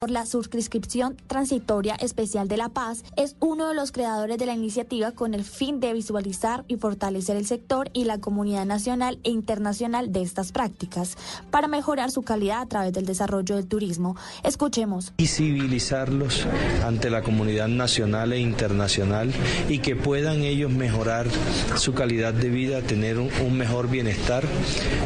por la suscripción transitoria especial de La Paz, es uno de los creadores de la iniciativa con el fin de visualizar y fortalecer el sector y la comunidad nacional e internacional de estas prácticas para mejorar su calidad a través del desarrollo del turismo. Escuchemos. Visibilizarlos ante la comunidad nacional e internacional y que puedan ellos mejorar su calidad de vida, tener un, mejor bienestar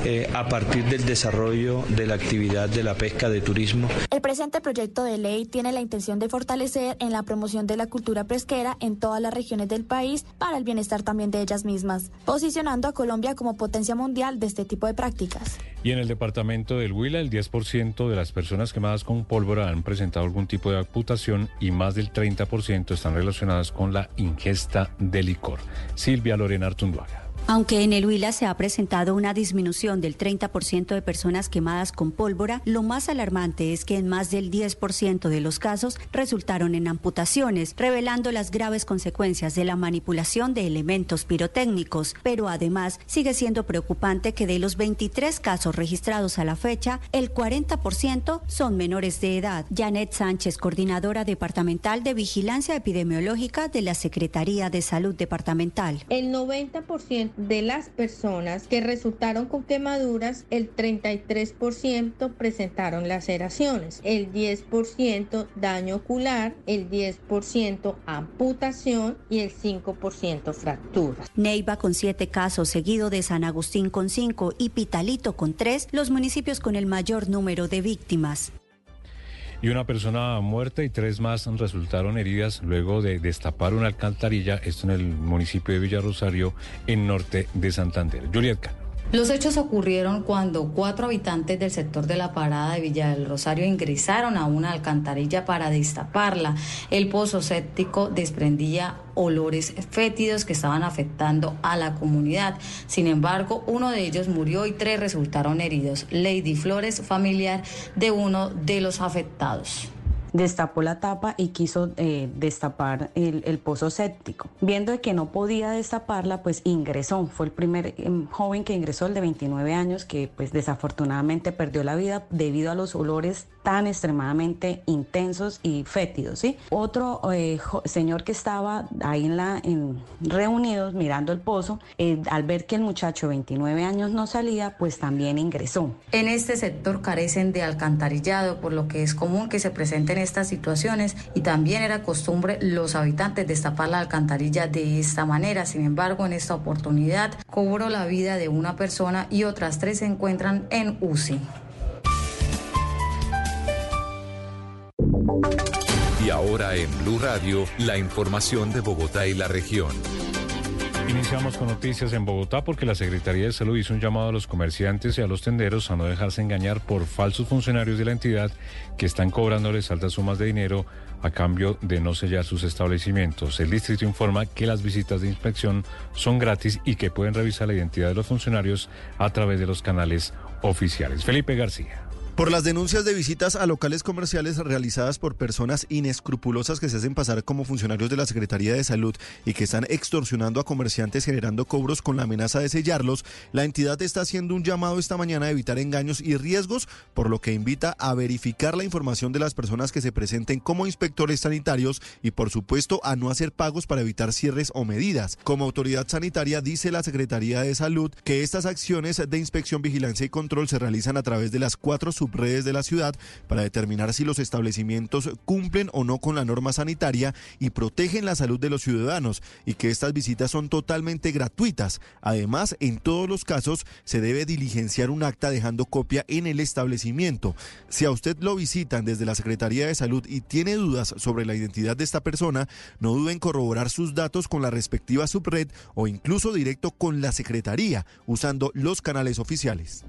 eh, a partir del desarrollo de la actividad de la pesca de turismo. El presente proyecto proyecto de ley tiene la intención de fortalecer en la promoción de la cultura pesquera en todas las regiones del país para el bienestar también de ellas mismas, posicionando a Colombia como potencia mundial de este tipo de prácticas. Y en el departamento del Huila, el 10% de las personas quemadas con pólvora han presentado algún tipo de amputación y más del 30% están relacionadas con la ingesta de licor. Silvia Lorena Artunduaga. Aunque en el Huila se ha presentado una disminución del 30% de personas quemadas con pólvora, lo más alarmante es que en más del 10% de los casos resultaron en amputaciones, revelando las graves consecuencias de la manipulación de elementos pirotécnicos. Pero además sigue siendo preocupante que de los 23 casos registrados a la fecha, el 40% son menores de edad. Janet Sánchez, coordinadora departamental de vigilancia epidemiológica de la Secretaría de Salud Departamental. El 90% de las personas que resultaron con quemaduras, el 33% presentaron laceraciones, el 10% daño ocular, el 10% amputación y el 5% fracturas. Neiva con siete casos, seguido de San Agustín con cinco y Pitalito con tres, los municipios con el mayor número de víctimas y una persona muerta y tres más resultaron heridas luego de destapar una alcantarilla, esto en el municipio de Villarrosario, en norte de Santander. Juliet los hechos ocurrieron cuando cuatro habitantes del sector de la parada de Villa del Rosario ingresaron a una alcantarilla para destaparla. El pozo séptico desprendía olores fétidos que estaban afectando a la comunidad. Sin embargo, uno de ellos murió y tres resultaron heridos. Lady Flores, familiar de uno de los afectados destapó la tapa y quiso eh, destapar el, pozo séptico. Viendo que no podía destaparla, pues ingresó. Fue el primer em, joven que ingresó, el de 29 años, que pues desafortunadamente perdió la vida debido a los olores tan extremadamente intensos y fétidos. ¿sí? Otro eh, señor que estaba ahí en la, en, reunidos mirando el pozo, eh, al ver que el muchacho de 29 años no salía, pues también ingresó. En este sector carecen de alcantarillado, por lo que es común que se presenten estas situaciones y también era costumbre los habitantes destapar la alcantarilla de esta manera. Sin embargo, en esta oportunidad cobró la vida de una persona y otras tres se encuentran en UCI. Y ahora en Blue Radio, la información de Bogotá y la región. Iniciamos con noticias en Bogotá porque la Secretaría de Salud hizo un llamado a los comerciantes y a los tenderos a no dejarse engañar por falsos funcionarios de la entidad que están cobrándoles altas sumas de dinero a cambio de no sellar sus establecimientos. El distrito informa que las visitas de inspección son gratis y que pueden revisar la identidad de los funcionarios a través de los canales oficiales. Felipe García. Por las denuncias de visitas a locales comerciales realizadas por personas inescrupulosas que se hacen pasar como funcionarios de la Secretaría de Salud y que están extorsionando a comerciantes generando cobros con la amenaza de sellarlos, la entidad está haciendo un llamado esta mañana a evitar engaños y riesgos, por lo que invita a verificar la información de las personas que se presenten como inspectores sanitarios y por supuesto a no hacer pagos para evitar cierres o medidas. Como autoridad sanitaria dice la Secretaría de Salud que estas acciones de inspección, vigilancia y control se realizan a través de las cuatro subredes de la ciudad para determinar si los establecimientos cumplen o no con la norma sanitaria y protegen la salud de los ciudadanos y que estas visitas son totalmente gratuitas. Además, en todos los casos se debe diligenciar un acta dejando copia en el establecimiento. Si a usted lo visitan desde la Secretaría de Salud y tiene dudas sobre la identidad de esta persona, no duden en corroborar sus datos con la respectiva subred o incluso directo con la Secretaría usando los canales oficiales.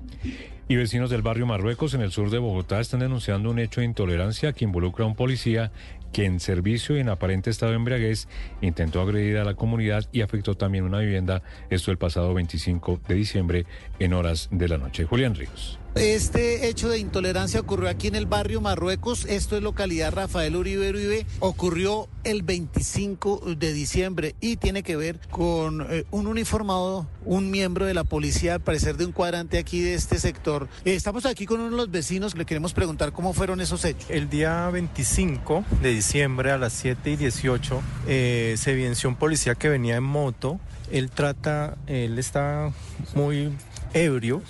Y vecinos del barrio Marruecos en el sur de Bogotá están denunciando un hecho de intolerancia que involucra a un policía que en servicio y en aparente estado de embriaguez intentó agredir a la comunidad y afectó también una vivienda, esto el pasado 25 de diciembre en horas de la noche. Julián Ríos. Este hecho de intolerancia ocurrió aquí en el barrio Marruecos, esto es localidad Rafael Uribe Uribe, ocurrió el 25 de diciembre y tiene que ver con eh, un uniformado, un miembro de la policía, al parecer de un cuadrante aquí de este sector. Eh, estamos aquí con uno de los vecinos, le queremos preguntar cómo fueron esos hechos. El día 25 de diciembre a las 7 y 18 eh, se evidenció un policía que venía en moto. Él trata, él está muy ebrio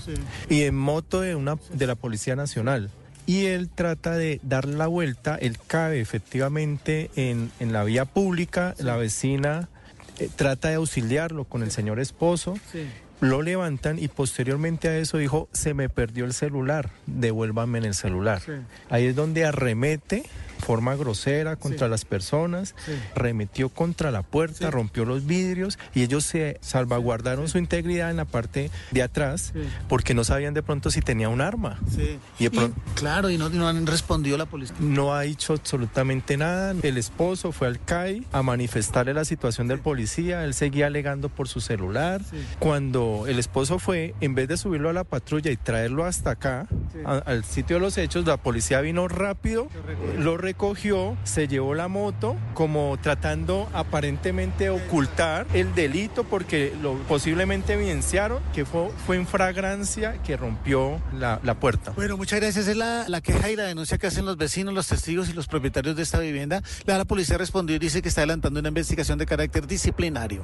y en moto de, una, de la Policía Nacional. Y él trata de dar la vuelta, él cabe efectivamente en, en la vía pública, la vecina eh, trata de auxiliarlo con el señor esposo. Lo levantan y posteriormente a eso dijo, se me perdió el celular, devuélvame en el celular. Ahí es donde arremete forma grosera contra las personas, remetió contra la puerta, rompió los vidrios y ellos se salvaguardaron su integridad en la parte de atrás porque no sabían de pronto si tenía un arma. Y, claro, y no, no, han respondido la policía. No ha dicho absolutamente nada. El esposo fue al CAI a manifestarle la situación del policía, él seguía alegando por su celular. Cuando el esposo fue, en vez de subirlo a la patrulla y traerlo hasta acá, al sitio de los hechos, la policía vino rápido, lo recogió, se llevó la moto como tratando aparentemente ocultar el delito porque lo posiblemente evidenciaron que fue, fue en fragrancia que rompió la, puerta. Bueno, muchas gracias. Es la, la, queja y la denuncia que hacen los vecinos, los testigos y los propietarios de esta vivienda. La, la policía respondió y dice que está adelantando una investigación de carácter disciplinario.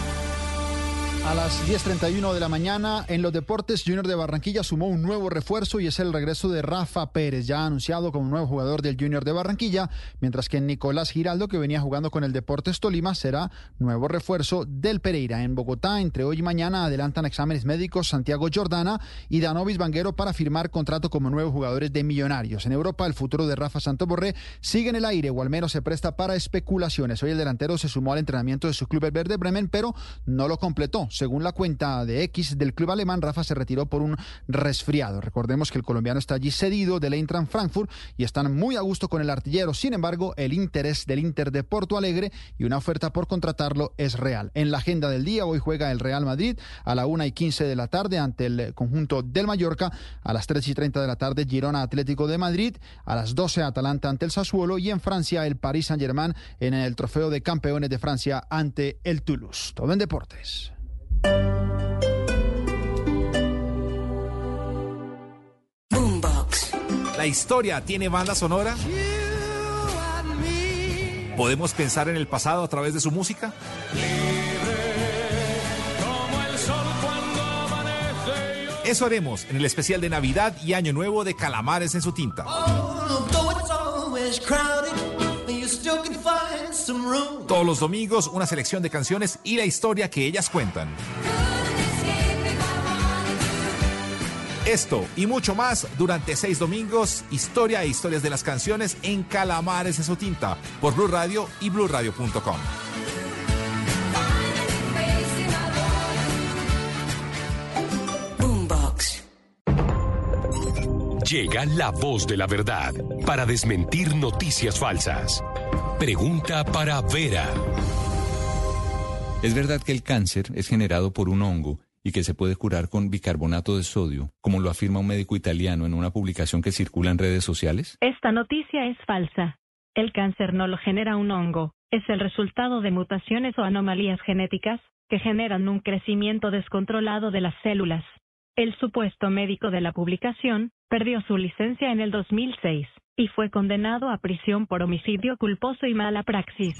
A las 10.31 de la mañana, en los deportes, Junior de Barranquilla sumó un nuevo refuerzo y es el regreso de Rafa Pérez, ya anunciado como nuevo jugador del Junior de Barranquilla, mientras que Nicolás Giraldo, que venía jugando con el Deportes Tolima, será nuevo refuerzo del Pereira. En Bogotá, entre hoy y mañana, adelantan exámenes médicos Santiago Jordana y Danovis Vanguero para firmar contrato como nuevos jugadores de Millonarios. En Europa, el futuro de Rafa Santoborré sigue en el aire o al menos se presta para especulaciones. Hoy el delantero se sumó al entrenamiento de su club el Verde Bremen, pero no lo completó. Según la cuenta de X del club alemán, Rafa se retiró por un resfriado. Recordemos que el colombiano está allí cedido del Eintracht Frankfurt y están muy a gusto con el artillero. Sin embargo, el interés del Inter de Porto Alegre y una oferta por contratarlo es real. En la agenda del día, hoy juega el Real Madrid a la 1 y 15 de la tarde ante el conjunto del Mallorca. A las 3 y 30 de la tarde, Girona Atlético de Madrid. A las 12, Atalanta ante el Sassuolo. Y en Francia, el Paris Saint-Germain en el trofeo de campeones de Francia ante el Toulouse. Todo en deportes. Boombox. ¿La historia tiene banda sonora? ¿Podemos pensar en el pasado a través de su música? Eso haremos en el especial de Navidad y Año Nuevo de Calamares en su tinta. Todos los domingos una selección de canciones y la historia que ellas cuentan. Esto y mucho más durante seis domingos, historia e historias de las canciones en Calamares en su tinta, por Blue Radio y BlueRadio.com. Llega la voz de la verdad para desmentir noticias falsas. Pregunta para Vera. ¿Es verdad que el cáncer es generado por un hongo y que se puede curar con bicarbonato de sodio, como lo afirma un médico italiano en una publicación que circula en redes sociales? Esta noticia es falsa. El cáncer no lo genera un hongo, es el resultado de mutaciones o anomalías genéticas que generan un crecimiento descontrolado de las células. El supuesto médico de la publicación perdió su licencia en el 2006 y fue condenado a prisión por homicidio culposo y mala praxis.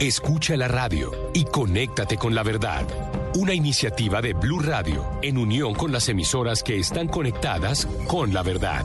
Escucha la radio y conéctate con la verdad. Una iniciativa de Blue Radio en unión con las emisoras que están conectadas con la verdad.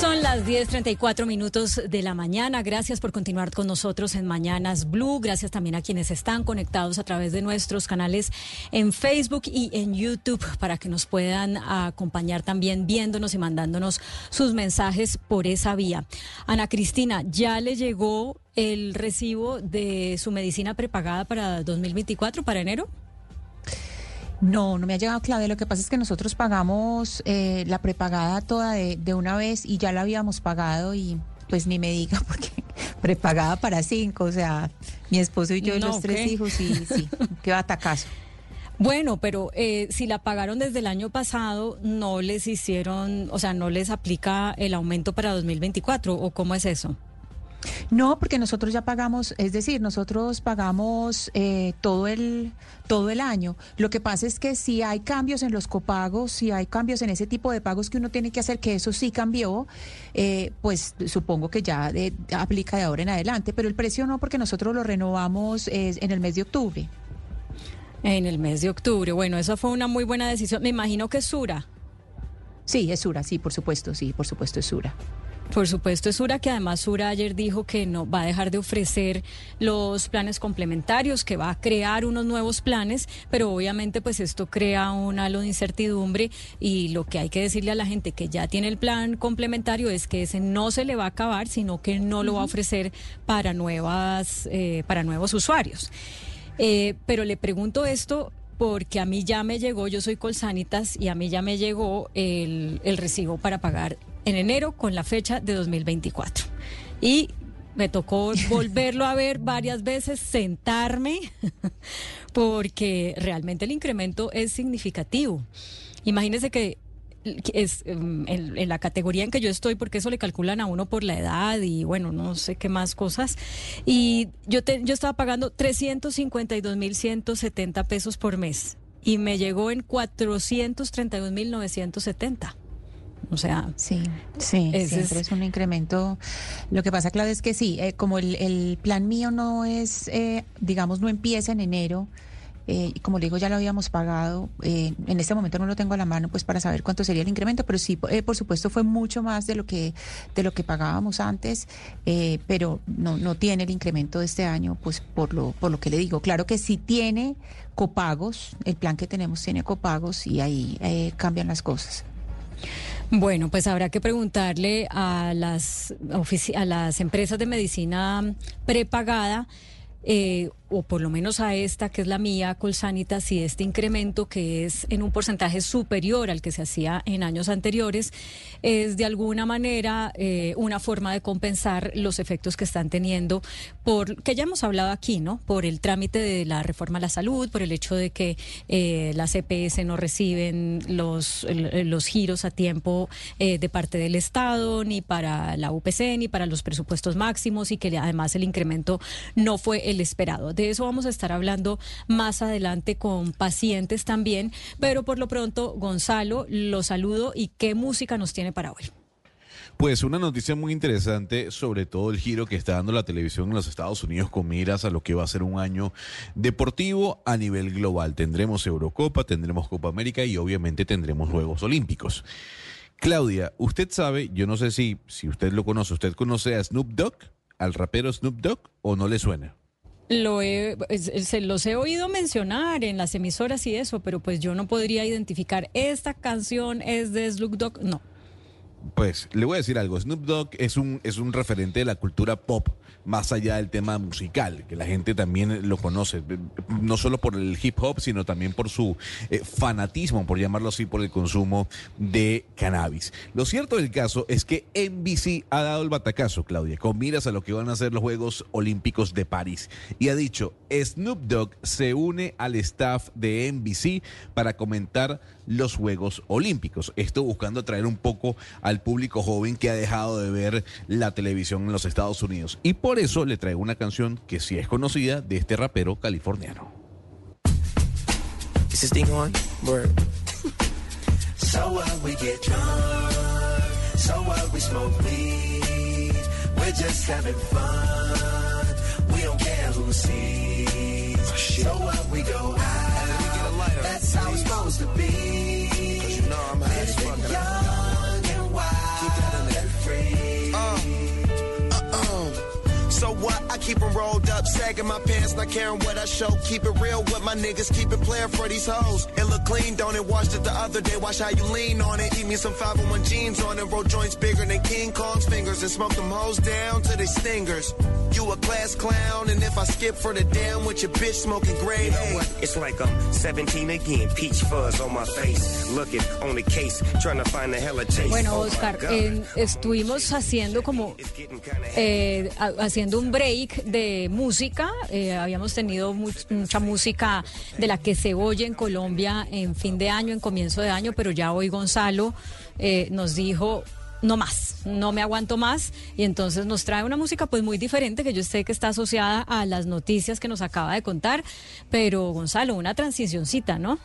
Son las 10:34 minutos de la mañana. Gracias por continuar con nosotros en Mañanas Blue. Gracias también a quienes están conectados a través de nuestros canales en Facebook y en YouTube para que nos puedan acompañar también viéndonos y mandándonos sus mensajes por esa vía. Ana Cristina, ¿ya le llegó el recibo de su medicina prepagada para 2024, para enero? No, no me ha llegado clave. Lo que pasa es que nosotros pagamos eh, la prepagada toda de, de, una vez y ya la habíamos pagado y pues ni me diga porque prepagada para cinco, o sea, mi esposo y yo y los tres hijos y sí, qué batacazo. Bueno, pero eh, si la pagaron desde el año pasado, no les hicieron, o sea, no les aplica el aumento para 2024 o cómo es eso? No, porque nosotros ya pagamos, es decir, nosotros pagamos eh, todo el todo el año. Lo que pasa es que si hay cambios en los copagos, si hay cambios en ese tipo de pagos que uno tiene que hacer, que eso sí cambió, eh, pues supongo que ya de, aplica de ahora en adelante. Pero el precio no, porque nosotros lo renovamos eh, en el mes de octubre. En el mes de octubre. Bueno, eso fue una muy buena decisión. Me imagino que es Sura. Sí, es Sura, sí, por supuesto, sí, por supuesto es Sura. Por supuesto, es Sura, que además Sura ayer dijo que no va a dejar de ofrecer los planes complementarios, que va a crear unos nuevos planes, pero obviamente pues esto crea un halo de incertidumbre y lo que hay que decirle a la gente que ya tiene el plan complementario es que ese no se le va a acabar, sino que no lo va a ofrecer para nuevas, eh, para nuevos usuarios. Eh, pero le pregunto esto porque a mí ya me llegó, yo soy Colsanitas y a mí ya me llegó el, el recibo para pagar en enero con la fecha de 2024. Y me tocó volverlo a ver varias veces, sentarme, porque realmente el incremento es significativo. Imagínese que es em, en, la categoría en que yo estoy, porque eso le calculan a uno por la edad y bueno, no sé qué más cosas. Y yo, yo estaba pagando 352.170 pesos por mes y me llegó en 432.970. O sea, sí, sí, siempre es... un incremento. Lo que pasa, Claudia, es que sí, eh, como el, plan mío no es, eh, digamos, no empieza en enero, eh, como le digo, ya lo habíamos pagado. en este momento no lo tengo a la mano, pues para saber cuánto sería el incremento, pero sí, por supuesto, fue mucho más de lo que de lo que pagábamos antes, pero no no tiene el incremento de este año, pues por lo por lo que le digo. Claro que sí tiene copagos, el plan que tenemos tiene copagos y ahí cambian las cosas. Bueno, pues habrá que preguntarle a las, a las empresas de medicina prepagada eh, o por lo menos a esta que es la mía, Colsanitas, y este incremento que es en un porcentaje superior al que se hacía en años anteriores, es de alguna manera eh, una forma de compensar los efectos que están teniendo por, que ya hemos hablado aquí, ¿no? Por el trámite de la reforma a la salud, por el hecho de que eh, las EPS no reciben los, los giros a tiempo eh, de parte del Estado, ni para la UPC, ni para los presupuestos máximos, y que además el incremento no fue el esperado. De eso vamos a estar hablando más adelante con pacientes también, pero por lo pronto, Gonzalo, lo saludo y qué música nos tiene para hoy. Pues una noticia muy interesante sobre todo el giro que está dando la televisión en los Estados Unidos con miras a lo que va a ser un año deportivo a nivel global. Tendremos Eurocopa, tendremos Copa América y obviamente tendremos Juegos Olímpicos. Claudia, usted sabe, yo no sé si, si usted lo conoce, ¿usted conoce a Snoop Dogg, al rapero Snoop Dogg o no le suena? Lo he, se los he oído mencionar en las emisoras y eso, pero pues yo no podría identificar esta canción es de Snoop Dogg, no. Pues le voy a decir algo, Snoop Dogg es un, es un referente de la cultura pop, más allá del tema musical, que la gente también lo conoce, no solo por el hip hop, sino también por su eh, fanatismo, por llamarlo así, por el consumo de cannabis. Lo cierto del caso es que NBC ha dado el batacazo, Claudia, con miras a lo que van a ser los Juegos Olímpicos de París, y ha dicho, Snoop Dogg se une al staff de NBC para comentar los Juegos Olímpicos. Esto buscando atraer un poco al público joven que ha dejado de ver la televisión en los Estados Unidos. Y por eso le traigo una canción que sí es conocida de este rapero californiano. This thing on? So what we get drunk, so what we smoke weed, we're just having fun, we don't care who sees, oh, so what we go out, how it's supposed to be, Cause you know I'm high as keep them rolled up, sagging my pants, not caring what I show. Keep it real with my niggas, keep it playing for these hoes. It look clean, don't it? Washed it the other day, watch how you lean on it. Eat me some 501 jeans on it, roll joints bigger than King Kong's fingers, and smoke them hoes down to they stingers. You a class clown, and if I skip for the damn with your bitch smoking gray, You know what? It's like I'm 17 again, peach fuzz on my face, looking on the case, trying to find the hella chase. Bueno, Oh my Oscar, God. en- estuvimos haciendo como eh, ha- un break de música. eh, habíamos tenido much- mucha música de la que se oye en Colombia en fin de año, en comienzo de año, pero ya hoy Gonzalo eh, nos dijo no más, no me aguanto más y entonces nos trae una música pues muy diferente que yo sé que está asociada a las noticias que nos acaba de contar, pero Gonzalo, una transicioncita, ¿no?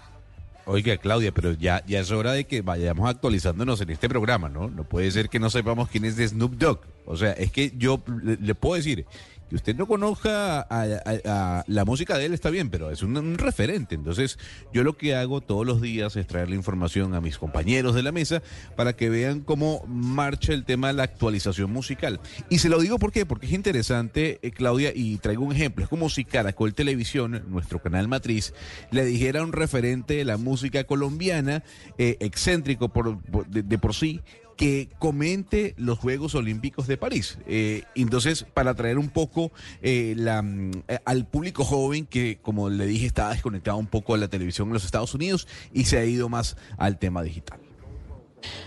Oiga, Claudia, pero ya, ya es hora de que vayamos actualizándonos en este programa, ¿no? No puede ser que no sepamos quién es de Snoop Dogg. O sea, es que yo le, puedo decir que usted no conozca a, la música de él, está bien, pero es un, referente. Entonces, yo lo que hago todos los días es traer la información a mis compañeros de la mesa para que vean cómo marcha el tema de la actualización musical. Y se lo digo ¿por qué? porque es interesante, eh, Claudia, y traigo un ejemplo. Es como si Caracol Televisión, nuestro canal matriz, le dijera a un referente de la música colombiana, eh, excéntrico por, por- de, de por sí, que comente los Juegos Olímpicos de París. Eh, entonces, para traer un poco eh, mm, al público joven que, como le dije, estaba desconectado un poco de la televisión en los Estados Unidos y se ha ido más al tema digital.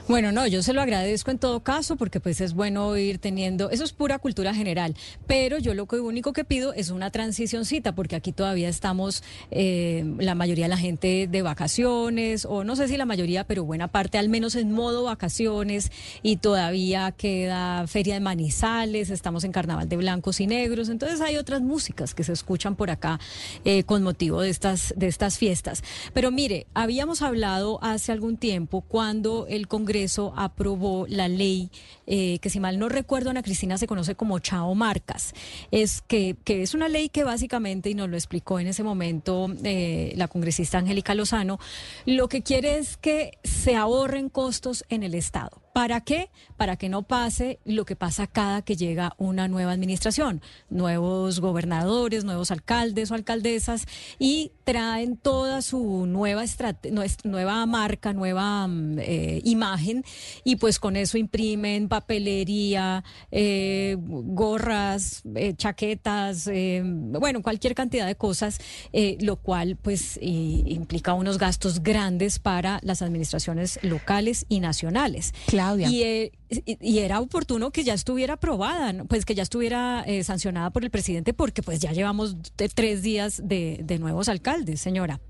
Bueno, no, yo se lo agradezco en todo caso porque pues es bueno ir teniendo, eso es pura cultura general, pero yo lo único que pido es una transicioncita porque aquí todavía estamos eh, la mayoría de la gente de vacaciones o no sé si la mayoría, pero buena parte al menos en modo vacaciones y todavía queda Feria de Manizales, estamos en Carnaval de Blancos y Negros, entonces hay otras músicas que se escuchan por acá eh, con motivo de estas, de estas fiestas. Pero mire, habíamos hablado hace algún tiempo cuando el Congreso aprobó la ley eh, que si mal no recuerdo Ana Cristina se conoce como Chao Marcas, es que, que es una ley que básicamente, y nos lo explicó en ese momento eh, la congresista Angélica Lozano, lo que quiere es que se ahorren costos en el Estado. ¿Para qué? Para que no pase lo que pasa cada que llega una nueva administración, nuevos gobernadores, nuevos alcaldes o alcaldesas y traen toda su nueva nueva marca, nueva mm, eh, imagen y pues con eso imprimen papelería, eh, gorras, eh, chaquetas, bueno, cualquier cantidad de cosas, lo cual pues implica unos gastos grandes para las administraciones locales y nacionales. Y, eh, y- era oportuno que ya estuviera aprobada, pues que ya estuviera eh, sancionada por el presidente, porque pues ya llevamos de- tres días de nuevos alcaldes, señora.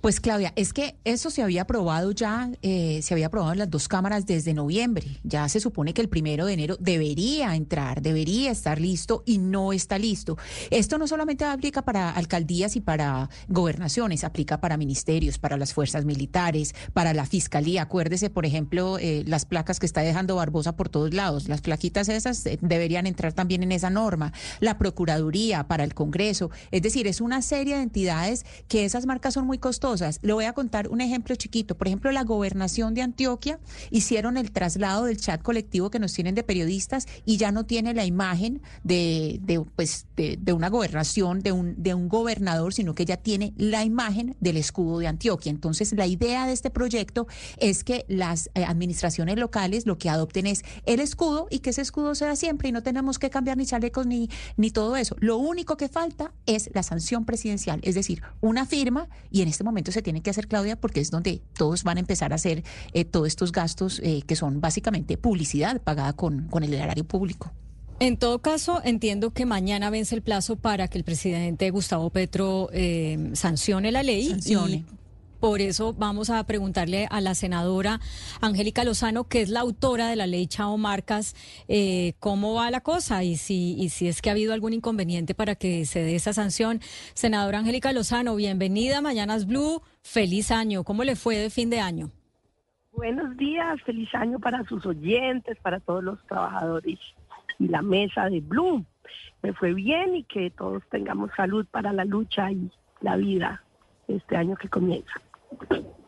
Pues Claudia, es que eso se había aprobado ya, eh, se había aprobado en las dos cámaras desde noviembre. Ya se supone que el primero de enero debería entrar, debería estar listo y no está listo. Esto no solamente aplica para alcaldías y para gobernaciones, aplica para ministerios, para las fuerzas militares, para la fiscalía. Acuérdese, por ejemplo, eh, las placas que está dejando Barbosa por todos lados. Las plaquitas esas eh, deberían entrar también en esa norma. La Procuraduría para el Congreso. Es decir, es una serie de entidades que esas marcas son muy costosas. Le voy a contar un ejemplo chiquito. Por ejemplo, la gobernación de Antioquia hicieron el traslado del chat colectivo que nos tienen de periodistas y ya no tiene la imagen de, pues, de, de una gobernación, de un, de un gobernador, sino que ya tiene la imagen del escudo de Antioquia. Entonces, la idea de este proyecto es que las eh, administraciones locales lo que adopten es el escudo y que ese escudo sea siempre y no tenemos que cambiar ni chalecos ni, ni todo eso. Lo único que falta es la sanción presidencial, es decir, una firma y en este momento se tiene que hacer, Claudia, porque es donde todos van a empezar a hacer eh, todos estos gastos eh, que son básicamente publicidad pagada con, con el erario público. En todo caso, entiendo que mañana vence el plazo para que el presidente Gustavo Petro eh, sancione la ley. Sancione. Y por eso vamos a preguntarle a la senadora Angélica Lozano, que es la autora de la ley Chao Marcas, eh, cómo va la cosa y si, y si es que ha habido algún inconveniente para que se dé esa sanción. Senadora Angélica Lozano, bienvenida a Mañanas Blue. Feliz año. ¿Cómo le fue de fin de año? Buenos días, feliz año para sus oyentes, para todos los trabajadores y la mesa de Blue. Me fue bien y que todos tengamos salud para la lucha y la vida este año que comienza.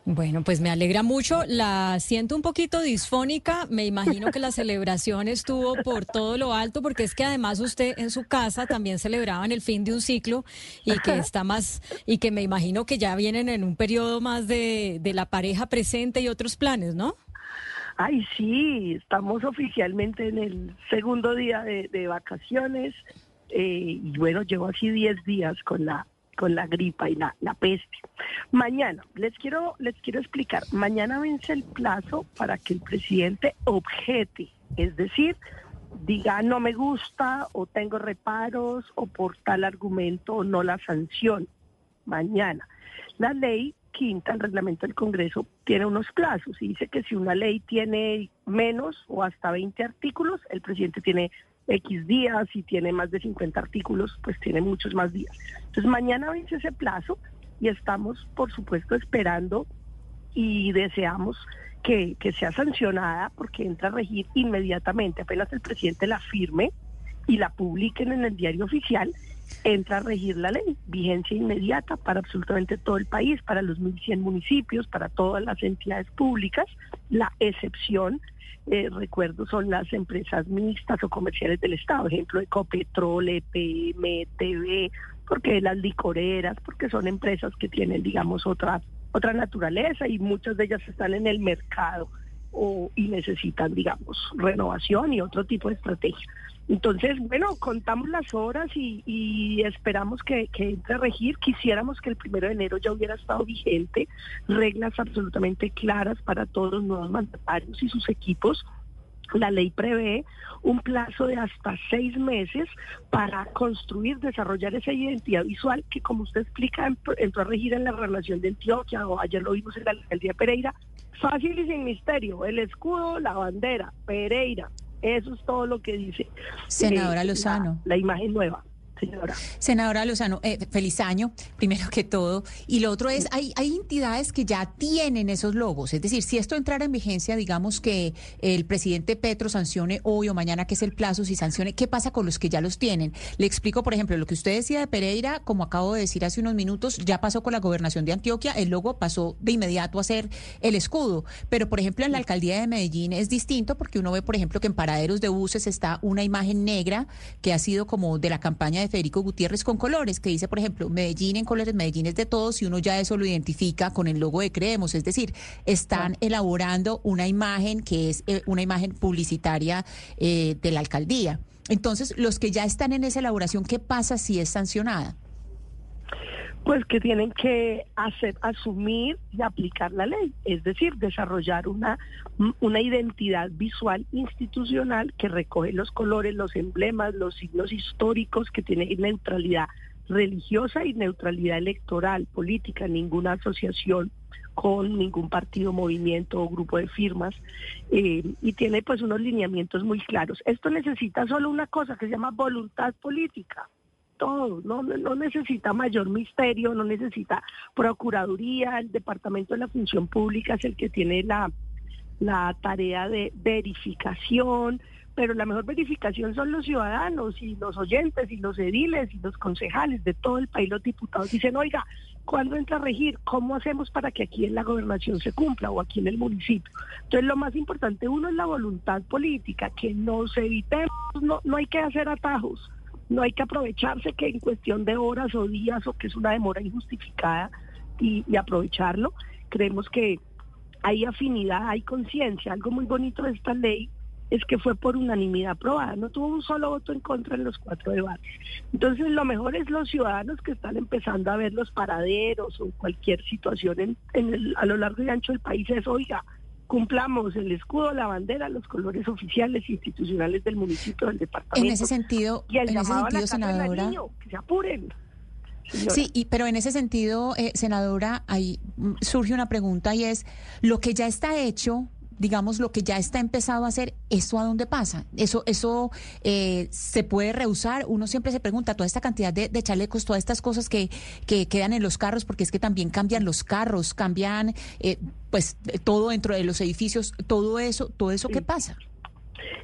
Bueno, pues me alegra mucho. La siento un poquito disfónica. Me imagino que la celebración estuvo por todo lo alto, porque es que además usted en su casa también celebraban el fin de un ciclo y que está más, y que me imagino que ya vienen en un periodo más de, de la pareja presente y otros planes, ¿no? Ay, sí, estamos oficialmente en el segundo día de, vacaciones eh, y bueno, llevo así 10 días con la con la gripa y la, la peste. Mañana, les quiero, les quiero explicar, mañana vence el plazo para que el presidente objete, es decir, diga no me gusta o tengo reparos o por tal argumento no la sanción. Mañana. La ley quinta, el reglamento del Congreso, tiene unos plazos y dice que si una ley tiene menos o hasta 20 artículos, el presidente tiene X días y tiene más de 50 artículos, pues tiene muchos más días. Entonces mañana vence ese plazo y estamos, por supuesto, esperando y deseamos que, que sea sancionada porque entra a regir inmediatamente, apenas el presidente la firme y la publiquen en el diario oficial, entra a regir la ley, vigencia inmediata para absolutamente todo el país, para los 1.100 municipios, para todas las entidades públicas. La excepción, eh, recuerdo, son las empresas mixtas o comerciales del Estado, ejemplo, Ecopetrol, EPM, TV, porque las licoreras, porque son empresas que tienen, digamos, otra, otra naturaleza y muchas de ellas están en el mercado o, y necesitan, digamos, renovación y otro tipo de estrategia. Entonces, bueno, contamos las horas y, esperamos que, entre a regir. Quisiéramos que el primero de enero ya hubiera estado vigente, reglas absolutamente claras para todos los nuevos mandatarios y sus equipos. La ley prevé un plazo de hasta seis meses para construir, desarrollar esa identidad visual que, como usted explica, entró a regir en la relación de Antioquia o ayer lo vimos en la alcaldía Pereira. Fácil y sin misterio, el escudo, la bandera, Pereira, eso es todo lo que dice. Senadora Lozano. la imagen nueva senadora. Senadora Lozano, eh, feliz año, primero que todo. Y lo otro es, hay, hay entidades que ya tienen esos logos. Es decir, si esto entrara en vigencia, digamos que el presidente Petro sancione hoy o mañana, que es el plazo, si sancione, ¿qué pasa con los que ya los tienen? Le explico, por ejemplo, lo que usted decía de Pereira, como acabo de decir hace unos minutos, ya pasó con la gobernación de Antioquia, el logo pasó de inmediato a ser el escudo. Pero, por ejemplo, en la alcaldía de Medellín es distinto porque uno ve, por ejemplo, que en paraderos de buses está una imagen negra que ha sido como de la campaña de Federico Gutiérrez con colores, que dice, por ejemplo, Medellín en colores, Medellín es de todos, y uno ya eso lo identifica con el logo de Creemos. Es decir, están elaborando una imagen que es eh, una imagen publicitaria eh, de la alcaldía. Entonces, los que ya están en esa elaboración, ¿qué pasa si es sancionada? pues que tienen que hacer, asumir y aplicar la ley, es decir, desarrollar una, una identidad visual institucional que recoge los colores, los emblemas, los signos históricos, que tiene neutralidad religiosa y neutralidad electoral, política, ninguna asociación con ningún partido, movimiento o grupo de firmas eh, y tiene pues unos lineamientos muy claros. Esto necesita solo una cosa que se llama voluntad política. Todo, no, no necesita mayor misterio, no necesita procuraduría, el Departamento de la Función Pública es el que tiene la, la tarea de verificación, pero la mejor verificación son los ciudadanos y los oyentes y los ediles y los concejales de todo el país, los diputados dicen, oiga, ¿cuándo entra a regir? ¿Cómo hacemos para que aquí en la gobernación se cumpla o aquí en el municipio? Entonces lo más importante, uno es la voluntad política, que nos evitemos, no, no hay que hacer atajos no hay que aprovecharse que en cuestión de horas o días o que es una demora injustificada y, aprovecharlo. Creemos que hay afinidad, hay conciencia. Algo muy bonito de esta ley es que fue por unanimidad aprobada, no tuvo un solo voto en contra en los cuatro debates. Entonces, lo mejor es los ciudadanos que están empezando a ver los paraderos o cualquier situación en, el, a lo largo y ancho del país es, oiga, cumplamos el escudo, la bandera, los colores oficiales institucionales del municipio, del departamento. En ese sentido, en ese sentido, senadora, que se apuren. Sí, y, pero en ese sentido, eh, senadora, ahí surge una pregunta y es, lo que ya está hecho, digamos, lo que ya está empezado a hacer, ¿eso a dónde pasa? ¿Eso eso eh, se puede rehusar? Uno siempre se pregunta, toda esta cantidad de, chalecos, todas estas cosas que, que, quedan en los carros, porque es que también cambian los carros, cambian eh, pues todo dentro de los edificios, todo eso, todo eso, ¿qué pasa?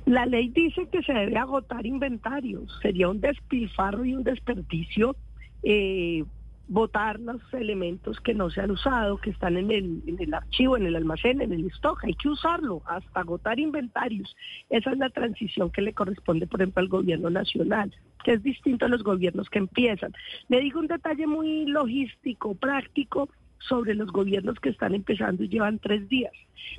La ley dice que se debe agotar inventarios, sería un despilfarro y un desperdicio eh, votar los elementos que no se han usado, que están en el, archivo, en el almacén, en el stock. Hay que usarlo hasta agotar inventarios. Esa es la transición que le corresponde, por ejemplo, al gobierno nacional, que es distinto a los gobiernos que empiezan. Le digo un detalle muy logístico, práctico, sobre los gobiernos que están empezando y llevan tres días.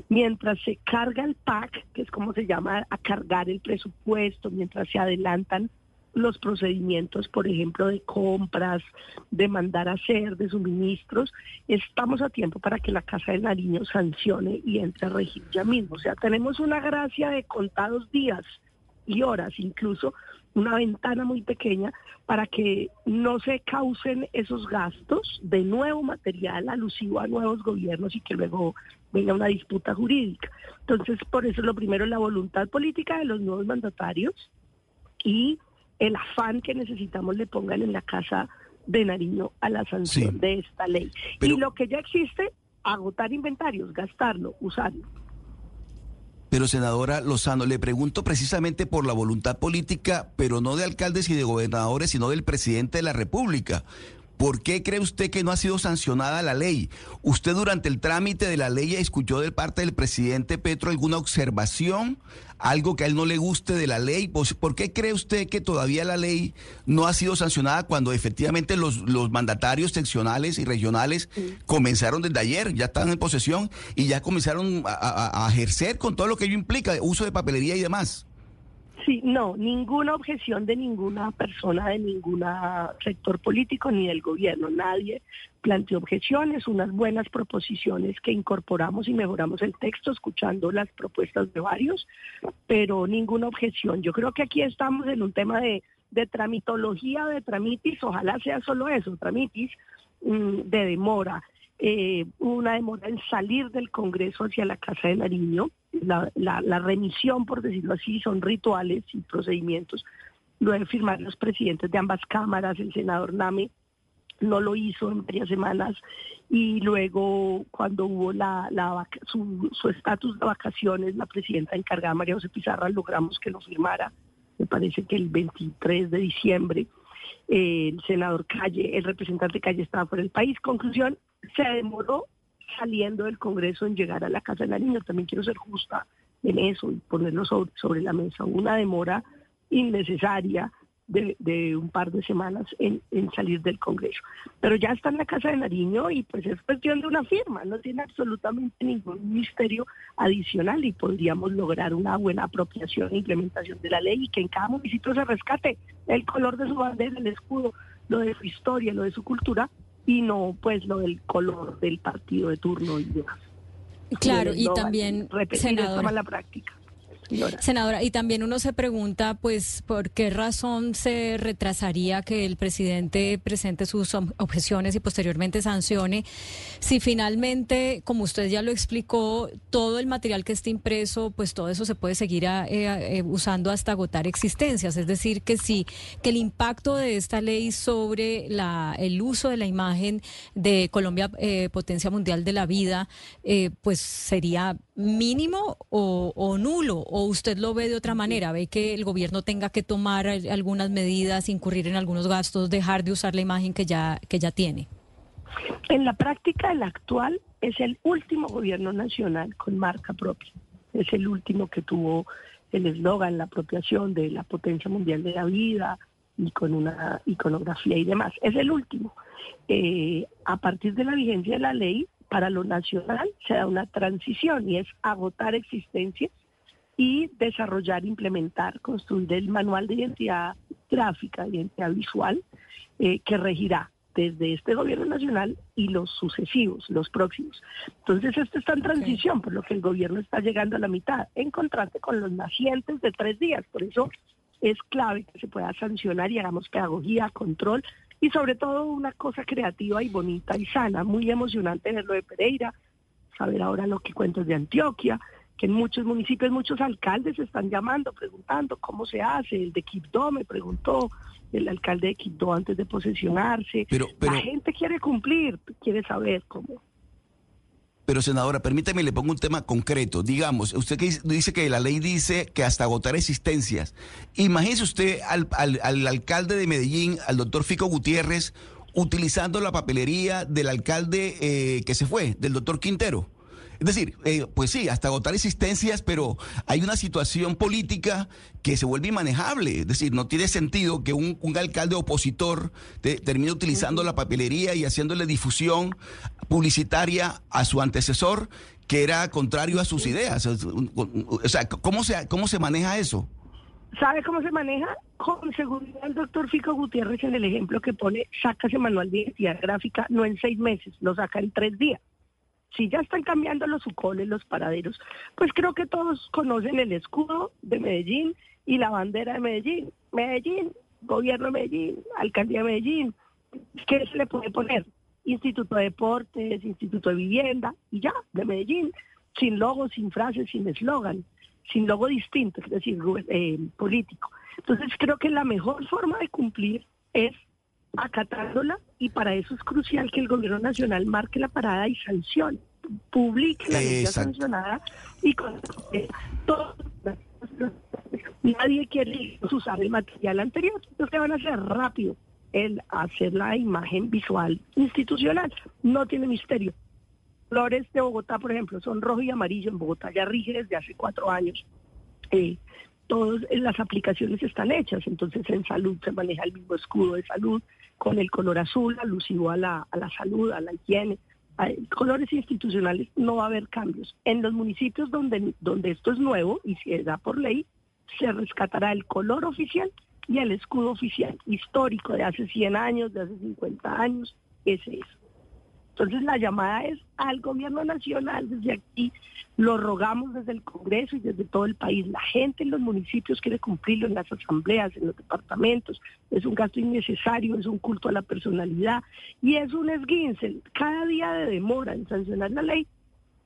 Mientras se carga el PAC, que es como se llama a cargar el presupuesto, mientras se adelantan los procedimientos, por ejemplo, de compras, de mandar a hacer, de suministros, estamos a tiempo para que la Casa de Nariño sancione y entre a regir ya mismo. O sea, tenemos una gracia de contados días y horas, incluso una ventana muy pequeña para que no se causen esos gastos de nuevo material alusivo a nuevos gobiernos y que luego venga una disputa jurídica. Entonces, por eso lo primero es la voluntad política de los nuevos mandatarios y el afán que necesitamos le pongan en la casa de Nariño a la sanción de esta ley. y lo que ya existe, agotar inventarios, gastarlo, usarlo. Pero senadora Lozano, le pregunto precisamente por la voluntad política, pero no de alcaldes y de gobernadores, sino del presidente de la República. ¿Por qué cree usted que no ha sido sancionada la ley? ¿Usted durante el trámite de la ley escuchó de parte del presidente Petro alguna observación, algo que a él no le guste de la ley? Pues, ¿Por qué cree usted que todavía la ley no ha sido sancionada cuando efectivamente los, los mandatarios seccionales y regionales comenzaron desde ayer, ya están en posesión y ya comenzaron a ejercer con todo lo que ello implica, uso de papelería y demás? Sí, no, ninguna objeción de ninguna persona, de ningún sector político ni del gobierno. Nadie planteó objeciones, unas buenas proposiciones que incorporamos y mejoramos el texto escuchando las propuestas de varios, pero ninguna objeción. Yo creo que aquí estamos en un tema de, de tramitología, de tramitis, ojalá sea solo eso, tramitis mm, de demora. Eh, una demora en salir del Congreso hacia la Casa de Nariño. La, la, remisión, por decirlo así, son rituales y procedimientos. Lo deben firmar los presidentes de ambas cámaras, el senador Name no lo hizo en varias semanas y luego cuando hubo la, su estatus de vacaciones, la presidenta encargada María José Pizarra logramos que lo firmara, me parece que el 23 de diciembre. el senador Calle, el representante Calle estaba fuera del país. Conclusión, se demoró saliendo del Congreso en llegar a la Casa de Nariño. También quiero ser justa en eso y ponerlo sobre, sobre la mesa. Una demora innecesaria de, un par de semanas en, en, salir del Congreso. Pero ya está en la Casa de Nariño y pues es cuestión de una firma, no tiene absolutamente ningún misterio adicional y podríamos lograr una buena apropiación e implementación de la ley y que en cada municipio se rescate el color de su bandera, el escudo, lo de su historia, lo de su cultura y no pues lo del color del partido de turno y demás. Claro, y también, senadora, la práctica. Senadora, y también uno se pregunta, pues, ¿por qué razón se retrasaría que el presidente presente sus objeciones y posteriormente sancione? Si finalmente, como usted ya lo explicó, todo el material que esté impreso, pues todo eso se puede seguir eh, eh, usando hasta agotar existencias. Es decir, que sí, que el impacto de esta ley sobre la, el uso de la imagen de Colombia, eh, potencia mundial de la vida, pues sería mínimo o, nulo o usted lo ve de otra manera? ¿Ve que el gobierno tenga que tomar algunas medidas, incurrir en algunos gastos, dejar de usar la imagen que ya, que ya tiene? En la práctica, el actual es el último gobierno nacional con marca propia. Es el último que tuvo el eslogan, la apropiación de la potencia mundial de la vida y con una iconografía y demás. Es el último. Eh, a partir de la vigencia de la ley, para lo nacional se da una transición y es agotar existencias y desarrollar, implementar, construir el manual de identidad gráfica, identidad visual, eh, que regirá desde este gobierno nacional y los sucesivos, los próximos. Entonces, esto está en transición, por lo que el gobierno está llegando a la mitad, en contraste con los nacientes de tres días. Por eso es clave que se pueda sancionar y hagamos pedagogía, control y sobre todo una cosa creativa y bonita y sana. Muy emocionante ver lo de Pereira, saber ahora lo que cuentas de Antioquia, que en muchos municipios muchos alcaldes están llamando, preguntando cómo se hace. El de Quibdó me preguntó, el alcalde de Quibdó antes de posesionarse. Pero, La gente quiere cumplir, quiere saber cómo. Pero senadora, permítame, le pongo un tema concreto. Digamos, usted dice que la ley dice que hasta agotar existencias. Imagínese usted al, al, al alcalde de Medellín, al doctor Fico Gutiérrez, utilizando la papelería del alcalde eh, que se fue, del doctor Quintero. Es decir, eh, pues sí, hasta agotar existencias, pero hay una situación política que se vuelve inmanejable. Es decir, no tiene sentido que un, alcalde opositor termine utilizando la papelería y haciéndole difusión publicitaria a su antecesor que era contrario a sus ideas. O sea, ¿cómo se, cómo se maneja eso? ¿Sabe cómo se maneja? Con seguridad el doctor Fico Gutiérrez en el ejemplo que pone, saca ese manual de identidad gráfica no en seis meses, lo saca en tres días si ya están cambiando los sucones, los paraderos, pues creo que todos conocen el escudo de Medellín y la bandera de Medellín. Medellín, gobierno de Medellín, alcaldía de Medellín. ¿Qué se le puede poner? Instituto de Deportes, Instituto de Vivienda y ya, de Medellín, sin logo, sin frases, sin eslogan, sin logo distinto, es decir, eh, político. Entonces creo que la mejor forma de cumplir es acatándola y para eso es crucial que el gobierno nacional marque la parada y sancione, publique la ley sancionada y con todo, nadie quiere usar el material anterior, entonces van a hacer rápido el hacer la imagen visual institucional, no tiene misterio. Flores de Bogotá, por ejemplo, son rojo y amarillo. En Bogotá, ya rige desde hace cuatro años. Eh, todas las aplicaciones están hechas, entonces en salud se maneja el mismo escudo de salud con el color azul alusivo a la, a la salud, a la higiene. colores institucionales no va a haber cambios. En los municipios donde, donde esto es nuevo y si da por ley, se rescatará el color oficial y el escudo oficial histórico de hace 100 años, de hace 50 años, ese es. Entonces la llamada es al gobierno nacional desde aquí, lo rogamos desde el Congreso y desde todo el país. La gente en los municipios quiere cumplirlo en las asambleas, en los departamentos. Es un gasto innecesario, es un culto a la personalidad y es un esguince. Cada día de demora en sancionar la ley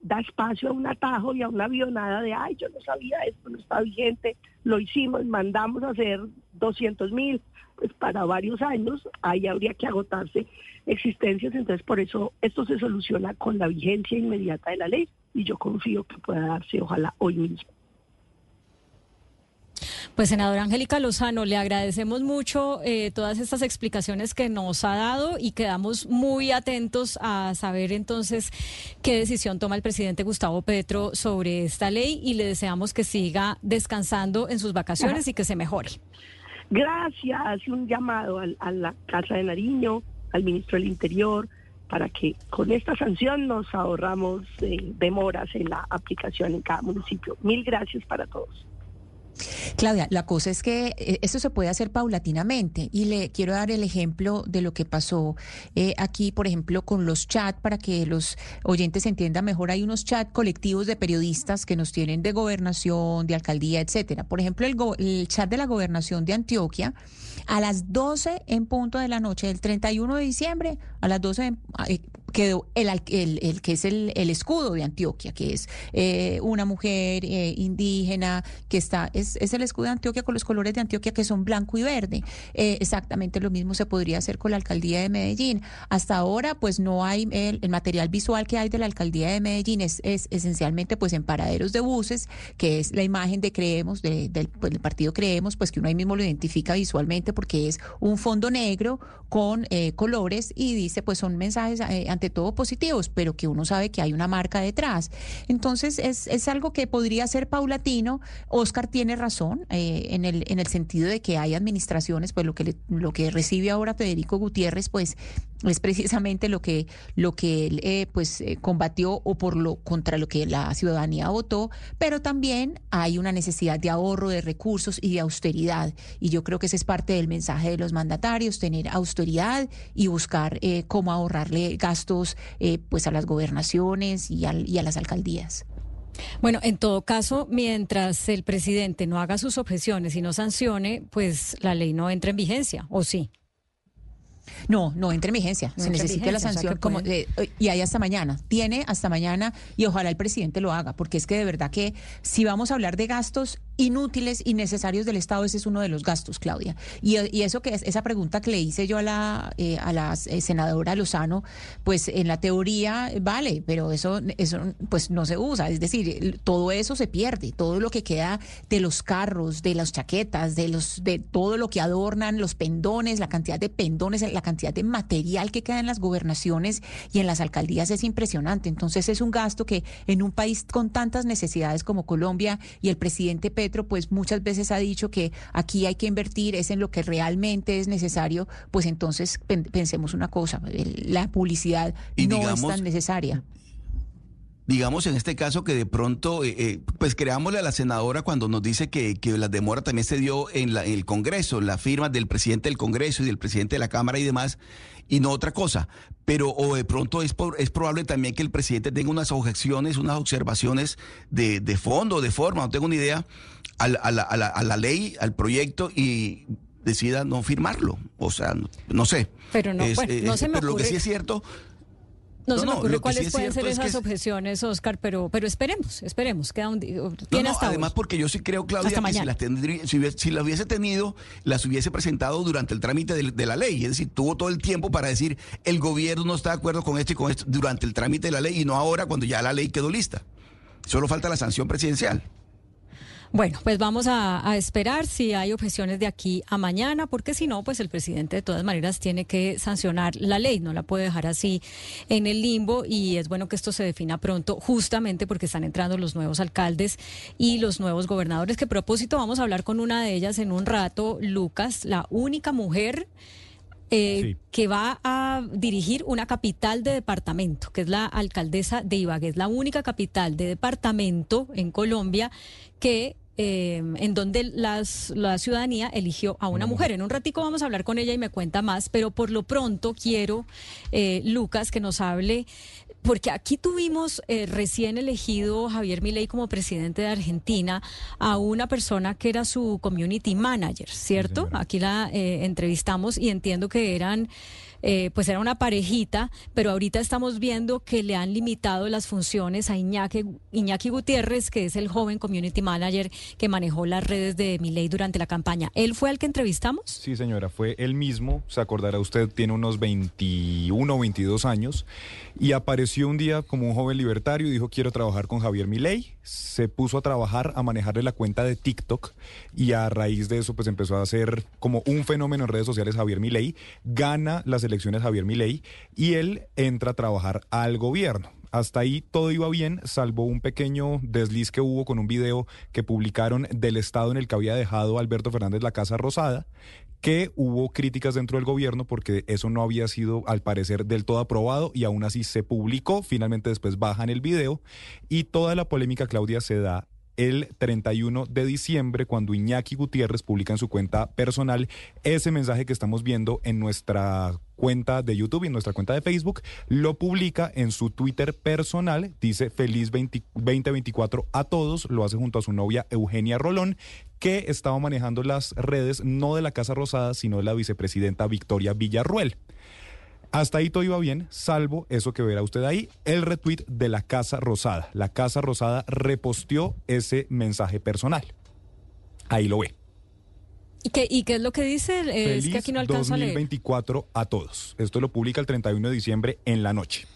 da espacio a un atajo y a una avionada de, ay, yo no sabía esto, no está vigente, lo hicimos, mandamos a hacer 200 mil, pues para varios años, ahí habría que agotarse existencias, entonces por eso esto se soluciona con la vigencia inmediata de la ley y yo confío que pueda darse, ojalá, hoy mismo. Pues senadora Angélica Lozano, le agradecemos mucho eh, todas estas explicaciones que nos ha dado y quedamos muy atentos a saber entonces qué decisión toma el presidente Gustavo Petro sobre esta ley y le deseamos que siga descansando en sus vacaciones y que se mejore. Gracias. Un llamado a, la Casa de Nariño, al ministro del Interior, para que con esta sanción nos ahorramos eh, demoras en la aplicación en cada municipio. Mil gracias para todos. Claudia, la cosa es que eh, esto se puede hacer paulatinamente y le quiero dar el ejemplo de lo que pasó eh, aquí, por ejemplo, con los chats para que los oyentes entiendan mejor. Hay unos chats colectivos de periodistas que nos tienen de gobernación, de alcaldía, etcétera. Por ejemplo, el, el chat de la gobernación de Antioquia a las 12 en punto de la noche del 31 de diciembre, a las 12 quedó el, el, que es el, escudo de Antioquia, que es eh, una mujer eh, indígena, que está, es, es, el escudo de Antioquia con los colores de Antioquia que son blanco y verde. Eh, exactamente lo mismo se podría hacer con la alcaldía de Medellín. Hasta ahora, pues no hay el, material visual que hay de la alcaldía de Medellín, es, es, esencialmente pues en paraderos de buses, que es la imagen de Creemos, de, del, pues, del, partido Creemos, pues que uno ahí mismo lo identifica visualmente porque es un fondo negro con colores y dice pues son mensajes ante todo positivos, pero que uno sabe que hay una marca detrás. Entonces es, es algo que podría ser paulatino. Oscar tiene razón eh, en, el, en el sentido de que hay administraciones, pues lo que, lo que recibe ahora Federico Gutiérrez, pues es precisamente lo que, lo que él eh, pues eh, combatió o por lo contra lo que la ciudadanía votó, pero también hay una necesidad de ahorro de recursos y de austeridad. Y yo creo que ese es parte del mensaje de los mandatarios, tener austeridad y buscar cómo ahorrarle gastos eh, pues a las gobernaciones y a las alcaldías. Bueno, en todo caso, mientras el presidente no haga sus objeciones y no sancione, pues la ley no entra en vigencia, ¿o sí? No, no entra en vigencia. Se necesita la sanción como eh, y hay hasta mañana. Tiene hasta mañana y ojalá el presidente lo haga, porque es que de verdad que si vamos a hablar de gastos inútiles, innecesarios del Estado, ese es uno de los gastos, Claudia. Y, eso que es, esa pregunta que le hice yo a la, eh, a la eh, senadora Lozano, pues en la teoría vale, pero eso, eso pues no se usa. Es decir, todo eso se pierde, todo lo que queda de los carros, de las chaquetas, de los, de todo lo que adornan, los pendones, la cantidad de pendones, la cantidad de material que queda en las gobernaciones y en las alcaldías es impresionante. Entonces es un gasto que en un país con tantas necesidades como Colombia y el presidente Petro, pues muchas veces ha dicho que aquí hay que invertir, es en lo que realmente es necesario, pues entonces pensemos una cosa, la publicidad no es tan necesaria. Digamos en este caso que de pronto, eh, eh, pues creámosle a la senadora cuando nos dice que, que la demora también se dio en, la, en el Congreso, la firma del presidente del Congreso y del presidente de la Cámara y demás, y no otra cosa. Pero o de pronto es, es probable también que el presidente tenga unas objeciones, unas observaciones de, de fondo, de forma, no tengo ni idea, a la, a, la, a, la, ley, al proyecto y decida no firmarlo. O sea, no, sé. Pero no, no se me Pero lo que sí es cierto no, se me ocurre cuáles pueden ser esas objeciones, Oscar, pero, pero esperemos, esperemos. Queda un tiene hasta además, porque yo sí creo, Claudia, que si las, tendría, si, hubiese tenido, las hubiese presentado durante el trámite de, la ley. Es decir, tuvo todo el tiempo para decir el gobierno no está de acuerdo con esto y con esto durante el trámite de la ley y no ahora cuando ya la ley quedó lista. Solo falta la sanción presidencial. Bueno, pues vamos a, esperar si hay objeciones de aquí a mañana, porque si no, pues el presidente de todas maneras tiene que sancionar la ley, no la puede dejar así en el limbo y es bueno que esto se defina pronto, justamente porque están entrando los nuevos alcaldes y los nuevos gobernadores, que a propósito vamos a hablar con una de ellas en un rato, Lucas, la única mujer. Eh, que va a dirigir una capital de departamento, que es la alcaldesa de Ibagué, es la única capital de departamento en Colombia que Em, en donde las, la ciudadanía eligió a una mujer. En un ratico vamos a hablar con ella y me cuenta más, pero por lo pronto quiero, eh, Lucas, que nos hable, porque aquí tuvimos eh, recién elegido Javier Milei como presidente de Argentina a una persona que era su community manager, ¿cierto? aquí la eh, entrevistamos y entiendo que eran eh, pues era una parejita, pero ahorita estamos viendo que le han limitado las funciones a Iñaki, Iñaki Gutiérrez, que es el joven community manager que manejó las redes de Miley durante la campaña. ¿Él fue al que entrevistamos? Sí, señora, fue él mismo, se acordará usted, tiene unos 21 o 22 años, y apareció un día como un joven libertario y dijo quiero trabajar con Javier Milei, se puso a trabajar, a manejarle la cuenta de TikTok, y a raíz de eso pues empezó a hacer como un fenómeno en redes sociales Javier Milei, gana las elecciones elecciones Javier Milei y él entra a trabajar al gobierno. Hasta ahí todo iba bien, salvo un pequeño desliz que hubo con un video que publicaron del estado en el que había dejado Alberto Fernández la Casa Rosada, que hubo críticas dentro del gobierno porque eso no había sido al parecer del todo aprobado y aún así se publicó, finalmente después bajan el video y toda la polémica, Claudia, se da el 31 de diciembre cuando Iñaki Gutiérrez publica en su cuenta personal ese mensaje que estamos viendo en nuestra cuenta de YouTube y en nuestra cuenta de Facebook, lo publica en su Twitter personal, dice feliz 2024 a todos, lo hace junto a su novia Eugenia Rolón, que estaba manejando las redes no de la Casa Rosada, sino de la vicepresidenta Victoria Villarruel. Hasta ahí todo iba bien, salvo eso que verá usted ahí, el retweet de la Casa Rosada. La Casa Rosada reposteó ese mensaje personal. Ahí lo ve. ¿Y qué, ¿Y qué es lo que dice? es que aquí no alcanza 2024 a, a todos. Esto lo publica el 31 de diciembre en la noche.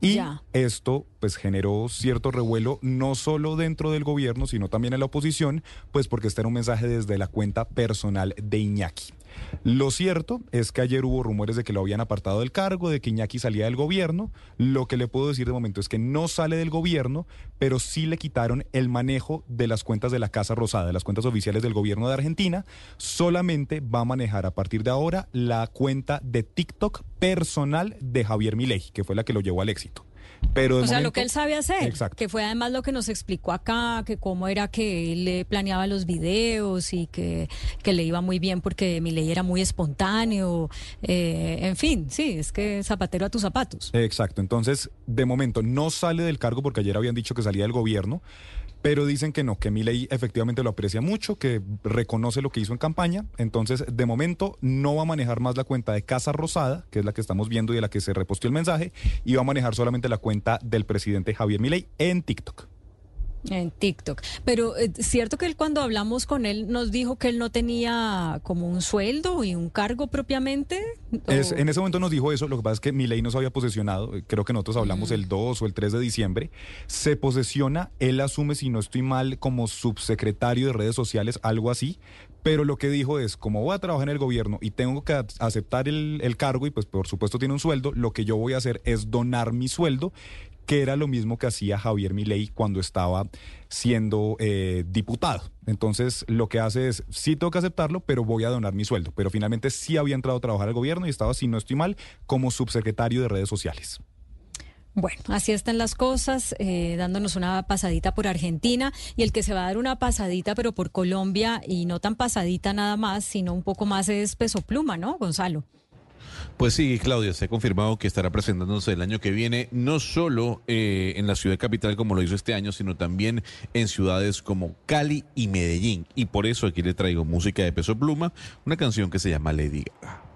Y esto pues generó cierto revuelo no solo dentro del gobierno, sino también en la oposición, pues porque este era un mensaje desde la cuenta personal de Iñaki. Lo cierto es que ayer hubo rumores de que lo habían apartado del cargo, de que Iñaki salía del gobierno. Lo que le puedo decir de momento es que no sale del gobierno, pero sí le quitaron el manejo de las cuentas de la Casa Rosada, de las cuentas oficiales del gobierno de Argentina. Solamente va a manejar a partir de ahora la cuenta de TikTok personal de Javier Milei, que fue la que lo llevó al éxito. Pero o sea, lo que él sabe hacer, que fue además lo que nos explicó acá, que cómo era que él le planeaba los videos y que, que le iba muy bien porque mi ley era muy espontáneo, eh, en fin, sí, es que zapatero a tus zapatos. Exacto, entonces de momento no sale del cargo porque ayer habían dicho que salía del gobierno, pero dicen que no, que Milei efectivamente lo aprecia mucho, que reconoce lo que hizo en campaña. Entonces, de momento, no va a manejar más la cuenta de Casa Rosada, que es la que estamos viendo y de la que se reposteó el mensaje, y va a manejar solamente la cuenta del presidente Javier Milei en TikTok. En TikTok. Pero es cierto que él cuando hablamos con él nos dijo que él no tenía como un sueldo y un cargo propiamente. Es, en ese momento nos dijo eso, lo que pasa es que mi ley no se había posesionado, creo que nosotros hablamos el 2 o el 3 de diciembre, se posesiona, él asume, si no estoy mal, como subsecretario de redes sociales, algo así, pero lo que dijo es, como voy a trabajar en el gobierno y tengo que aceptar el, el cargo y pues por supuesto tiene un sueldo, lo que yo voy a hacer es donar mi sueldo que era lo mismo que hacía Javier Milei cuando estaba siendo eh, diputado. Entonces, lo que hace es, sí tengo que aceptarlo, pero voy a donar mi sueldo. Pero finalmente sí había entrado a trabajar al gobierno y estaba, si no estoy mal, como subsecretario de redes sociales. Bueno, así están las cosas, eh, dándonos una pasadita por Argentina y el que se va a dar una pasadita, pero por Colombia y no tan pasadita nada más, sino un poco más es peso pluma, ¿no, Gonzalo? Pues sí, Claudia, se ha confirmado que estará presentándose el año que viene, no solo eh, en la ciudad capital como lo hizo este año, sino también en ciudades como Cali y Medellín. Y por eso aquí le traigo música de Peso Pluma, una canción que se llama Lady Gaga.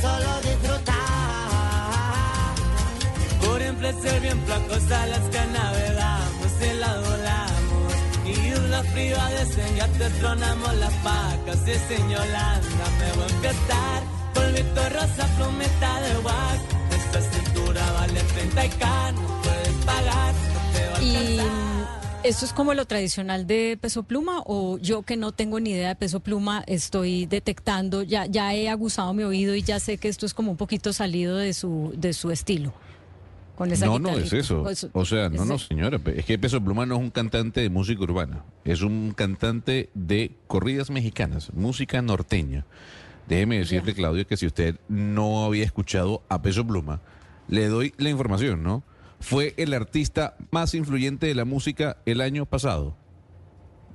Solo disfrutan. Por influencer bien flacos a las que navegamos y la volamos. Y islas privadas en ya te tronamos las pacas. Y sin Yolanda me voy a empezar. Polvito rosa, plumeta de wax. Esta cintura vale 30 y K, no puedes pagar. no te va a alcanzar. Esto es como lo tradicional de peso pluma o yo que no tengo ni idea de peso pluma estoy detectando, ya, ya he aguzado mi oído y ya sé que esto es como un poquito salido de su, de su estilo. Con esa No, no es eso. Pues, O sea, no, no, señora. Es que Peso Pluma no es un cantante de música urbana. Es un cantante de corridas mexicanas, música norteña. Déjeme decirle, Claudio, que si usted no había escuchado a Peso Pluma, le doy la información, ¿no? Fue el artista más influyente de la música el año pasado.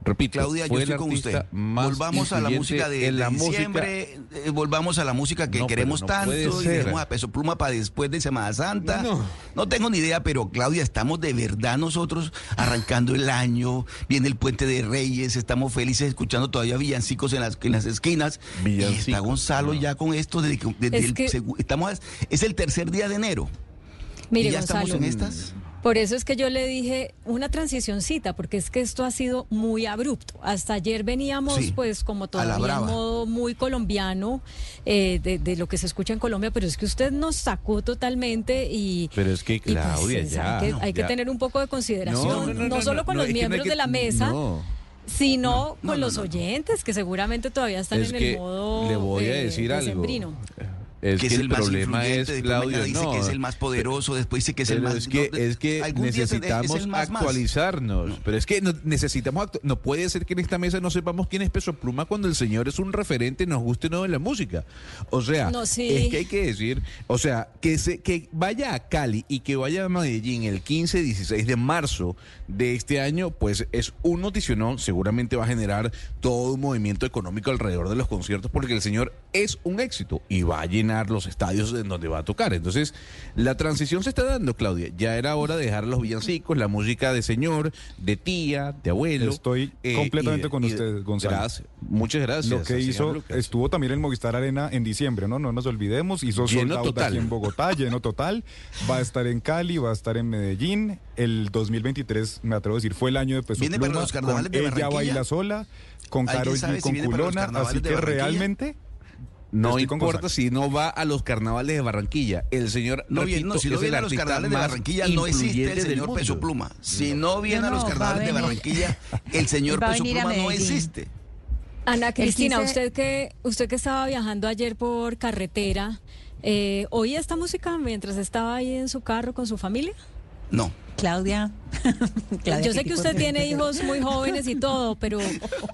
Repito, Claudia, yo fue estoy el con artista usted. más Volvamos a la música de, en de la música diciembre, eh, volvamos a la música que No, queremos no tanto y dejemos a Peso Pluma para después de Semana Santa. No, No, tengo ni idea, pero Claudia, estamos de verdad nosotros arrancando el año, viene el Puente de Reyes, estamos felices escuchando todavía villancicos en las, en las esquinas. Y está Gonzalo ya con esto desde, que- desde Es el que- estamos es el tercer día de enero. Mire, y ya estamos Gonzalo, en estas. Por eso es que yo le dije una transicioncita, porque es que esto ha sido muy abrupto. Hasta ayer veníamos, Sí, pues, como todavía en modo muy colombiano eh, de, de lo que se escucha en Colombia, pero es que usted nos sacó totalmente y. Pero es que, pues, Claudia, ya. hay que, hay que ya. tener un poco de consideración, No, no, no, no, no, solo con no, los miembros que- de la mesa, no. sino No, con no, los no, no. oyentes que seguramente todavía están Es en el modo. le voy a decir algo. Es que, que es el, el más problema influyente, es, mañana dice no, que es el más poderoso, después dice que es el más- Es que, no, es que es necesitamos más actualizarnos. Pero es que no- necesitamos. actu- No puede ser que en esta mesa no sepamos quién es Peso Pluma cuando el señor es un referente, nos guste o no de la música. O sea, No, sí. es que hay que decir. O sea, que, se, que vaya a Cali y que vaya a Medellín el 15 16 de marzo de este año, pues es un noticionón. Seguramente va a generar todo un movimiento económico alrededor de los conciertos porque el señor es un éxito y va a llenar los estadios en donde va a tocar. Entonces, la transición se está dando, Claudia. Ya era hora de dejar los villancicos, la música de señor, de tía, de abuelo. Estoy eh, completamente de- con usted, Gonzalo. Gracias. Muchas gracias. Lo que hizo, Lucas. estuvo también en Movistar Arena en diciembre, ¿no? No nos olvidemos. Hizo Lleno total. aquí en Bogotá, lleno total. Va a estar en Cali, va a estar en Medellín. El 2023, me atrevo a decir, fue el año de Peso Viene para Pluma, los carnavales con de Ella baila sola, con ¿Alguien Karol sabe G, si con para los Culona. Así que realmente... No importa si no va a los carnavales de Barranquilla. El señor, No, viene- repito, no, si no viene a los carnavales de Barranquilla, no existe el señor Peso. Pluma. Si no viene No, a los carnavales de. Barranquilla, el señor Peso Pluma no existe. Ana Cristina, 15 usted que usted que estaba viajando ayer por carretera, eh, ¿oía esta música mientras estaba ahí en su carro con su familia? No, Claudia. Claudia Yo sé que usted tiene hijos muy jóvenes y todo, pero,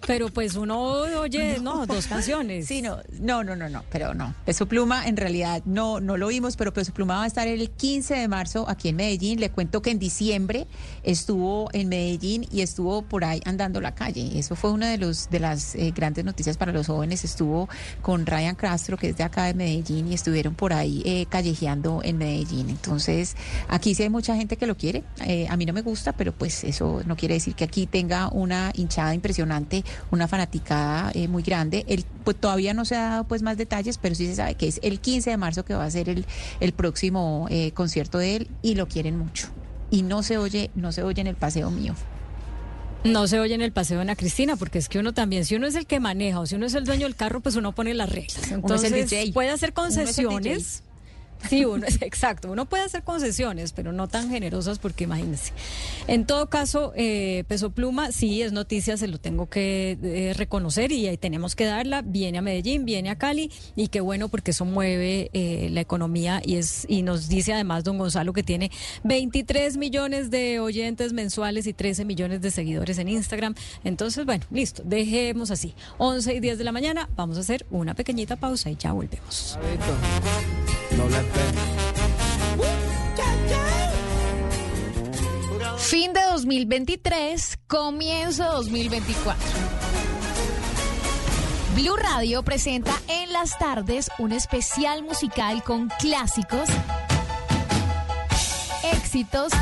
pero pues uno oye, no, dos canciones. Sí, no, no, no, no, no, pero no. Peso Pluma, en realidad, no, no lo vimos, pero Peso Pluma va a estar el 15 de marzo aquí en Medellín. Le cuento que en diciembre estuvo en Medellín y estuvo por ahí andando la calle. Eso fue una de los de las eh, grandes noticias para los jóvenes. Estuvo con Ryan Castro, que es de acá de Medellín, y estuvieron por ahí eh, callejeando en Medellín. Entonces, aquí sí hay mucha gente que lo quiere. Eh, a mí no me gusta, pero pues eso no quiere decir que aquí tenga una hinchada impresionante, una fanaticada eh, muy grande. El, pues todavía no se ha dado pues más detalles, pero sí se sabe que es el 15 de marzo que va a ser el, el próximo eh, concierto de él y lo quieren mucho. Y no se oye, no se oye en el paseo mío. No se oye en el paseo de Ana Cristina, porque es que uno también, si uno es el que maneja o si uno es el dueño del carro, pues uno pone las reglas. Entonces, puede hacer concesiones Sí, uno es exacto. Uno puede hacer concesiones, pero no tan generosas porque imagínense. En todo caso, eh, Peso Pluma sí es noticia, se lo tengo que eh, reconocer y ahí tenemos que darla. Viene a Medellín, viene a Cali y qué bueno porque eso mueve eh, la economía y es y nos dice además don Gonzalo que tiene 23 millones de oyentes mensuales y 13 millones de seguidores en Instagram. Entonces, bueno, listo, dejemos así. 11 y 10 de la mañana, vamos a hacer una pequeñita pausa y ya volvemos. Fin de 2023, comienzo 2024. Blue Radio presenta en las tardes un especial musical con clásicos, éxitos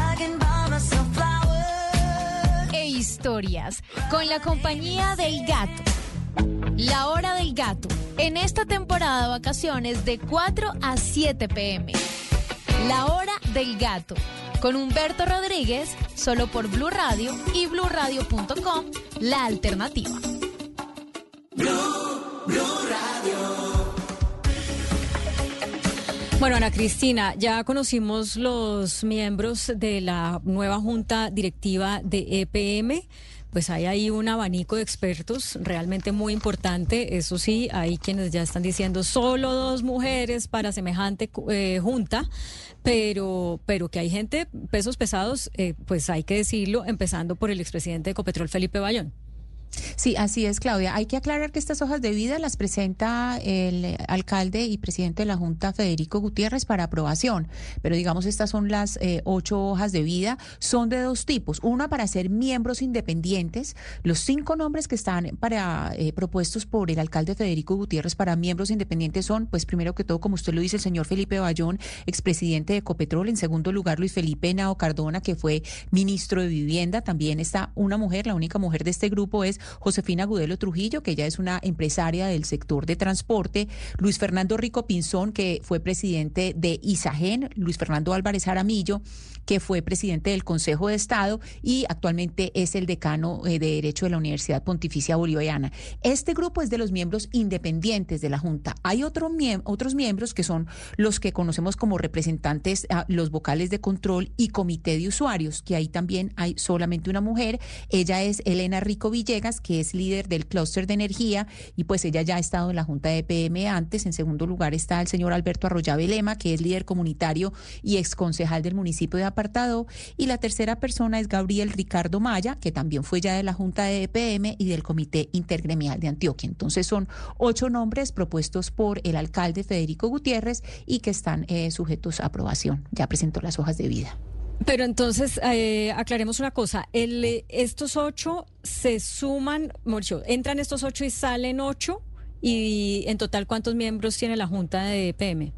e historias con la compañía del gato. La hora del gato. En esta temporada de vacaciones de 4 a 7 pm. La hora del gato. Con Humberto Rodríguez, solo por Blue Radio y bluradio.com, la alternativa. Bueno, Ana Cristina, ya conocimos los miembros de la nueva junta directiva de EPM pues hay ahí un abanico de expertos realmente muy importante. Eso sí, hay quienes ya están diciendo solo dos mujeres para semejante eh, junta, pero, pero que hay gente, pesos pesados, eh, pues hay que decirlo, empezando por el expresidente de Ecopetrol, Felipe Bayón. Sí, así es, Claudia. Hay que aclarar que estas hojas de vida las presenta el alcalde y presidente de la Junta, Federico Gutiérrez, para aprobación. Pero digamos, estas son las eh, ocho hojas de vida. Son de dos tipos. Una para ser miembros independientes. Los cinco nombres que están para eh, propuestos por el alcalde Federico Gutiérrez para miembros independientes son, pues primero que todo, como usted lo dice, el señor Felipe Bayón, expresidente de Ecopetrol. En segundo lugar, Luis Felipe Nao Cardona, que fue ministro de Vivienda. También está una mujer, la única mujer de este grupo es Josefina Gudelo Trujillo, que ella es una empresaria del sector de transporte, Luis Fernando Rico Pinzón, que fue presidente de Isagen, Luis Fernando Álvarez Aramillo, que fue presidente del Consejo de Estado y actualmente es el decano eh, de Derecho de la Universidad Pontificia Bolivariana. Este grupo es de los miembros independientes de la Junta. Hay otros miembros que son los que conocemos como representantes, ah, los vocales de control y comité de usuarios, que ahí también hay solamente una mujer. Ella es Elena Rico Villegas, que es líder del clúster de energía y pues ella ya ha estado en la Junta de PM antes. En segundo lugar está el señor Alberto Arroya Lema, que es líder comunitario y exconcejal del municipio de Apartado. Y la tercera persona es Gabriel Ricardo Maya, que también fue ya de la Junta de EPM y del Comité Intergremial de Antioquia. Entonces son ocho nombres propuestos por el alcalde Federico Gutiérrez y que están eh, sujetos a aprobación. Ya presentó las hojas de vida. Pero entonces, eh, aclaremos una cosa, el, eh, estos ocho se suman, Mauricio, entran estos ocho y salen ocho, y en total, ¿cuántos miembros tiene la Junta de PM?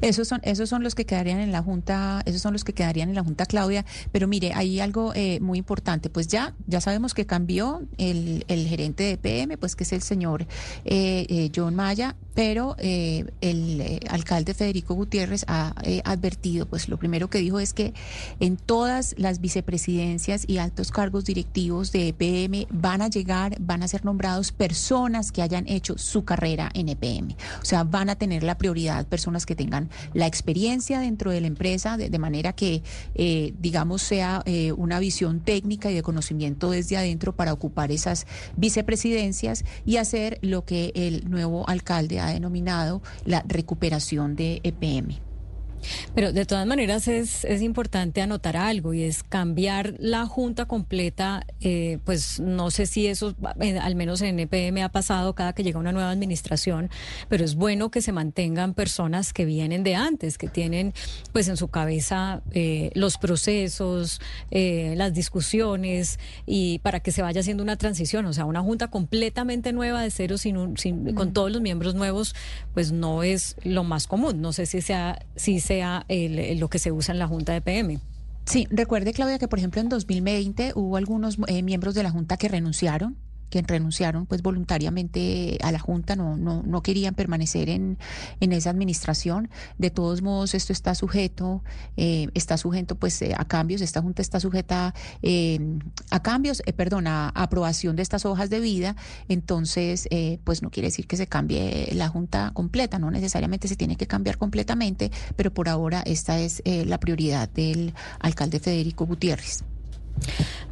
Esos son, esos son los que quedarían en la Junta, esos son los que quedarían en la Junta Claudia. Pero mire, hay algo eh, muy importante. Pues ya, ya sabemos que cambió el, el gerente de PM, pues que es el señor eh, eh, John Maya, pero el alcalde Federico Gutiérrez ha advertido, pues lo primero que dijo es que en todas las vicepresidencias y altos cargos directivos de EPM van a llegar, van a ser nombrados personas que hayan hecho su carrera en EPM. O sea, van a tener la prioridad personas que tengan la experiencia dentro de la empresa, de, manera que, eh, digamos, sea eh, una visión técnica y de conocimiento desde adentro para ocupar esas vicepresidencias y hacer lo que el nuevo alcalde ha denominado la recuperación de EPM. Pero de todas maneras es, es importante anotar algo y es cambiar la junta completa, eh, pues no sé si eso, eh, al menos en EPM ha pasado cada que llega una nueva administración, pero es bueno que se mantengan personas que vienen de antes, que tienen pues en su cabeza eh, los procesos, las discusiones y para que se vaya haciendo una transición, o sea, una junta completamente nueva de cero sin, sin con todos los miembros nuevos, pues no es lo más común. No sé si sea si se sea lo que se usa en la Junta de PM. Sí, recuerde Claudia que por ejemplo en 2020 hubo algunos eh, miembros de la Junta que renunciaron que renunciaron pues voluntariamente a la Junta, no, no, no querían permanecer en, en esa administración. De todos modos, esto está sujeto, eh, está sujeto pues eh, a cambios, esta Junta está sujeta eh, a cambios, perdón, a, aprobación de estas hojas de vida, entonces pues no quiere decir que se cambie la Junta completa, no necesariamente se tiene que cambiar completamente, pero por ahora esta es la prioridad del alcalde Federico Gutiérrez.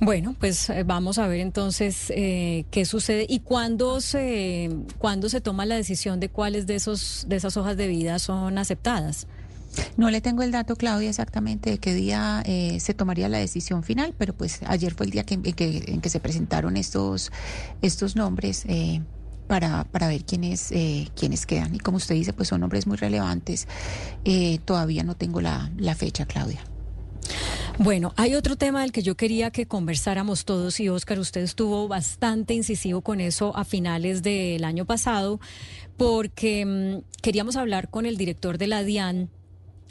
Bueno, pues eh, vamos a ver entonces eh, qué sucede y cuándo se, cuándo se toma la decisión de cuáles de, esos, de esas hojas de vida son aceptadas. No le tengo el dato, Claudia, exactamente de qué día eh, se tomaría la decisión final, pero pues ayer fue el día en, que, se presentaron estos, estos nombres. para, para ver quiénes, quiénes quedan. Y como usted dice, pues son nombres muy relevantes. todavía no tengo la, la fecha, Claudia. Bueno, hay otro tema del que yo quería que conversáramos todos y Oscar, usted estuvo bastante incisivo con eso a finales del año pasado porque mm, queríamos hablar con el director de la DIAN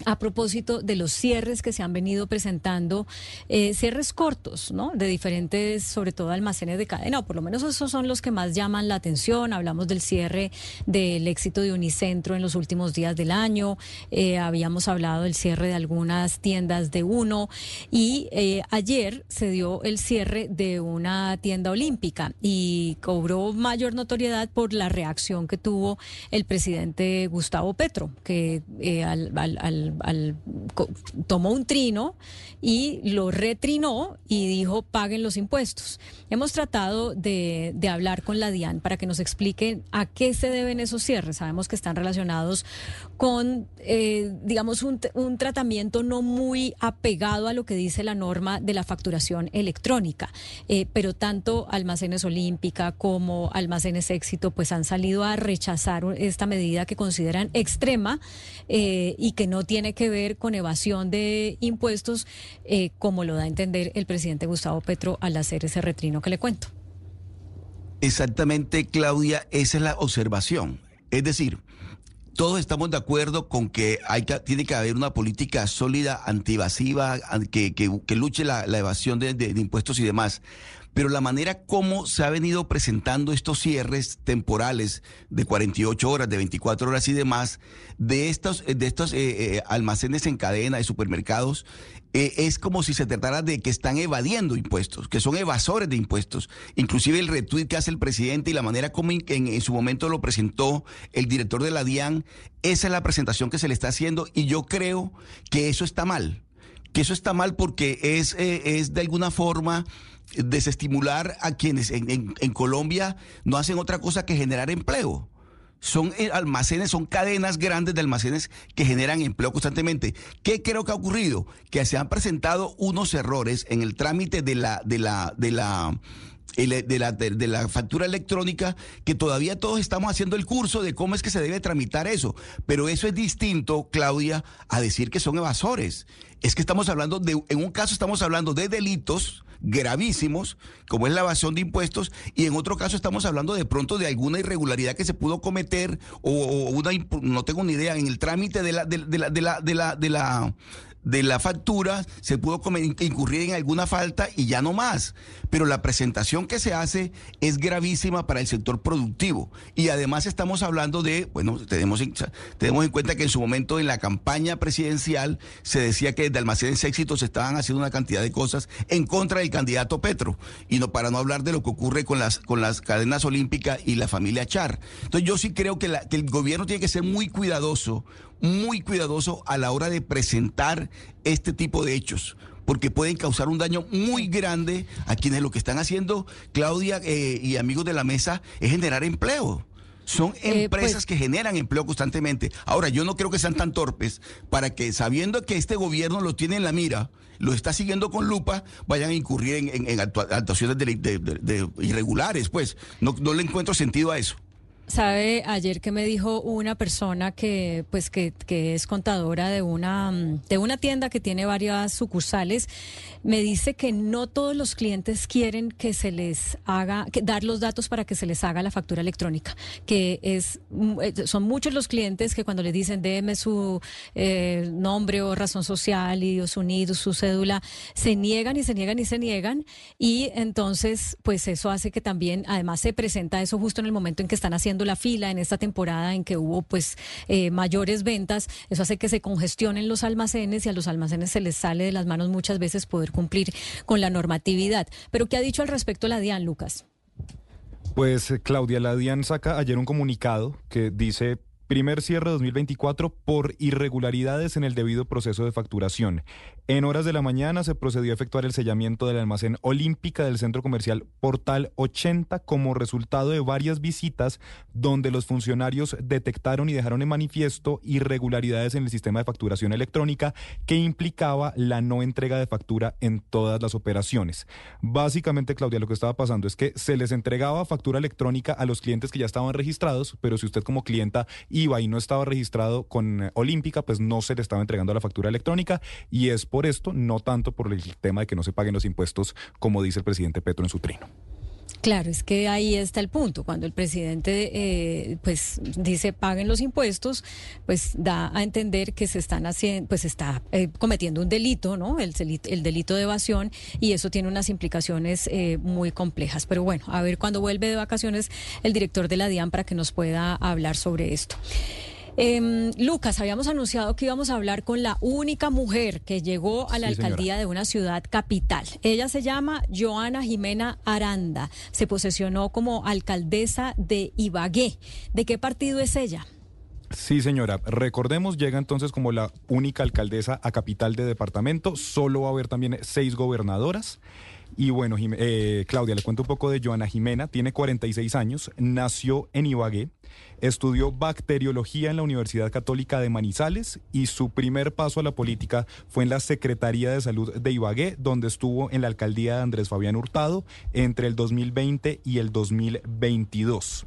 a propósito de los cierres que se han venido presentando, eh, cierres cortos, ¿no? De diferentes, sobre todo almacenes de cadena, o por lo menos esos son los que más llaman la atención. Hablamos del cierre del éxito de Unicentro en los últimos días del año, eh, habíamos hablado del cierre de algunas tiendas de uno y eh, ayer se dio el cierre de una tienda olímpica y cobró mayor notoriedad por la reacción que tuvo el presidente Gustavo Petro, que al, al al, tomó un trino y lo retrinó y dijo paguen los impuestos. Hemos tratado de, hablar con la DIAN para que nos explique a qué se deben esos cierres. Sabemos que están relacionados con, eh, digamos, un, tratamiento no muy apegado a lo que dice la norma de la facturación electrónica, eh, pero tanto Almacenes Olímpica como Almacenes Éxito pues han salido a rechazar esta medida que consideran extrema eh, y que no tiene tiene que ver con evasión de impuestos, eh, como lo da a entender el presidente Gustavo Petro al hacer ese retrino que le cuento. Exactamente, Claudia, esa es la observación. Es decir, todos estamos de acuerdo con que hay que, tiene que haber una política sólida, antivasiva, que, que, luche la, evasión de, impuestos y demás pero la manera como se ha venido presentando estos cierres temporales de 48 horas, de 24 horas y demás, de estos, de estos eh, eh, almacenes en cadena de supermercados, eh, es como si se tratara de que están evadiendo impuestos, que son evasores de impuestos. Inclusive el retweet que hace el presidente y la manera como en, en, su momento lo presentó el director de la DIAN, esa es la presentación que se le está haciendo y yo creo que eso está mal que eso está mal porque es, es de alguna forma desestimular a quienes en, Colombia no hacen otra cosa que generar empleo son eh, almacenes, son cadenas grandes de almacenes que generan empleo constantemente. ¿Qué creo que ha ocurrido? Que se han presentado unos errores en el trámite de la, de la, de la de la, de, la factura electrónica, que todavía todos estamos haciendo el curso de cómo es que se debe tramitar eso. Pero eso es distinto, Claudia, a decir que son evasores. Es que estamos hablando de, en un caso estamos hablando de delitos gravísimos, como es la evasión de impuestos, y en otro caso estamos hablando de pronto de alguna irregularidad que se pudo cometer o, una, no tengo ni idea, en el trámite de la, de, la, de la, de la, de la de la factura se pudo incurrir en alguna falta y ya no más. Pero la presentación que se hace es gravísima para el sector productivo. Y además estamos hablando de, bueno, tenemos, tenemos en cuenta que en su momento en la campaña presidencial se decía que desde Almacenes Éxitos se estaban haciendo una cantidad de cosas en contra del candidato Petro. Y no para no hablar de lo que ocurre con las, con las cadenas olímpicas y la familia Char. Entonces yo sí creo que el gobierno tiene que ser muy cuidadoso muy cuidadoso a la hora de presentar este tipo de hechos porque pueden causar un daño muy grande a quienes lo que están haciendo, Claudia eh, y amigos de la mesa, es generar empleo. Son Eh, empresas pues- que generan empleo constantemente. Ahora, yo no creo que sean tan torpes para que, sabiendo que este gobierno lo tiene en la mira, lo está siguiendo con lupa, vayan a incurrir en, en- en actua- actuaciones de- de- irregulares. Pues no, no le encuentro sentido a eso. Sabe, ayer que me dijo una persona que, pues, que, que es contadora de una, mm, de una tienda que tiene varias sucursales, me dice que no todos los clientes quieren que se les haga, que dar los datos para que se les haga la factura electrónica, que es, mm, eh, son muchos los clientes que cuando le dicen déme su eh, nombre o razón social y su NID, su cédula, se niegan y se niegan y se niegan. Y entonces, pues eso hace que también, además se presenta eso justo en el momento en que están haciendo la fila en esta temporada en que hubo pues eh, mayores ventas, eso hace que se congestionen los almacenes y a los almacenes se les sale de las manos muchas veces poder cumplir con la normatividad. Pero ¿qué ha dicho al respecto la DIAN, Lucas? Pues eh, Claudia Ladian saca ayer un comunicado que dice primer cierre 2024 por irregularidades en el debido proceso de facturación. En horas de la mañana se procedió a efectuar el sellamiento del almacén Olímpica del centro comercial Portal 80 como resultado de varias visitas donde los funcionarios detectaron y dejaron en manifiesto irregularidades en el sistema de facturación electrónica que implicaba la no entrega de factura en todas las operaciones. Básicamente, Claudia, lo que estaba pasando es que se les entregaba factura electrónica a los clientes que ya estaban registrados, pero si usted como clienta iba y no estaba registrado con eh, Olímpica, pues no se le estaba entregando la factura electrónica y es por esto, no tanto por el tema de que no se paguen los impuestos, como dice el presidente Petro en su trino. Claro, es que ahí está el punto. Cuando el presidente eh, pues dice paguen los impuestos, pues da a entender que se están haciendo, pues está eh, cometiendo un delito, ¿no? El, el delito de evasión y eso tiene unas implicaciones eh, muy complejas. Pero bueno, a ver cuando vuelve de vacaciones el director de la DIAN para que nos pueda hablar sobre esto. Em, Lucas, habíamos anunciado que íbamos a hablar con la única mujer que llegó a la Sí, señora. alcaldía de una ciudad capital. Ella se llama Joana Jimena Aranda. Se posesionó como alcaldesa de Ibagué. ¿De qué partido es ella? Sí, señora. Recordemos, llega entonces como la única alcaldesa a capital de departamento. Solo va a haber también seis gobernadoras. Y bueno, eh, Claudia, le cuento un poco de Joana Jimena. Tiene 46 años, nació en Ibagué, estudió bacteriología en la Universidad Católica de Manizales y su primer paso a la política fue en la Secretaría de Salud de Ibagué, donde estuvo en la alcaldía de Andrés Fabián Hurtado entre el 2020 y el 2022.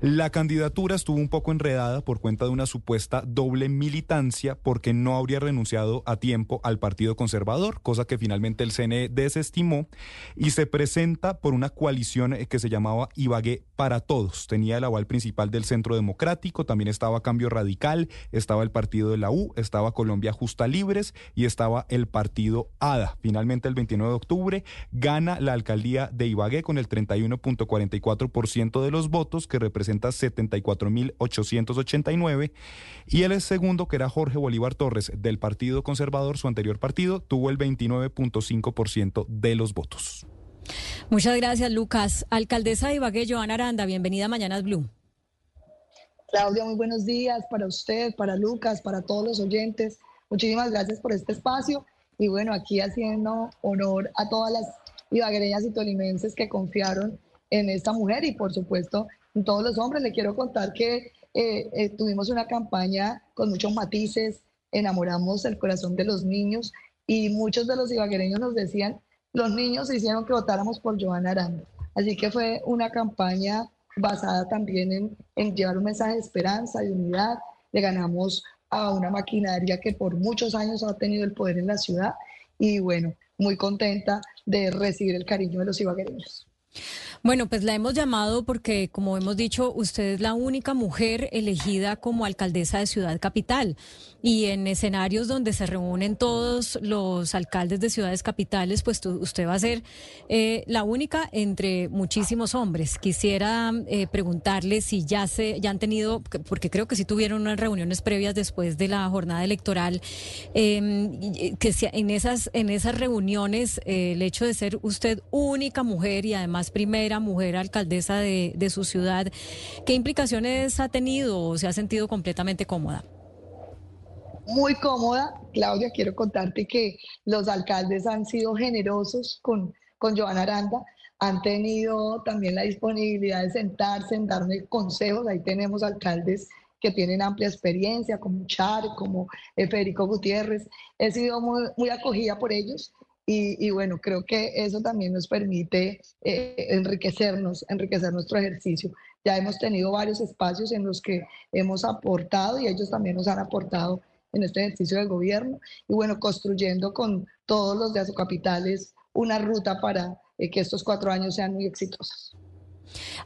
La candidatura estuvo un poco enredada por cuenta de una supuesta doble militancia porque no habría renunciado a tiempo al Partido Conservador, cosa que finalmente el CNE desestimó y se presenta por una coalición eh, que se llamaba Ibagué para Todos. Tenía el aval principal del Centro Democrático, también estaba Cambio Radical, estaba el partido de la U, estaba Colombia Justa Libres y estaba el partido ADA. Finalmente el 29 de octubre gana la alcaldía de Ibagué con el 31.44% de los votos que representa 74.889 y el segundo que era Jorge Bolívar Torres del Partido Conservador, su anterior partido, tuvo el 29.5% de los votos. Muchas gracias, Lucas. Alcaldesa de Ibagué, Joana Aranda, bienvenida a Mañanas Blue. Claudia, muy buenos días para usted, para Lucas, para todos los oyentes. Muchísimas gracias por este espacio y bueno, aquí haciendo honor a todas las ibaguereñas y tolimenses que confiaron en esta mujer y por supuesto todos los hombres. Le quiero contar que eh, eh, tuvimos una campaña con muchos matices, enamoramos el corazón de los niños y muchos de los ibaguereños nos decían, los niños hicieron que votáramos por Joana Aranda. Así que fue una campaña basada también en, llevar un mensaje de esperanza, de unidad. Le ganamos a una maquinaria que por muchos años ha tenido el poder en la ciudad y bueno, muy contenta de recibir el cariño de los ibaguereños. Bueno, pues la hemos llamado porque, como hemos dicho, usted es la única mujer elegida como alcaldesa de Ciudad Capital. Y en escenarios donde se reúnen todos los alcaldes de ciudades capitales, pues usted va a ser eh, la única entre muchísimos hombres. Quisiera eh, preguntarle si ya se ya han tenido, porque creo que sí tuvieron unas reuniones previas después de la jornada electoral, eh, que en esas en esas reuniones eh, el hecho de ser usted única mujer y además primera mujer alcaldesa de, su ciudad, ¿qué implicaciones ha tenido o se ha sentido completamente cómoda? muy cómoda. Claudia, quiero contarte que los alcaldes han sido generosos con, con Joana Aranda. han tenido también la disponibilidad de sentarse, en darme consejos. Ahí tenemos alcaldes que tienen amplia experiencia, como Char, como eh, Federico Gutiérrez. He sido muy, muy acogida por ellos y, bueno, creo que eso también nos permite eh, enriquecernos, enriquecer nuestro ejercicio. Ya hemos tenido varios espacios en los que hemos aportado y ellos también nos han aportado en este ejercicio del gobierno. Y bueno, construyendo con todos los de capitales una ruta para eh, que estos cuatro años sean muy exitosos.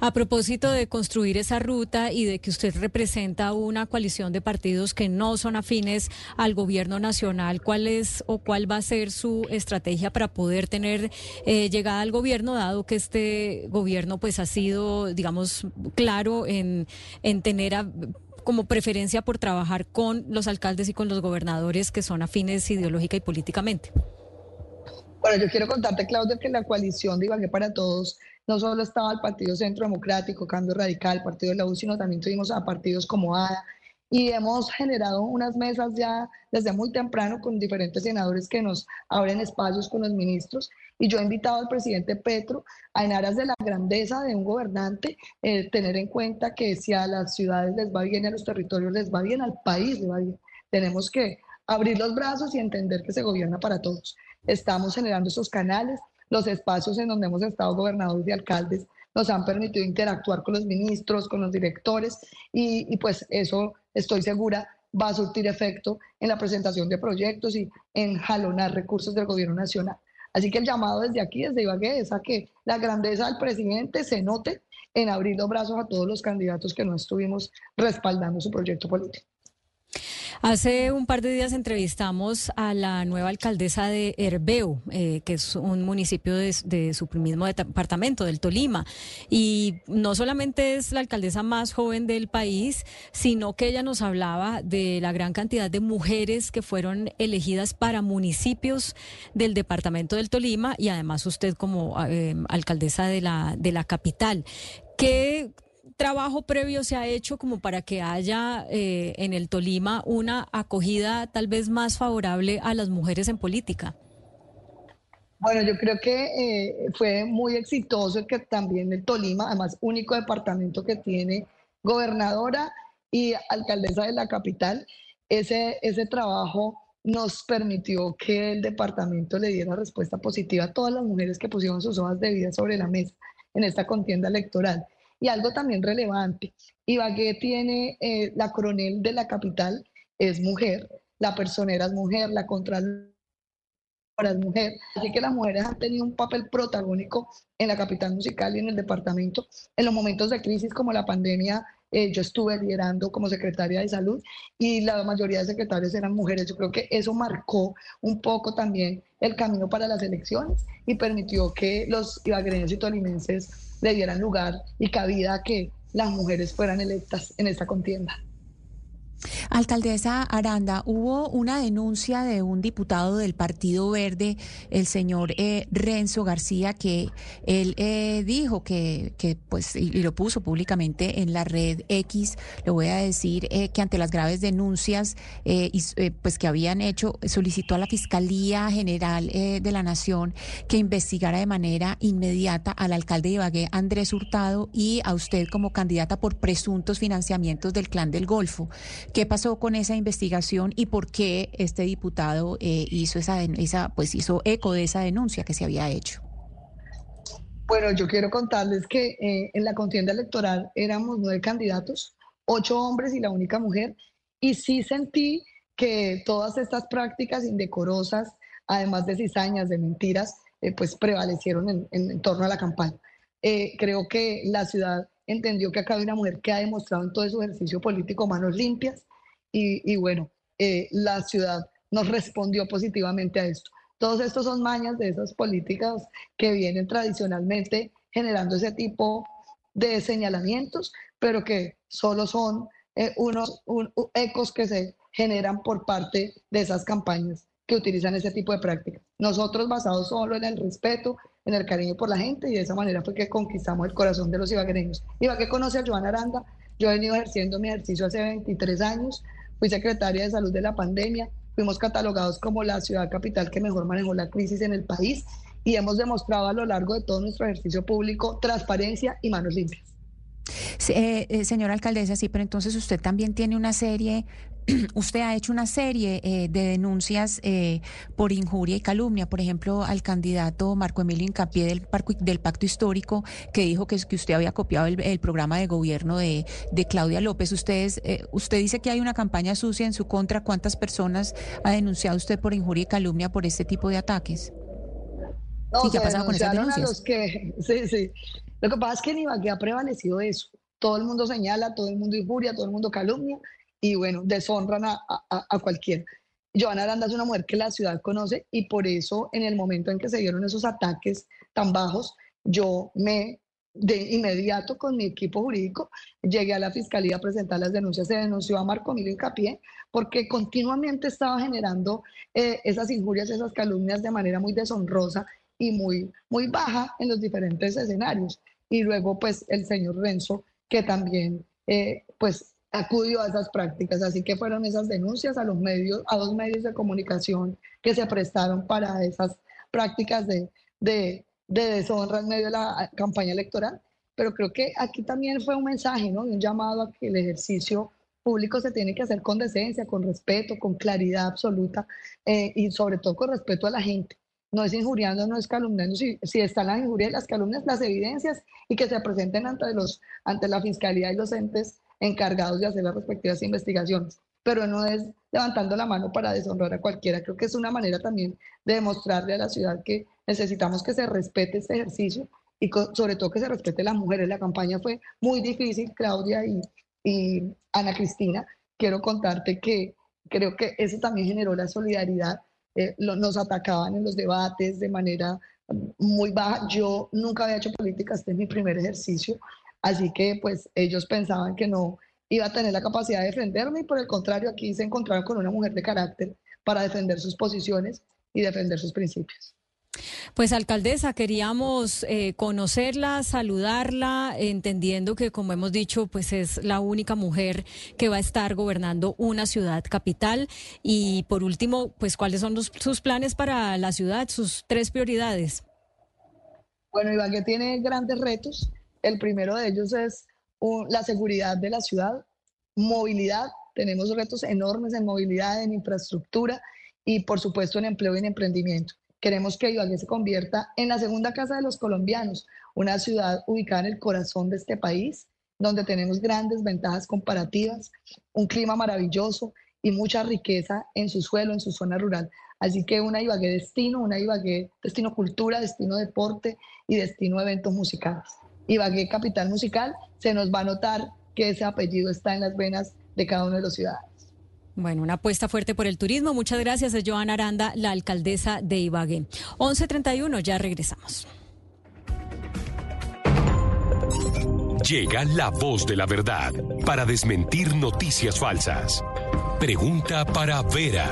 A propósito de construir esa ruta y de que usted representa una coalición de partidos que no son afines al gobierno nacional, ¿cuál es o cuál va a ser su estrategia para poder tener eh, llegada al gobierno, dado que este gobierno pues ha sido, digamos, claro en, en tener como preferencia por trabajar con los alcaldes y con los gobernadores que son afines ideológica y políticamente? Bueno, yo quiero contarte, Claudia, que la coalición de Ibagué para Todos no solo estaba el Partido Centro Democrático, Cambio Radical, Partido de la U, sino también tuvimos a partidos como ADA. Y hemos generado unas mesas ya desde muy temprano con diferentes senadores que nos abren espacios con los ministros. Y yo he invitado al presidente Petro a, en aras de la grandeza de un gobernante, eh, tener en cuenta que si a las ciudades les va bien, a los territorios les va bien, al país les va bien. Tenemos que abrir los brazos y entender que se gobierna para todos. Estamos generando esos canales, los espacios en donde hemos estado gobernadores y alcaldes nos han permitido interactuar con los ministros, con los directores y, pues eso estoy segura va a surtir efecto en la presentación de proyectos y en jalonar recursos del gobierno nacional. Así que el llamado desde aquí, desde Ibagué, es a que la grandeza del presidente se note en abrir los brazos a todos los candidatos que no estuvimos respaldando su proyecto político. Hace un par de días entrevistamos a la nueva alcaldesa de Herbeu, eh, que es un municipio de, su mismo departamento, del Tolima. Y no solamente es la alcaldesa más joven del país, sino que ella nos hablaba de la gran cantidad de mujeres que fueron elegidas para municipios del departamento del Tolima y además usted como eh, alcaldesa de la, de la capital. ¿Qué trabajo previo se ha hecho como para que haya eh, en el Tolima una acogida tal vez más favorable a las mujeres en política? Bueno, yo creo que eh, fue muy exitoso que también el Tolima, además único departamento que tiene gobernadora y alcaldesa de la capital, ese, ese trabajo nos permitió que el departamento le diera respuesta positiva a todas las mujeres que pusieron sus hojas de vida sobre la mesa en esta contienda electoral. Y algo también relevante, Ibagué tiene eh, la coronel de la capital, es mujer, la personera es mujer, la contralora es mujer. Así que las mujeres han tenido un papel protagónico en la capital musical y en el departamento. En los momentos de crisis como la pandemia, eh, yo estuve liderando como secretaria de salud y la mayoría de secretarios eran mujeres. Yo creo que eso marcó un poco también el camino para las elecciones y permitió que los ibaguereños y tolimenses le dieran lugar y cabida a que las mujeres fueran electas en esta contienda. Alcaldesa Aranda, hubo una denuncia de un diputado del Partido Verde, el señor eh, Renzo García, que él eh, dijo que, que, pues, y, lo puso públicamente en la red X, le voy a decir eh, que ante las graves denuncias y, pues que habían hecho, solicitó a la Fiscalía General de la Nación que investigara de manera inmediata al alcalde de Ibagué, Andrés Hurtado, y a usted como candidata por presuntos financiamientos del Clan del Golfo. ¿Qué pasó con esa investigación y por qué este diputado eh, hizo esa, esa, pues hizo eco de esa denuncia que se había hecho? Bueno, yo quiero contarles que eh, en la contienda electoral éramos nueve candidatos, ocho hombres y la única mujer, y sí sentí que todas estas prácticas indecorosas, además de cizañas, de mentiras, eh, pues prevalecieron en, en, torno a la campaña. creo que la ciudad entendió que acá hay una mujer que ha demostrado en todo su ejercicio político manos limpias y, bueno, eh, la ciudad nos respondió positivamente a esto. Todos estos son mañas de esas políticas que vienen tradicionalmente generando ese tipo de señalamientos, pero que solo son eh, unos ecos que se generan por parte de esas campañas que utilizan ese tipo de prácticas. Nosotros basados solo en el respeto, en el cariño por la gente y de esa manera fue que conquistamos el corazón de los ibaguereños. Ibagué conoce a Joana Aranda, yo he venido ejerciendo mi ejercicio hace 23 años, fui secretaria de salud de la pandemia, fuimos catalogados como la ciudad capital que mejor manejó la crisis en el país y hemos demostrado a lo largo de todo nuestro ejercicio público transparencia y manos limpias. Eh, eh, alcaldesa, sí, pero entonces usted también tiene una serie, usted ha hecho una serie eh, de denuncias por injuria y calumnia, por ejemplo, al candidato Marco Emilio Incapié del, del Pacto Histórico, que dijo que, que usted había copiado el, programa de gobierno de, Claudia López. Ustedes, usted dice que hay una campaña sucia en su contra. ¿Cuántas personas ha denunciado usted por injuria y calumnia por este tipo de ataques? No, qué ha pasado con esas denuncias? los que, sí, sí. Lo que pasa es que en Ibagué ha prevalecido eso. Todo el mundo señala, todo el mundo injuria, todo el mundo calumnia y bueno, deshonran a, a, cualquiera. Joana Aranda es una mujer que la ciudad conoce y por eso en el momento en que se dieron esos ataques tan bajos, yo me de inmediato con mi equipo jurídico llegué a la fiscalía a presentar las denuncias. Se denunció a Marco Emilio Incapié porque continuamente estaba generando eh, esas injurias, esas calumnias de manera muy deshonrosa y muy, muy baja en los diferentes escenarios y luego pues el señor Renzo, que también eh, pues acudió a esas prácticas. Así que fueron esas denuncias a los medios, a dos medios de comunicación que se prestaron para esas prácticas de, de, de deshonra en medio de la campaña electoral. Pero creo que aquí también fue un mensaje, ¿no? un llamado a que el ejercicio público se tiene que hacer con decencia, con respeto, con claridad absoluta eh, y sobre todo con respeto a la gente no es injuriando, no es calumniando, si, si están las injurias las calumnias, las evidencias y que se presenten ante, los, ante la fiscalía y los entes encargados de hacer las respectivas investigaciones. Pero no es levantando la mano para deshonrar a cualquiera. Creo que es una manera también de demostrarle a la ciudad que necesitamos que se respete este ejercicio y sobre todo que se respete a las mujeres. La campaña fue muy difícil, Claudia y, y Ana Cristina. Quiero contarte que creo que eso también generó la solidaridad eh, nos atacaban en los debates de manera muy baja. Yo nunca había hecho política, este es mi primer ejercicio, así que pues ellos pensaban que no iba a tener la capacidad de defenderme y por el contrario aquí se encontraron con una mujer de carácter para defender sus posiciones y defender sus principios. Pues alcaldesa, queríamos eh, conocerla, saludarla, entendiendo que como hemos dicho, pues es la única mujer que va a estar gobernando una ciudad capital. Y por último, pues cuáles son sus planes para la ciudad, sus tres prioridades. Bueno, Iván, tiene grandes retos. El primero de ellos es la seguridad de la ciudad, movilidad. Tenemos retos enormes en movilidad, en infraestructura y por supuesto en empleo y en emprendimiento. Queremos que Ibagué se convierta en la segunda casa de los colombianos, una ciudad ubicada en el corazón de este país, donde tenemos grandes ventajas comparativas, un clima maravilloso y mucha riqueza en su suelo, en su zona rural. Así que una Ibagué destino, una Ibagué destino cultura, destino deporte y destino eventos musicales. Ibagué capital musical, se nos va a notar que ese apellido está en las venas de cada uno de los ciudadanos. Bueno, una apuesta fuerte por el turismo. Muchas gracias, es Joana Aranda, la alcaldesa de Ibagué. 11.31, ya regresamos. Llega la voz de la verdad para desmentir noticias falsas. Pregunta para Vera.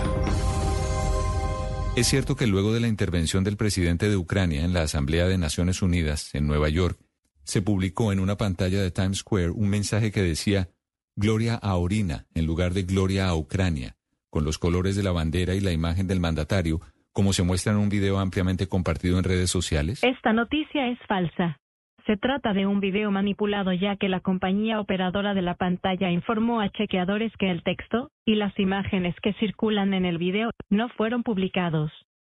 Es cierto que luego de la intervención del presidente de Ucrania en la Asamblea de Naciones Unidas en Nueva York, se publicó en una pantalla de Times Square un mensaje que decía Gloria a Orina en lugar de Gloria a Ucrania, con los colores de la bandera y la imagen del mandatario, como se muestra en un video ampliamente compartido en redes sociales? Esta noticia es falsa. Se trata de un video manipulado ya que la compañía operadora de la pantalla informó a chequeadores que el texto y las imágenes que circulan en el video no fueron publicados.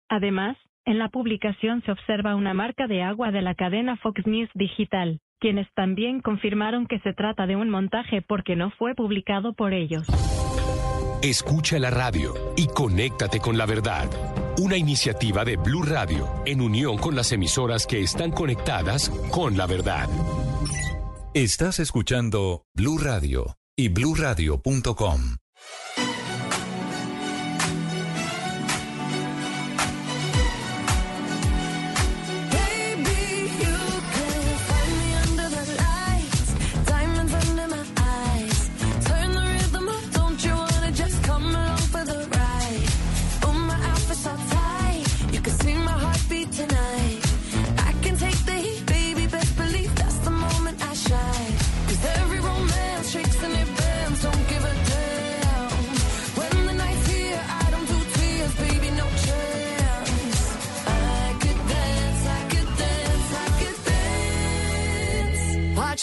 Además, en la publicación se observa una marca de agua de la cadena Fox News Digital, quienes también confirmaron que se trata de un montaje porque no fue publicado por ellos. Escucha la radio y conéctate con la verdad. Una iniciativa de Blue Radio en unión con las emisoras que están conectadas con la verdad. Estás escuchando Blue Radio y bluradio.com.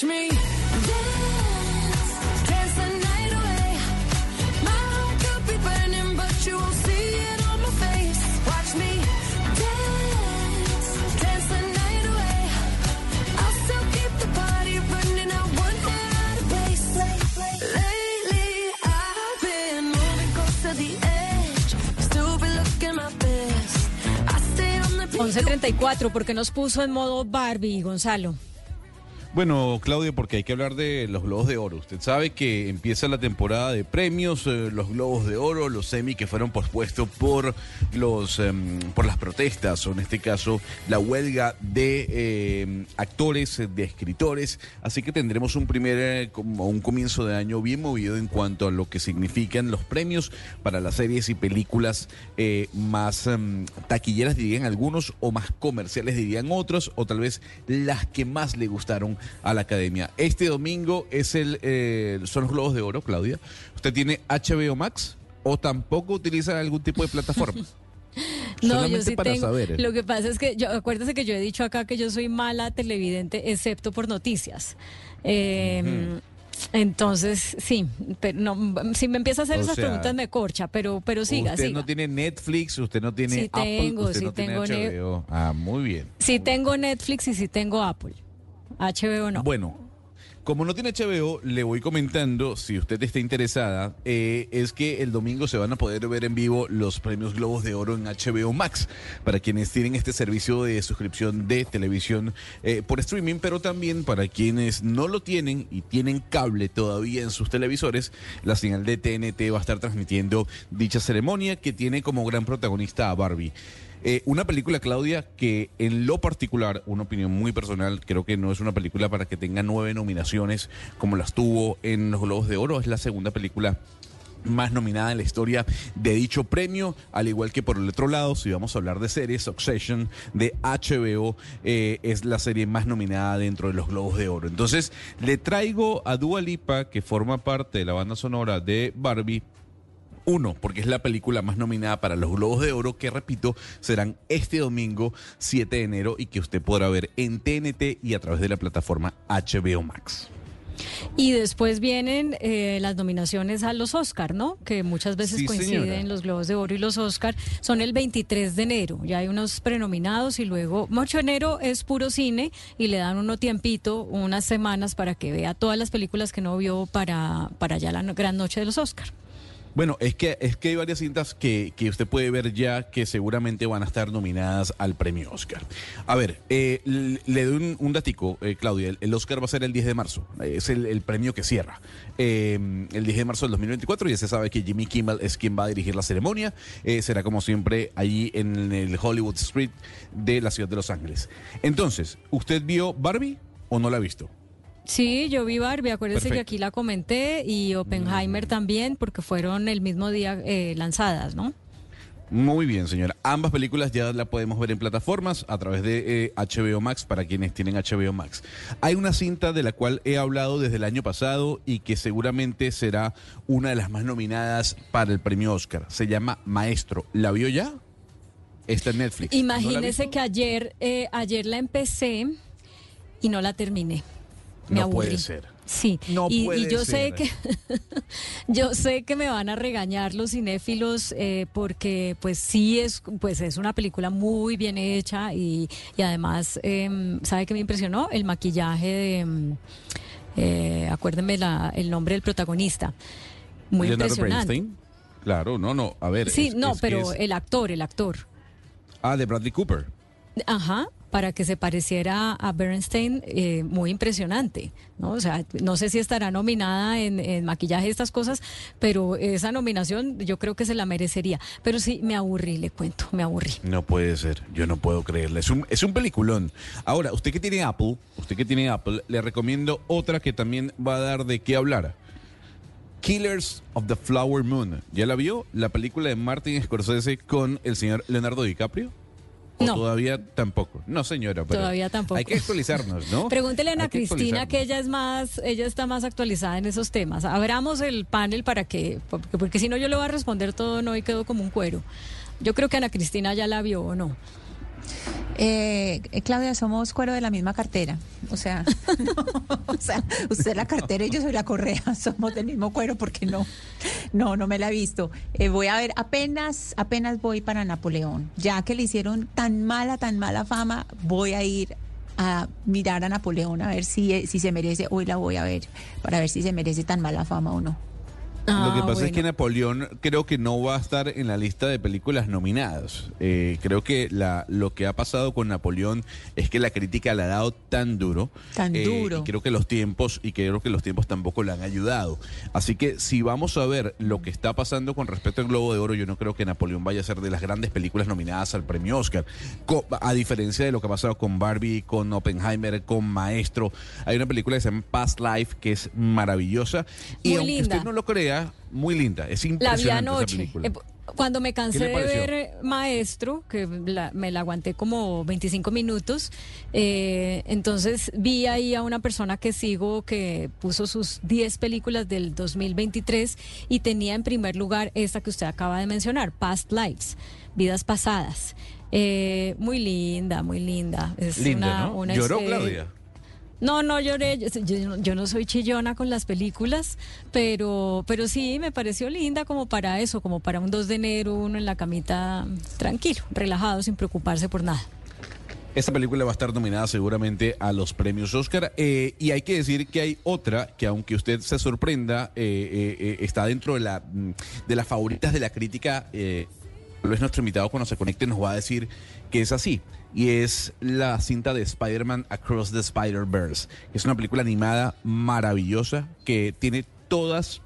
on the 11.34, porque nos puso en modo Barbie, Gonzalo. Bueno, Claudia, porque hay que hablar de los Globos de Oro. Usted sabe que empieza la temporada de premios, eh, los Globos de Oro, los semi que fueron pospuestos por los em, por las protestas, o en este caso la huelga de em, actores, eh, de escritores. Así que tendremos un primer eh, como un comienzo de año bien movido en cuanto a lo que significan los premios para las series y películas más em, taquilleras dirían algunos o más comerciales dirían otros o tal vez las que más le gustaron a la academia. Este domingo es el eh, son los Globos de Oro, Claudia. ¿Usted tiene HBO Max o tampoco utiliza algún tipo de plataforma? No, yo Solamente sí para tengo. saber. Lo que pasa es que, yo, acuérdese que yo he dicho acá que yo soy mala televidente, excepto por noticias. Eh, Entonces, sí, pero no, si me empieza a hacer O esas sea, preguntas me corcha, pero, pero siga, usted siga. no tiene Netflix, usted no tiene Sí Apple, tengo, usted sí no tengo tiene Net- HBO. Ah, muy bien. Sí tengo Netflix y sí tengo Apple. HBO no. Bueno, como no tiene HBO, le voy comentando, si usted está interesada, eh, es que el domingo se van a poder ver en vivo los premios Globos de Oro en HBO Max, para quienes tienen este servicio de suscripción de televisión eh, por streaming, pero también para quienes no lo tienen y tienen cable todavía en sus televisores, la señal de TNT va a estar transmitiendo dicha ceremonia que tiene como gran protagonista a Barbie. Eh, una película, Claudia, que en lo particular, una opinión muy personal, creo que no es una película para que tenga nueve nominaciones como las tuvo en los Globos de Oro. Es la segunda película más nominada en la historia de dicho premio, al igual que por el otro lado, si vamos a hablar de series, Succession de HBO eh, es la serie más nominada dentro de los Globos de Oro. Entonces, le traigo a Dua Lipa, que forma parte de la banda sonora de Barbie, uno, porque es la película más nominada para los Globos de Oro, que repito, serán este domingo 7 de enero y que usted podrá ver en TNT y a través de la plataforma HBO Max. Y después vienen eh, las nominaciones a los Oscar, ¿no? Que muchas veces Sí, coinciden señora. los Globos de Oro y los Oscar. Son el 23 de enero. Ya hay unos prenominados y luego 8 de enero es puro cine y le dan uno tiempito, unas semanas para que vea todas las películas que no vio para, para ya la gran noche de los Oscar. Bueno, es que, es que hay varias cintas que, que usted puede ver ya que seguramente van a estar nominadas al premio Oscar. A ver, eh, le doy un, un datico, eh, Claudia. El, Oscar va a ser el 10 de marzo. Es el, el premio que cierra. Eh, el 10 de marzo del 2024 ya se sabe que Jimmy Kimmel es quien va a dirigir la ceremonia. Será como siempre allí en el Hollywood Street de la ciudad de Los Ángeles. Entonces, ¿usted vio Barbie o no la ha visto? Sí, yo vi Barbie, acuérdese que aquí la comenté y Oppenheimer también porque fueron el mismo día eh, lanzadas, ¿no? Muy bien, señora. Ambas películas ya la podemos ver en plataformas a través de eh, HBO Max para quienes tienen HBO Max. Hay una cinta de la cual he hablado desde el año pasado y que seguramente será una de las más nominadas para el premio Oscar. Se llama Maestro. ¿La vio ya? Está en Netflix. ¿No la ha Imagínese que ayer, eh, ayer la empecé y no la terminé. Me No aburrí. puede ser. Sí, No y, y puede yo sé ser. que yo sé que me van a regañar los cinéfilos eh, porque pues sí es pues es una película muy bien hecha y, y además em, sabe que me impresionó el maquillaje de em, eh, acuérdenme la, el nombre del protagonista muy Leonardo impresionante. Bernstein. Claro, no, no. A ver. Sí, es- no, es pero es- el actor, el actor. Ah, de Bradley Cooper. Ajá, para que se pareciera a Bernstein, eh, muy impresionante, ¿no? Sea, no sé si estará nominada en, en maquillaje estas cosas, pero esa nominación yo creo que se la merecería. Pero sí, me aburrí, le cuento, me aburrí. No puede ser, yo no puedo creerle. Es un, es un peliculón. Ahora, usted que tiene Apple, usted que tiene Apple, le recomiendo otra que también va a dar de qué hablar. Killers of the Flower Moon. ¿Ya la vio? La película de Martin Scorsese con el señor Leonardo DiCaprio. ¿O No. todavía tampoco? No, señora, pero Todavía tampoco. Hay que actualizarnos, ¿no? Pregúntele a Ana Cristina que ella es más, ella está más actualizada en esos temas. Abramos el panel para que, porque, porque si no yo le voy a responder todo no y quedo como un cuero. Yo creo que Ana Cristina ya la vio o no. Eh, Claudia, somos cuero de la misma cartera. O sea, o sea, usted la cartera y yo soy la correa. Somos del mismo cuero porque no, no, no me la he visto. Eh, voy a ver, apenas, apenas voy para Napoleón. Ya que le hicieron tan mala, tan mala fama, voy a ir a mirar a Napoleón a ver si, eh, si se merece. Hoy la voy a ver para ver si se merece tan mala fama o no. Lo que Ah, pasa es bueno. que Napoleón creo que no va a estar en la lista de películas nominadas. Eh, creo que la, lo que ha pasado con Napoleón es que la crítica le ha dado tan duro. Tan eh, duro. Y creo que los tiempos, y creo que los tiempos tampoco le han ayudado. Así que si vamos a ver lo que está pasando con respecto al Globo de Oro, yo no creo que Napoleón vaya a ser de las grandes películas nominadas al premio Oscar. Co- a diferencia de lo que ha pasado con Barbie, con Oppenheimer, con Maestro. Hay una película que se llama Past Life que es maravillosa. Y Muy aunque linda. usted no lo crea, muy linda. Es La vi impresionante esa película. Eh, Cuando me ¿Qué cansé de ver Maestro, que la- me la aguanté como 25 minutos, eh, entonces vi ahí a una persona que sigo que puso sus 10 películas del 2023 y tenía en primer lugar esta que usted acaba de mencionar, Past Lives, Vidas Pasadas. Eh, muy linda, muy linda. Es Linda, una, ¿no? una ¿Lloró, eh, Claudia? No, no lloré. Yo, yo- no soy chillona con las películas, pero, pero sí me pareció linda como para eso, como para un 2 de enero, uno en la camita tranquilo, relajado, sin preocuparse por nada. Esta película va a estar nominada seguramente a los premios Oscar. eh, y hay que decir que hay otra que, aunque usted se sorprenda, eh, eh, está dentro de, la, mm, de las favoritas de la crítica. Tal vez nuestro invitado cuando se conecte nos va a decir que es así. Y es la cinta de Spider-Man Across the Spider-Verse. Es una película animada maravillosa que tiene todas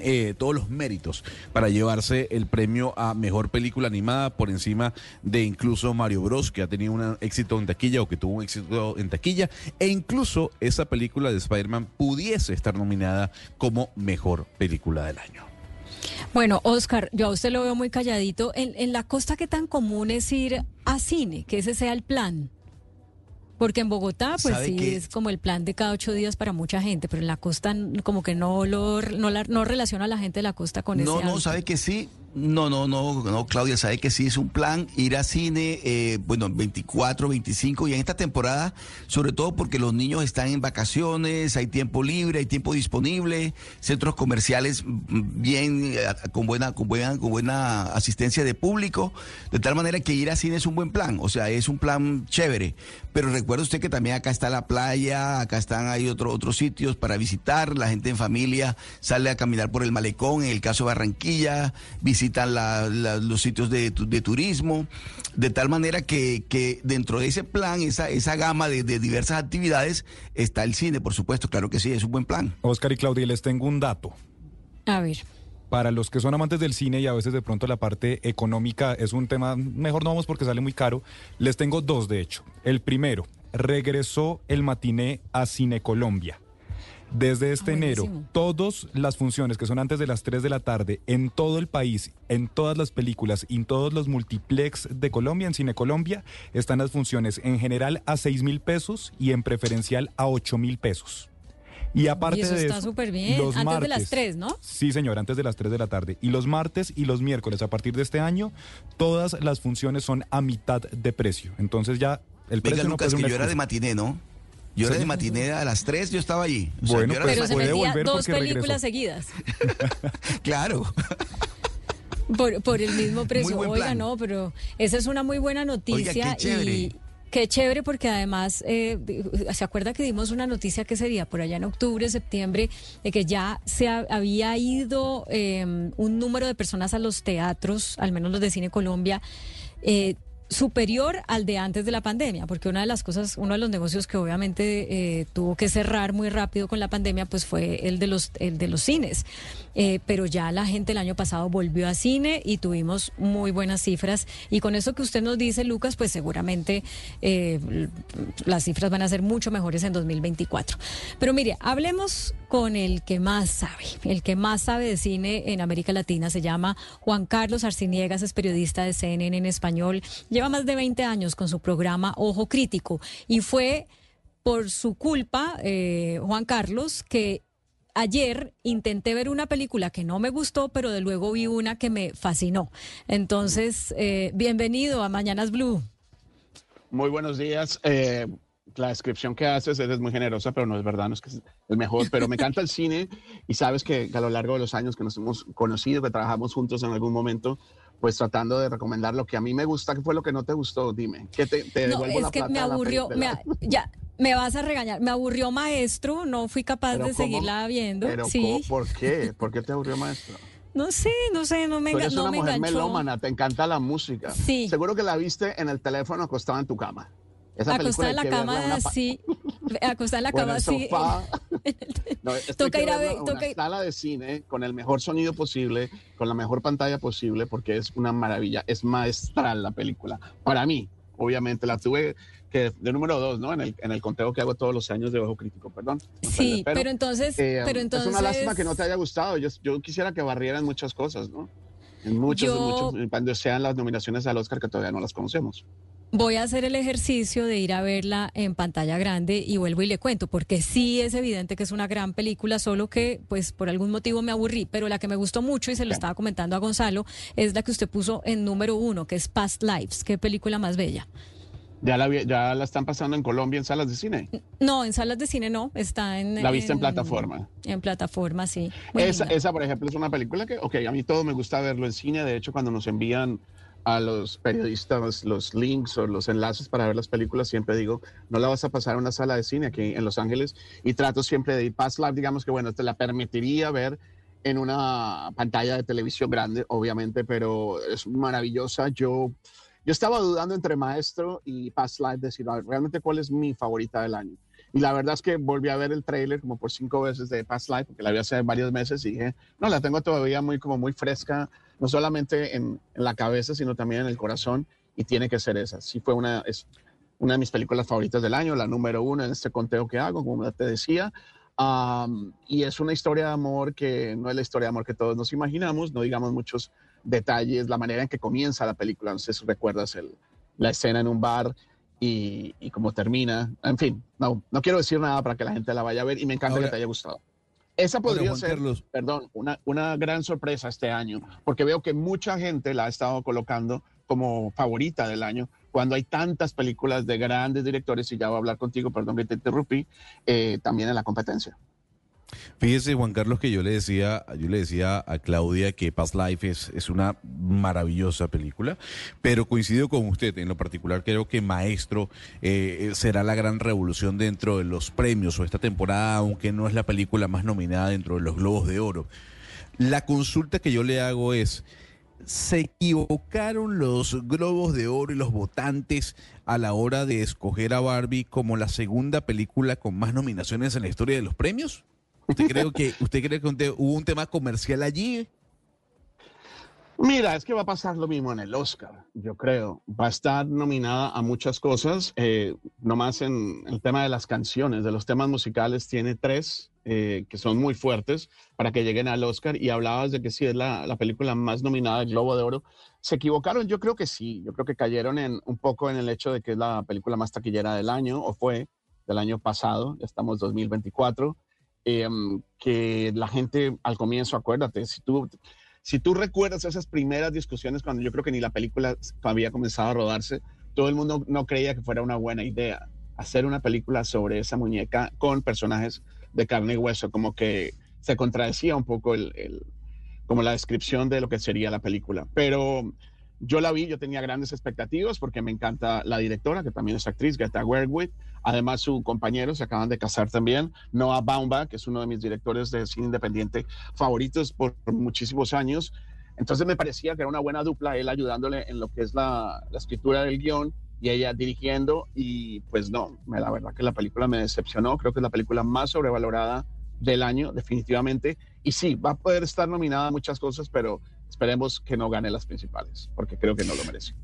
eh, todos los méritos para llevarse el premio a mejor película animada por encima de incluso Mario Bros, que ha tenido un éxito en taquilla o que tuvo un éxito en taquilla, e incluso esa película de Spider-Man pudiese estar nominada como mejor película del año. Bueno, Oscar, yo a usted lo veo muy calladito. En, en la costa, ¿qué tan común es ir a cine? Que ese sea el plan. Porque en Bogotá, pues ¿Sabe sí, es como el plan de cada ocho días para mucha gente, pero en la costa como que no lo no, la- no relaciona a la gente de la costa con No, ese no, hábito. sabe que sí. No, no, no, no, Claudia, sabe que sí es un plan ir a cine, eh, bueno, 24, 25 y en esta temporada, sobre todo porque los niños están en vacaciones, hay tiempo libre, hay tiempo disponible, centros comerciales mm, bien, eh, con buena, con buena, con buena asistencia de público, de tal manera que ir a cine es un buen plan, o sea, es un plan chévere. Pero recuerde usted que también acá está la playa, acá están hay otro, otros sitios para visitar, la gente en familia sale a caminar por el malecón, en el caso de Barranquilla, visitan la- la- los sitios de, tu- de turismo, de tal manera que, que dentro de ese plan, esa, esa gama de, de diversas actividades, está el cine, por supuesto, claro que sí, es un buen plan. Oscar y Claudia, les tengo un dato. A ver. Para los que son amantes del cine y a veces de pronto la parte económica es un tema, mejor no vamos porque sale muy caro, les tengo dos de hecho. El primero, regresó el matiné a Cine Colombia. Desde este enero, todas las funciones que son antes de las 3 de la tarde en todo el país, en todas las películas y en todos los multiplex de Colombia, en Cine Colombia, están las funciones en general a 6 mil pesos y en preferencial a 8 mil pesos. Y aparte Y eso de está eso, súper bien. los Antes de las martes- tres, ¿no? Sí, señor, antes de las 3 de la tarde. Y los martes y los miércoles, a partir de este año, todas las funciones son a mitad de precio. Entonces ya el Venga, precio no Lucas, puede ser que yo era de matiné, ¿no? Yo era de matiné a las 3, yo estaba allí. O sea, Bueno, yo era pues Pero se puede volver dos regresó. películas seguidas Claro. por, por el mismo precio. buen Oiga, no, pero esa es una muy buena noticia. Oiga, qué chévere. Y qué chévere porque además, eh, ¿se acuerda que dimos una noticia que sería por allá en octubre, septiembre, de que ya se ha- había ido eh, un número de personas a los teatros, al menos los de Cine Colombia, eh, superior al de antes de la pandemia, porque una de las cosas, uno de los negocios que obviamente eh, tuvo que cerrar muy rápido con la pandemia, pues fue el de los, el de los cines. Eh, pero ya la gente el año pasado volvió a cine y tuvimos muy buenas cifras. Y con eso que usted nos dice, Lucas, pues seguramente eh, las cifras van a ser mucho mejores en 2024. Pero mire, hablemos con el que más sabe, el que más sabe de cine en América Latina. Se llama Juan Carlos Arciniegas, es periodista de CNN en español. Lleva más de 20 años con su programa Ojo Crítico y fue por su culpa, eh, Juan Carlos, que ayer intenté ver una película que no me gustó, pero de luego vi una que me fascinó. Entonces, eh, bienvenido a Mañanas Blue. Muy buenos días. Eh, la descripción que haces es muy generosa, pero no es verdad, no es que es el mejor, pero me encanta el cine y sabes que a lo largo de los años que nos hemos conocido, que trabajamos juntos en algún momento, pues tratando de recomendar lo que a mí me gusta, ¿qué fue lo que no te gustó? Dime, ¿qué te, te No, devuelvo es la que plata me la aburrió, me la- a- ya, me vas a regañar, me aburrió maestro, no fui capaz de ¿cómo? seguirla viendo. Pero sí, ¿cómo? ¿por qué? ¿Por qué te aburrió, maestro? no sé, no sé, no me, Tú eres no una me mujer enganchó. melómana, te encanta la música. Sí. Seguro que la viste en el teléfono acostada en tu cama. Esa Acostada en la verla cama, en una pa- sí, acostada en la en cama, el sí. sofá. No, esto hay Toca ir a ver- en toca una ir- sala de cine con el mejor sonido posible, con la mejor pantalla posible, porque es una maravilla, es maestral la película. Para mí, obviamente, la tuve que de número dos, ¿no? En el, en el conteo que hago todos los años de Ojo Crítico, perdón. Sí, pero entonces- eh, pero Es una lástima entonces- que no te haya gustado. Yo, yo quisiera que barrieran muchas cosas, ¿no? En muchos, en Yo- muchos, cuando sean las nominaciones al Oscar que todavía no las conocemos. Voy a hacer el ejercicio de ir a verla en pantalla grande y vuelvo y le cuento, porque sí es evidente que es una gran película, solo que pues por algún motivo me aburrí, pero la que me gustó mucho y se lo estaba comentando a Gonzalo es la que usted puso en número uno, que es Past Lives. Qué película más bella. Ya la, ya la están pasando en Colombia en salas de cine. No, en salas de cine no, está en... La viste en plataforma. En plataforma, sí. Esa, esa, por ejemplo, es una película que, ok, a mí todo me gusta verlo en cine. De hecho, cuando nos envían a los periodistas los links o los enlaces para ver las películas, siempre digo, no la vas a pasar a una sala de cine aquí en Los Ángeles. Y trato siempre de ir past live, digamos que, bueno, te la permitiría ver en una pantalla de televisión grande, obviamente, pero es maravillosa. Yo, yo estaba dudando entre Maestro y Past Life, decir, realmente cuál es mi favorita del año. Y la verdad es que volví a ver el tráiler como por cinco veces de Past Life, porque la vi hace varios meses y dije, no, la tengo todavía muy, como muy fresca, no solamente en, en la cabeza, sino también en el corazón, y tiene que ser esa. Sí fue una, es una de mis películas favoritas del año, la número uno en este conteo que hago, como te decía. Am, y es una historia de amor que no es la historia de amor que todos nos imaginamos, no digamos muchos detalles, la manera en que comienza la película, no sé si recuerdas el, la escena en un bar y, y cómo termina, en fin, no, no quiero decir nada para que la gente la vaya a ver y me encanta Ahora- que te haya gustado. Esa podría ser, Carlos. perdón, una, una gran sorpresa este año, porque veo que mucha gente la ha estado colocando como favorita del año, cuando hay tantas películas de grandes directores, y ya voy a hablar contigo, perdón que te interrumpí, eh, también en la competencia. Fíjese, Juan Carlos, que yo le decía, yo le decía a Claudia que Past Life es, una maravillosa película, pero coincido con usted. En lo particular, creo que Maestro eh, será la gran revolución dentro de los premios o esta temporada, aunque no es la película más nominada dentro de los Globos de Oro. La consulta que yo le hago es. ¿Se equivocaron los globos de oro y los votantes a la hora de escoger a Barbie como la segunda película con más nominaciones en la historia de los premios? ¿Usted cree que, usted cree que hubo un tema comercial allí? Mira, es que va a pasar lo mismo en el Oscar, yo creo. Va a estar nominada a muchas cosas, eh, nomás en el tema de las canciones, de los temas musicales, tiene tres eh, que son muy fuertes para que lleguen al Oscar. Y hablabas de que sí es la, la película más nominada del Globo de Oro. ¿Se equivocaron? Yo creo que sí. Yo creo que cayeron en, un poco en el hecho de que es la película más taquillera del año, o fue del año pasado, ya estamos 2024. Eh, que la gente al comienzo, acuérdate, si tú si tú recuerdas esas primeras discusiones cuando yo creo que ni la película había comenzado a rodarse, todo el mundo no creía que fuera una buena idea hacer una película sobre esa muñeca con personajes de carne y hueso, como que se contradecía un poco el, el- como la descripción de lo que sería la película. Pero yo la vi, yo tenía grandes expectativas porque me encanta la directora, que también es actriz, Greta Gerwig. Además, su compañero se acaban de casar también, Noah Baumbach, que es uno de mis directores de cine independiente favoritos por muchísimos años. Entonces me parecía que era una buena dupla, él ayudándole en lo que es la, la escritura del guion y ella dirigiendo. Y pues no, la verdad que la película me decepcionó. Creo que es la película más sobrevalorada del año, definitivamente. Y sí, va a poder estar nominada a muchas cosas, pero esperemos que no gane las principales, porque creo que no lo merece.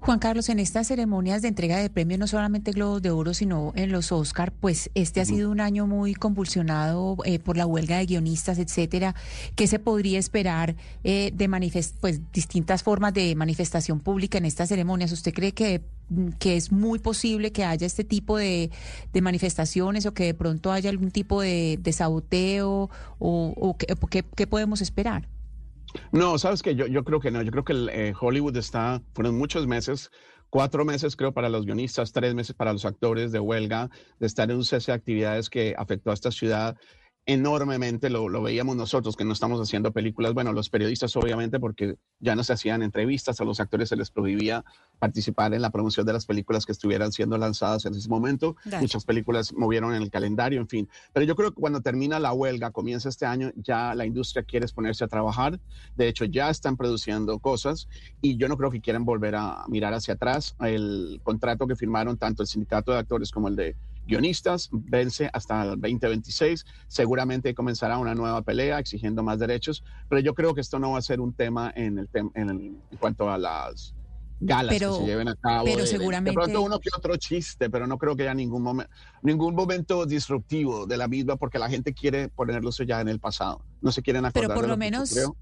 Juan Carlos, en estas ceremonias de entrega de premios, no solamente Globos de Oro, sino en los Oscar, pues este ha sido un año muy convulsionado eh, por la huelga de guionistas, etcétera. ¿Qué se podría esperar eh, de manifest pues distintas formas de manifestación pública en estas ceremonias? ¿Usted cree que, mm, que es muy posible que haya este tipo de, de manifestaciones o que de pronto haya algún tipo de, de saboteo o, o qué- podemos esperar? No, sabes que yo, yo creo que no. Yo creo que el, eh, Hollywood está, fueron muchos meses cuatro meses creo para los guionistas, tres meses para los actores de huelga, de estar en un cese de actividades que afectó a esta ciudad enormemente, lo, lo, veíamos nosotros que no estamos haciendo películas, bueno, los periodistas obviamente porque ya no se hacían entrevistas, a los actores se les prohibía participar en la promoción de las películas que estuvieran siendo lanzadas en ese momento, muchas películas movieron en el calendario, en fin, pero yo creo que cuando termina la huelga, comienza este año, ya la industria quiere ponerse a trabajar, de hecho ya están produciendo cosas y yo no creo que quieran volver a mirar hacia atrás, el contrato que firmaron tanto el sindicato de actores como el de guionistas vence hasta el 2026. Seguramente comenzará una nueva pelea exigiendo más derechos, pero yo creo que esto no va a ser un tema en, el tem- en, el- en cuanto a las galas Pero- que se lleven a cabo. pero de- seguramente- De pronto uno que otro chiste, pero no creo que haya ningún, momen- ningún momento disruptivo de la misma porque la gente quiere ponerlo eso ya en el pasado. No se quieren acordar Pero por de lo que menos, ocurrió.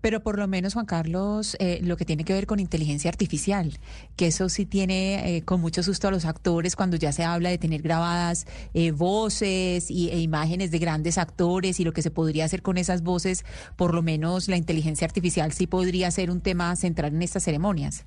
Pero por lo menos, Juan Carlos, eh, lo que tiene que ver con inteligencia artificial, que eso sí tiene eh, con mucho susto a los actores cuando ya se habla de tener grabadas eh, voces y, e imágenes de grandes actores y lo que se podría hacer con esas voces, por lo menos la inteligencia artificial sí podría ser un tema central en estas ceremonias.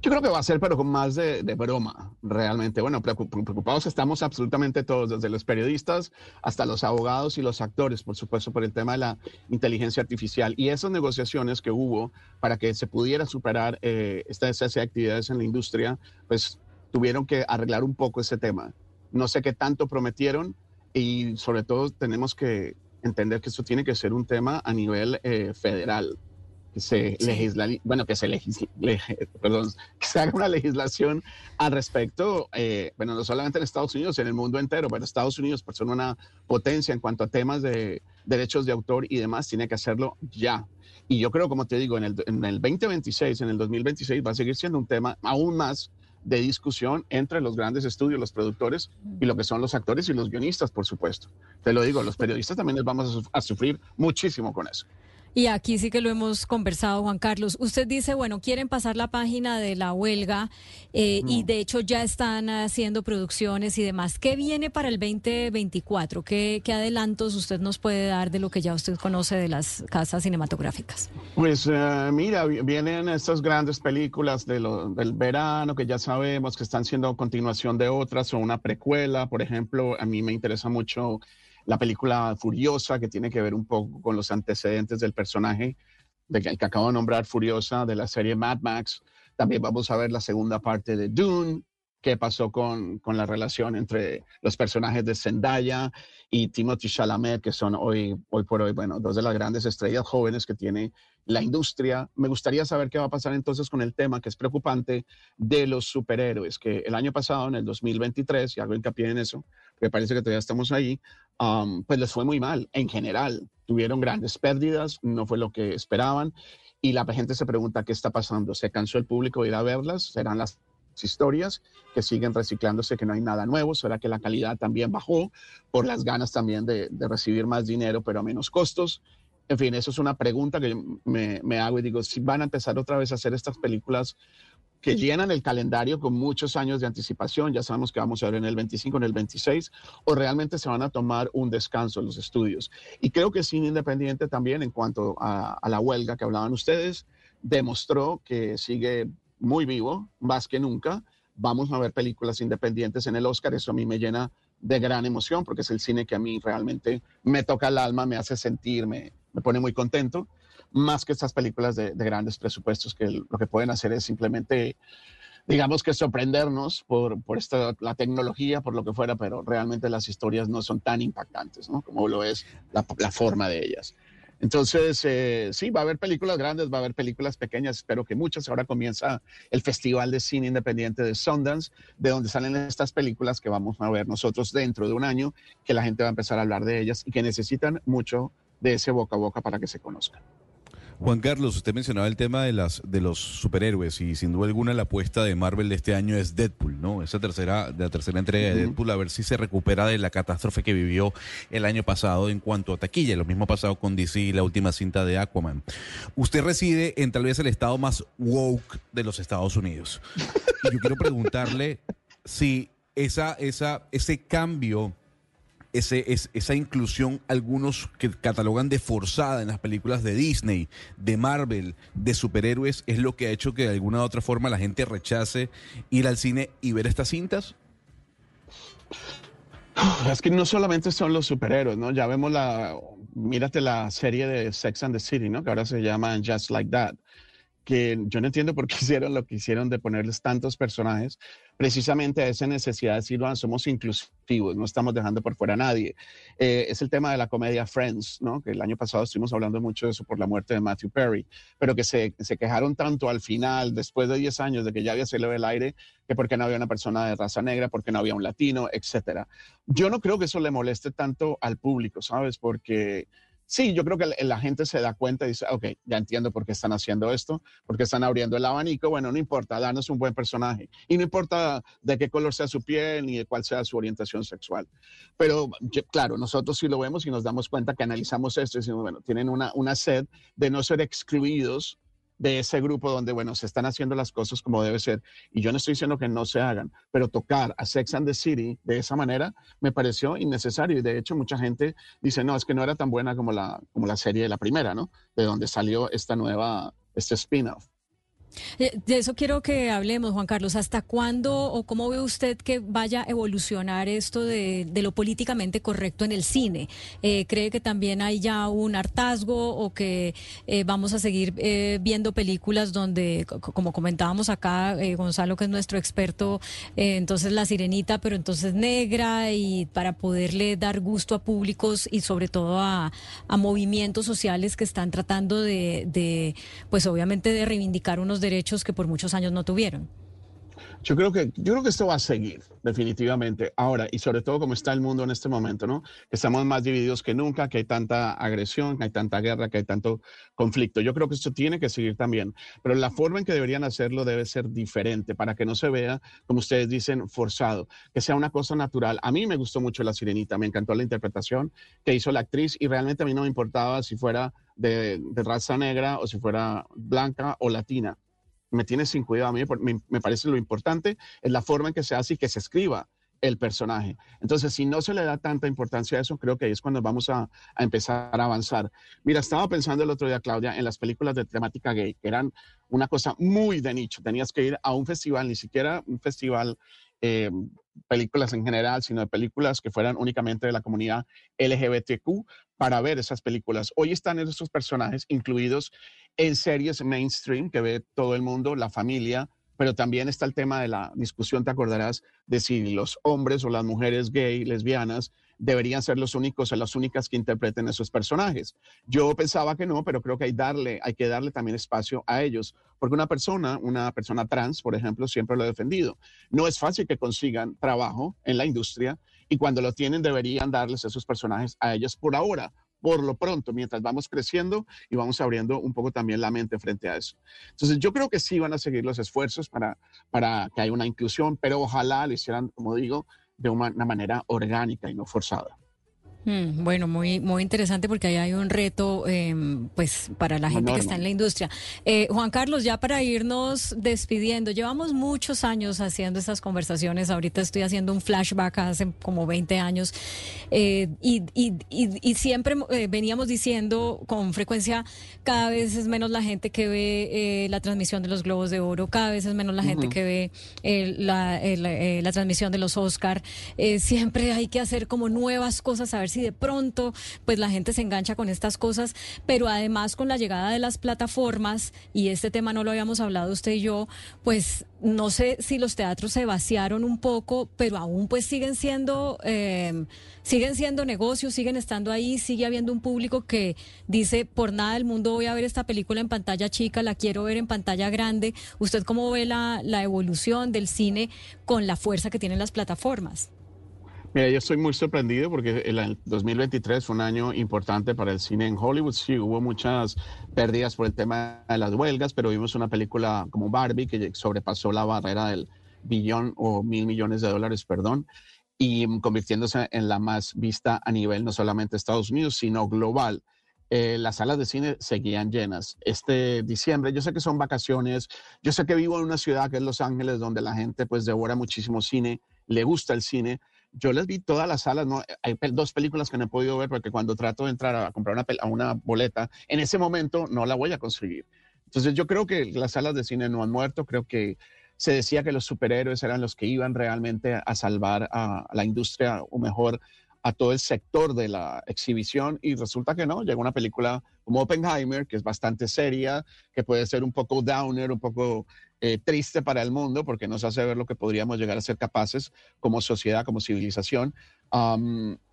Yo creo que va a ser, pero con más de, de broma, realmente. Bueno, preocup- preocupados estamos absolutamente todos, desde los periodistas hasta los abogados y los actores, por supuesto, por el tema de la inteligencia artificial. Y esas negociaciones que hubo para que se pudiera superar eh, esta cese de actividades en la industria, pues tuvieron que arreglar un poco ese tema. No sé qué tanto prometieron y sobre todo tenemos que entender que esto tiene que ser un tema a nivel eh, federal que se legisla, bueno, que se legisle, perdón, que se haga una legislación al respecto, eh, bueno, no solamente en Estados Unidos, en el mundo entero, pero Estados Unidos, por ser una potencia en cuanto a temas de derechos de autor y demás, tiene que hacerlo ya. Y yo creo, como te digo, en el, en el 2026, en el 2026 va a seguir siendo un tema aún más de discusión entre los grandes estudios, los productores y lo que son los actores y los guionistas, por supuesto. Te lo digo, los periodistas también les vamos a, suf- a sufrir muchísimo con eso. Y aquí sí que lo hemos conversado, Juan Carlos. Usted dice, bueno, quieren pasar la página de la huelga eh, y de hecho ya están haciendo producciones y demás. ¿Qué viene para el 2024? ¿Qué, ¿Qué adelantos usted nos puede dar de lo que ya usted conoce de las casas cinematográficas? Pues eh, mira, vi- vienen estas grandes películas de lo- del verano que ya sabemos que están siendo continuación de otras o una precuela. Por ejemplo, a mí me interesa mucho la película Furiosa, que tiene que ver un poco con los antecedentes del personaje de que, que acabo de nombrar, Furiosa, de la serie Mad Max. También vamos a ver la segunda parte de Dune, qué pasó con, con la relación entre los personajes de Zendaya y Timothy Chalamet, que son hoy, hoy por hoy, bueno, dos de las grandes estrellas jóvenes que tiene la industria. Me gustaría saber qué va a pasar entonces con el tema que es preocupante de los superhéroes, que el año pasado, en el 2023, y hago hincapié en eso, porque parece que todavía estamos ahí, um, pues les fue muy mal en general. Tuvieron grandes pérdidas, no fue lo que esperaban, y la gente se pregunta qué está pasando. ¿Se cansó el público de ir a verlas? ¿Serán las historias que siguen reciclándose, que no hay nada nuevo? ¿Será que la calidad también bajó por las ganas también de, de recibir más dinero, pero a menos costos? En fin, eso es una pregunta que me, me hago y digo, si van a empezar otra vez a hacer estas películas que llenan el calendario con muchos años de anticipación, ya sabemos que vamos a ver en el 25, en el 26, o realmente se van a tomar un descanso en los estudios. Y creo que Cine Independiente también, en cuanto a, a la huelga que hablaban ustedes, demostró que sigue muy vivo, más que nunca. Vamos a ver películas independientes en el Oscar, eso a mí me llena de gran emoción, porque es el cine que a mí realmente me toca el alma, me hace sentir, me, me pone muy contento, más que estas películas de, de grandes presupuestos que lo que pueden hacer es simplemente, digamos que sorprendernos por, por esta, la tecnología, por lo que fuera, pero realmente las historias no son tan impactantes, ¿no? Como lo es la forma de ellas. Entonces, eh, sí, va a haber películas grandes, va a haber películas pequeñas, espero que muchas. Ahora comienza el Festival de Cine Independiente de Sundance, de donde salen estas películas que vamos a ver nosotros dentro de un año, que la gente va a empezar a hablar de ellas y que necesitan mucho de ese boca a boca para que se conozcan. Juan Carlos, usted mencionaba el tema de las de los superhéroes y sin duda alguna la apuesta de Marvel de este año es Deadpool, ¿no? Esa tercera de la tercera entrega de. Deadpool a ver si se recupera de la catástrofe que vivió el año pasado en cuanto a taquilla, lo mismo ha pasado con DC y la última cinta de Aquaman. Usted reside en tal vez el estado más woke de los Estados Unidos. Y yo quiero preguntarle si esa esa ese cambio ese, es, esa inclusión, algunos que catalogan de forzada en las películas de Disney, de Marvel, de superhéroes, es lo que ha hecho que de alguna otra forma la gente rechace ir al cine y ver estas cintas? Es que no solamente son los superhéroes, ¿no? Ya vemos la, mírate la serie de Sex and the City, ¿no? Que ahora se llama Just Like That, que yo no entiendo por qué hicieron lo que hicieron de ponerles tantos personajes, precisamente a esa necesidad de decir, "Ah, somos inclusivos, no estamos dejando por fuera a nadie. Eh, es el tema de la comedia Friends, ¿no? Que el año pasado estuvimos hablando mucho de eso por la muerte de Matthew Perry, pero que se, se quejaron tanto al final, después de 10 años de que ya había salido del aire, que porque no había una persona de raza negra, porque no había un latino, etcétera. Yo no creo que eso le moleste tanto al público, ¿sabes? Porque sí, yo creo que la, gente se da cuenta y dice, ok, ya entiendo por qué están haciendo esto, porque están abriendo el abanico. Bueno, no importa, darnos un buen personaje. Y no importa de qué color sea su piel ni de cuál sea su orientación sexual. Pero claro, nosotros sí lo vemos y nos damos cuenta que analizamos esto y decimos, bueno, tienen una, una sed de no ser excluidos de ese grupo donde, bueno, se están haciendo las cosas como debe ser. Y yo no estoy diciendo que no se hagan, pero tocar a Sex and the City de esa manera me pareció innecesario. Y de hecho, mucha gente dice, no, es que no era tan buena como la, como la serie de la primera, ¿no? De donde salió esta nueva, este spin-off. Eh, De eso quiero que hablemos, Juan Carlos. ¿Hasta cuándo o cómo ve usted que vaya a evolucionar esto de, de lo políticamente correcto en el cine? Eh, ¿Cree que también hay ya un hartazgo o que eh, vamos a seguir eh, viendo películas donde, co- como comentábamos acá, Gonzalo, que es nuestro experto, entonces la sirenita, pero entonces negra y para poderle dar gusto a públicos y sobre todo a, a movimientos sociales que están tratando de, de, pues obviamente de reivindicar unos derechos que por muchos años no tuvieron. Yo creo que, yo creo que esto va a seguir, definitivamente. Ahora, y sobre todo como está el mundo en este momento, ¿no? Que estamos más divididos que nunca, que hay tanta agresión, que hay tanta guerra, que hay tanto conflicto. Yo creo que esto tiene que seguir también, pero la forma en que deberían hacerlo debe ser diferente para que no se vea, como ustedes dicen, forzado, que sea una cosa natural. A mí me gustó mucho La Sirenita, me encantó la interpretación que hizo la actriz y realmente a mí no me importaba si fuera de, de raza negra o si fuera blanca o latina me tiene sin cuidado. A mí me, parece lo importante es la forma en que se hace y que se escriba el personaje. Entonces, si no se le da tanta importancia a eso, creo que ahí es cuando vamos a, a empezar a avanzar. Mira, estaba pensando el otro día, Claudia, en las películas de temática gay, que eran una cosa muy de nicho. Tenías que ir a un festival, ni siquiera un festival, eh, películas en general, sino de películas que fueran únicamente de la comunidad LGBTQ para ver esas películas. Hoy están esos personajes incluidos en series mainstream que ve todo el mundo, la familia, pero también está el tema de la discusión, te acordarás, de si los hombres o las mujeres gay, lesbianas, deberían ser los únicos o las únicas que interpreten esos personajes. Yo pensaba que no, pero creo que hay, darle, hay que darle también espacio a ellos, porque una persona, una persona trans, por ejemplo, siempre lo he defendido. No es fácil que consigan trabajo en la industria y cuando lo tienen deberían darles esos personajes a ellos por ahora, por lo pronto, mientras vamos creciendo y vamos abriendo un poco también la mente frente a eso. Entonces, yo creo que sí van a seguir los esfuerzos para, para que haya una inclusión, pero ojalá lo hicieran, como digo, de una, una manera orgánica y no forzada. Mm, bueno, muy, muy interesante porque ahí hay un reto eh, pues para la gente que está en la industria. Eh, Juan Carlos, ya para irnos despidiendo, llevamos muchos años haciendo estas conversaciones, ahorita estoy haciendo un flashback hace como 20 años eh, y, y- y- y siempre eh, veníamos diciendo con frecuencia, cada vez es menos la gente que ve eh, la transmisión de los Globos de Oro, cada vez es menos la gente Ujú. que ve eh, la, eh, la transmisión de los Oscar. Siempre hay que hacer como nuevas cosas, a ver si de pronto pues la gente se engancha con estas cosas, pero además con la llegada de las plataformas, y este tema no lo habíamos hablado usted y yo, pues no sé si los teatros se vaciaron un poco, pero aún pues siguen siendo, eh, siguen siendo negocios, siguen estando ahí, sigue habiendo un público que dice, por nada del mundo voy a ver esta película en pantalla chica, la quiero ver en pantalla grande. ¿Usted cómo ve la, la evolución del cine con la fuerza que tienen las plataformas? Mira, yo estoy muy sorprendido porque el año 2023 fue un año importante para el cine en Hollywood. Sí, hubo muchas pérdidas por el tema de las huelgas, pero vimos una película como Barbie que sobrepasó la barrera del billón o mil millones de dólares, perdón, y convirtiéndose en la más vista a nivel no solamente Estados Unidos, sino global. Eh, las salas de cine seguían llenas. Este diciembre, yo sé que son vacaciones, yo sé que vivo en una ciudad que es Los Ángeles, donde la gente pues devora muchísimo cine, le gusta el cine, yo les vi todas las salas, no, hay dos películas que no he podido ver porque cuando trato de entrar a comprar una, a una boleta, en ese momento no la voy a conseguir. Entonces yo creo que las salas de cine no han muerto, creo que se decía que los superhéroes eran los que iban realmente a salvar a la industria o mejor a todo el sector de la exhibición y resulta que no, llega una película como Oppenheimer, que es bastante seria, que puede ser un poco downer, un poco eh, triste para el mundo, porque nos hace ver lo que podríamos llegar a ser capaces como sociedad, como civilización.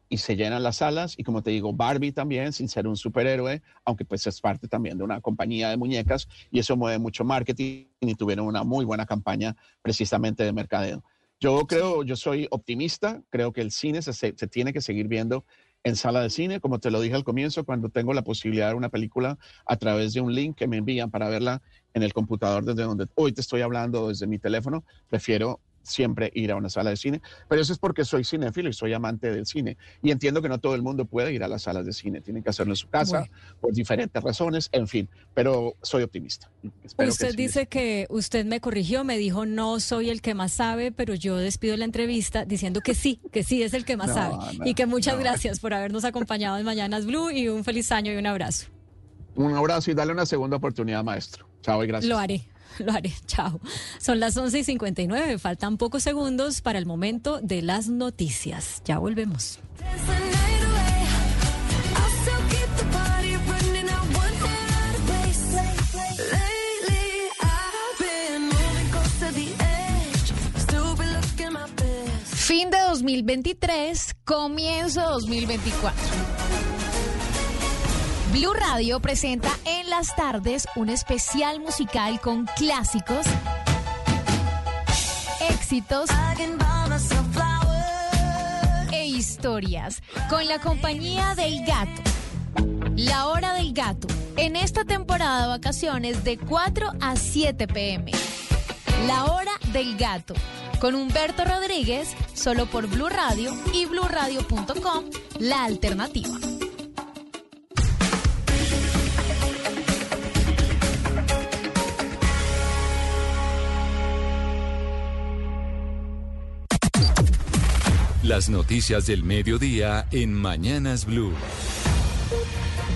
Y se llenan las salas y como te digo, Barbie también, sin ser un superhéroe, aunque pues es parte también de una compañía de muñecas y eso mueve mucho marketing y tuvieron una muy buena campaña precisamente de mercadeo. Yo creo, yo soy optimista, creo que el cine se- se tiene que seguir viendo en sala de cine, como te lo dije al comienzo, cuando tengo la posibilidad de ver una película a través de un link que me envían para verla en el computador desde donde hoy te estoy hablando desde mi teléfono, prefiero siempre ir a una sala de cine, pero eso es porque soy cinéfilo y soy amante del cine y entiendo que no todo el mundo puede ir a las salas de cine, tienen que hacerlo en su casa Bueno. por diferentes razones, en fin, pero soy optimista. Espero Usted dice que usted me corrigió, me dijo no soy el que más sabe, pero yo despido la entrevista diciendo que sí, que sí es el que más No, sabe. no, y que muchas no. gracias por habernos acompañado en Mañanas Blue y un feliz año y un abrazo. Un abrazo y dale una segunda oportunidad, maestro. Chao y gracias. Lo haré, lo haré. Chao. Son las 11 y 59. Faltan pocos segundos para el momento de las noticias. Ya volvemos. Fin de 2023, comienzo 2024. Blue Radio presenta en las tardes un especial musical con clásicos, éxitos e historias con la compañía del gato. La hora del gato. En esta temporada de vacaciones de 4 a 7 pm. La hora del gato. Con Humberto Rodríguez, solo por Blue Radio y bluradio.com, la alternativa. Las noticias del mediodía en Mañanas Blue.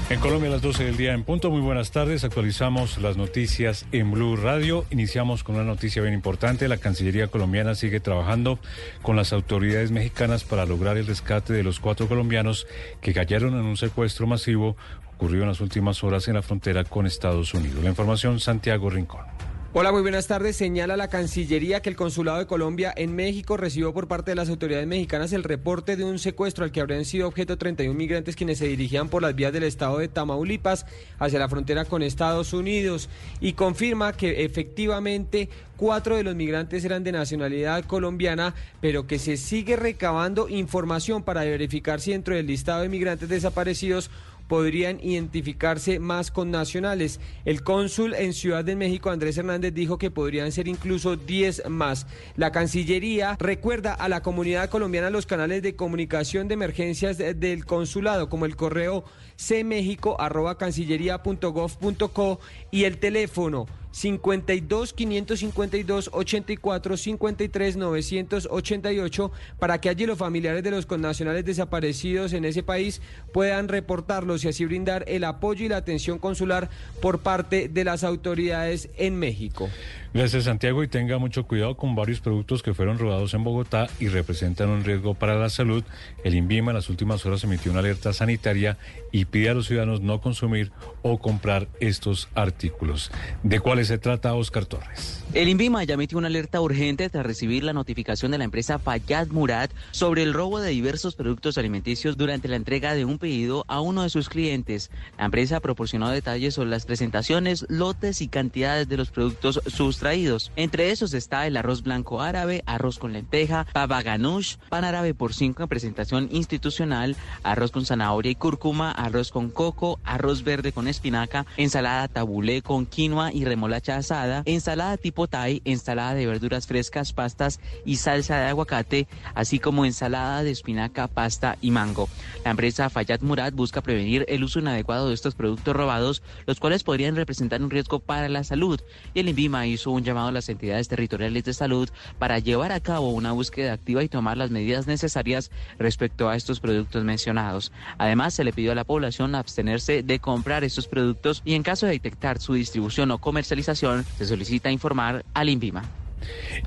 En Colombia a las 12 del día en punto. Muy buenas tardes. Actualizamos las noticias en Blue Radio. Iniciamos con una noticia bien importante. La Cancillería colombiana sigue trabajando con las autoridades mexicanas para lograr el rescate de los cuatro colombianos que cayeron en un secuestro masivo ocurrido en las últimas horas en la frontera con Estados Unidos. La información, Santiago Rincón. Hola, muy buenas tardes. Señala la Cancillería que el Consulado de Colombia en México recibió por parte de las autoridades mexicanas el reporte de un secuestro al que habrían sido objeto 31 migrantes quienes se dirigían por las vías del estado de Tamaulipas hacia la frontera con Estados Unidos y confirma que efectivamente cuatro de los migrantes eran de nacionalidad colombiana, pero que se sigue recabando información para verificar si dentro del listado de migrantes desaparecidos podrían identificarse más con nacionales. El cónsul en Ciudad de México, Andrés Hernández, dijo que podrían ser incluso 10 más. La Cancillería recuerda a la comunidad colombiana los canales de comunicación de emergencias de- del consulado, como el correo cmexico@cancillería.gov.co y el teléfono 52 552 84 53 988 para que allí los familiares de los connacionales desaparecidos en ese país puedan reportarlos y así brindar el apoyo y la atención consular por parte de las autoridades en México. Gracias Santiago y tenga mucho cuidado con varios productos que fueron robados en Bogotá y representan un riesgo para la salud. El INVIMA en las últimas horas emitió una alerta sanitaria y pide a los ciudadanos no consumir o comprar estos artículos. ¿De cuáles se trata Oscar Torres? El INVIMA ya emitió una alerta urgente tras recibir la notificación de la empresa Fayad Murad sobre el robo de diversos productos alimenticios durante la entrega de un pedido a uno de sus clientes. La empresa proporcionó detalles sobre las presentaciones, lotes y cantidades de los productos sustraídos. Entre esos está el arroz blanco árabe, arroz con lenteja, pava ganoush, pan árabe por cinco en presentación institucional, arroz con zanahoria y cúrcuma, arroz con coco, arroz verde con espinaca, ensalada tabulé con quinoa y remolacha asada, ensalada tipo Thai, ensalada de verduras frescas, pastas y salsa de aguacate, así como ensalada de espinaca, pasta y mango. La empresa Fayad Murad busca prevenir el uso inadecuado de estos productos robados, los cuales podrían representar un riesgo para la salud. Y el INVIMA hizo un llamado a las entidades territoriales de salud para llevar a cabo una búsqueda activa y tomar las medidas necesarias respecto a estos productos mencionados. Además, se le pidió a la población abstenerse de comprar estos productos y en caso de detectar su distribución o comercialización, se solicita informar al INVIMA.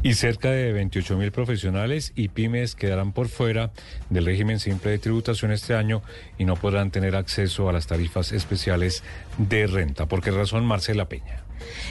Y cerca de 28 mil profesionales y pymes quedarán por fuera del régimen simple de tributación este año y no podrán tener acceso a las tarifas especiales de renta. ¿Por qué razón, Marcela Peña?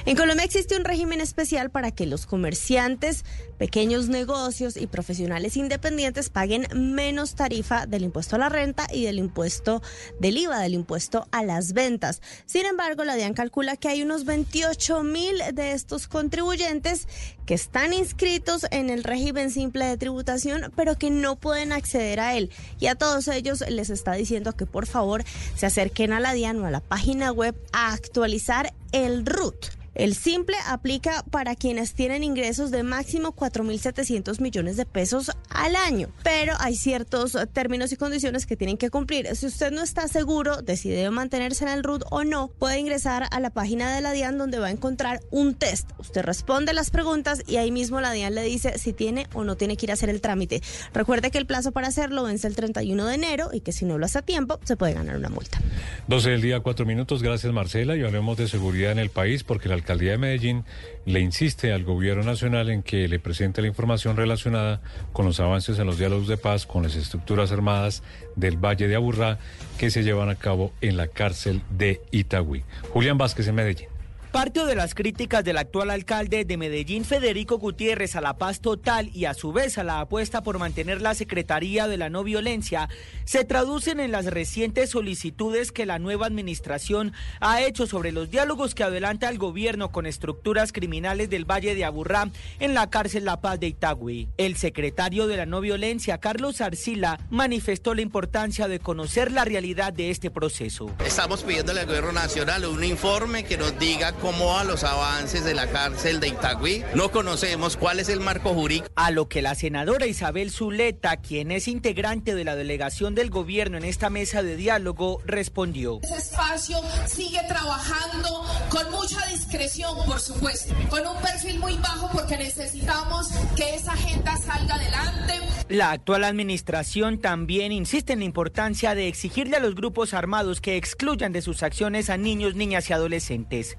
En Colombia existe un régimen especial para que los comerciantes, pequeños negocios y profesionales independientes paguen menos tarifa del impuesto a la renta y del impuesto del IVA, del impuesto a las ventas. Sin embargo, la DIAN calcula que hay unos 28 mil de estos contribuyentes que están inscritos en el régimen simple de tributación, pero que no pueden acceder a él. Y a todos ellos les está diciendo que por favor se acerquen a la DIAN o a la página web a actualizar el RUT. El simple aplica para quienes tienen ingresos de máximo 4.700 millones de pesos al año, pero hay ciertos términos y condiciones que tienen que cumplir. Si usted no está seguro de si debe mantenerse en el RUT o no, puede ingresar a la página de la DIAN donde va a encontrar un test. Usted responde las preguntas y ahí mismo la DIAN le dice si tiene o no tiene que ir a hacer el trámite. Recuerde que el plazo para hacerlo vence el 31 de enero y que si no lo hace a tiempo se puede ganar una multa. 12 del día, 4 minutos. Gracias, Marcela. Y hablemos de seguridad en el país porque la alcaldía de Medellín le insiste al gobierno nacional en que le presente la información relacionada con los avances en los diálogos de paz con las estructuras armadas del Valle de Aburrá que se llevan a cabo en la cárcel de Itagüí. Julián Vázquez en Medellín. Parte de las críticas del actual alcalde de Medellín, Federico Gutiérrez, a la paz total y a su vez a la apuesta por mantener la Secretaría de la No Violencia, se traducen en las recientes solicitudes que la nueva administración ha hecho sobre los diálogos que adelanta el gobierno con estructuras criminales del Valle de Aburrá en la cárcel La Paz de Itagüí. El secretario de la No Violencia, Carlos Arcila, manifestó la importancia de conocer la realidad de este proceso. Estamos pidiéndole al gobierno nacional un informe que nos diga cómo van los avances de la cárcel de Itagüí. No conocemos cuál es el marco jurídico. A lo que la senadora Isabel Zuleta, quien es integrante de la delegación del gobierno en esta mesa de diálogo, respondió. Ese espacio sigue trabajando con mucha discreción, por supuesto, con un perfil muy bajo porque necesitamos que esa agenda salga adelante. La actual administración también insiste en la importancia de exigirle a los grupos armados que excluyan de sus acciones a niños, niñas y adolescentes.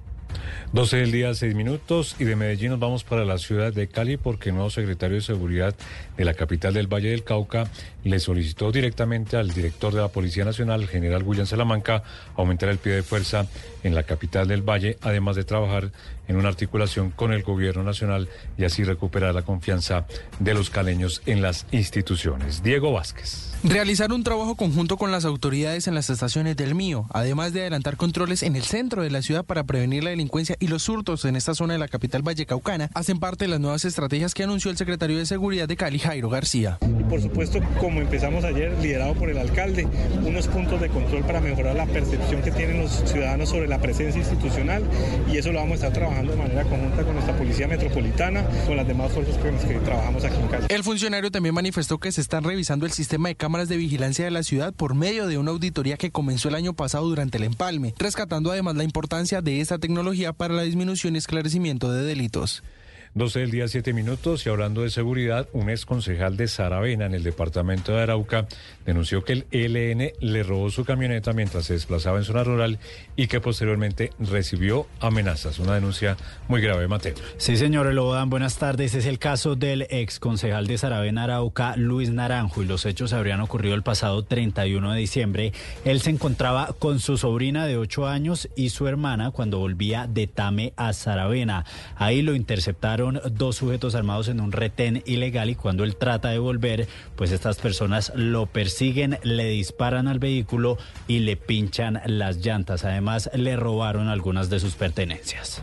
12 del día, 6 minutos, y de Medellín nos vamos para la ciudad de Cali porque el nuevo secretario de Seguridad de la capital del Valle del Cauca le solicitó directamente al director de la Policía Nacional, general William Salamanca, aumentar el pie de fuerza en la capital del Valle, además de trabajar en una articulación con el gobierno nacional y así recuperar la confianza de los caleños en las instituciones. Diego Vázquez. Realizar un trabajo conjunto con las autoridades en las estaciones del Mío, además de adelantar controles en el centro de la ciudad para prevenir la delincuencia y los hurtos en esta zona de la capital vallecaucana, hacen parte de las nuevas estrategias que anunció el secretario de Seguridad de Cali, Jairo García. Y por supuesto, como empezamos ayer, liderado por el alcalde, unos puntos de control para mejorar la percepción que tienen los ciudadanos sobre la presencia institucional y eso lo vamos a estar trabajando de manera conjunta con nuestra Policía Metropolitana, con las demás fuerzas con las que trabajamos aquí en Cali. El funcionario también manifestó que se están revisando el sistema de cámaras de vigilancia de la ciudad por medio de una auditoría que comenzó el año pasado durante el empalme, rescatando además la importancia de esta tecnología para la disminución y esclarecimiento de delitos. 12 del día, 7 minutos. Y hablando de seguridad, un ex concejal de Saravena, en el departamento de Arauca, denunció que el ELN le robó su camioneta mientras se desplazaba en zona rural y que posteriormente recibió amenazas. Una denuncia muy grave, Mateo. Sí, señor Elodan, buenas tardes. Es el caso del ex concejal de Saravena, Arauca, Luis Naranjo, y los hechos habrían ocurrido el pasado 31 de diciembre. Él se encontraba con su sobrina de 8 años y su hermana cuando volvía de Tame a Saravena. Ahí lo interceptaron dos sujetos armados en un retén ilegal y cuando él trata de volver, pues estas personas lo persiguen, le disparan al vehículo y le pinchan las llantas. Además, le robaron algunas de sus pertenencias.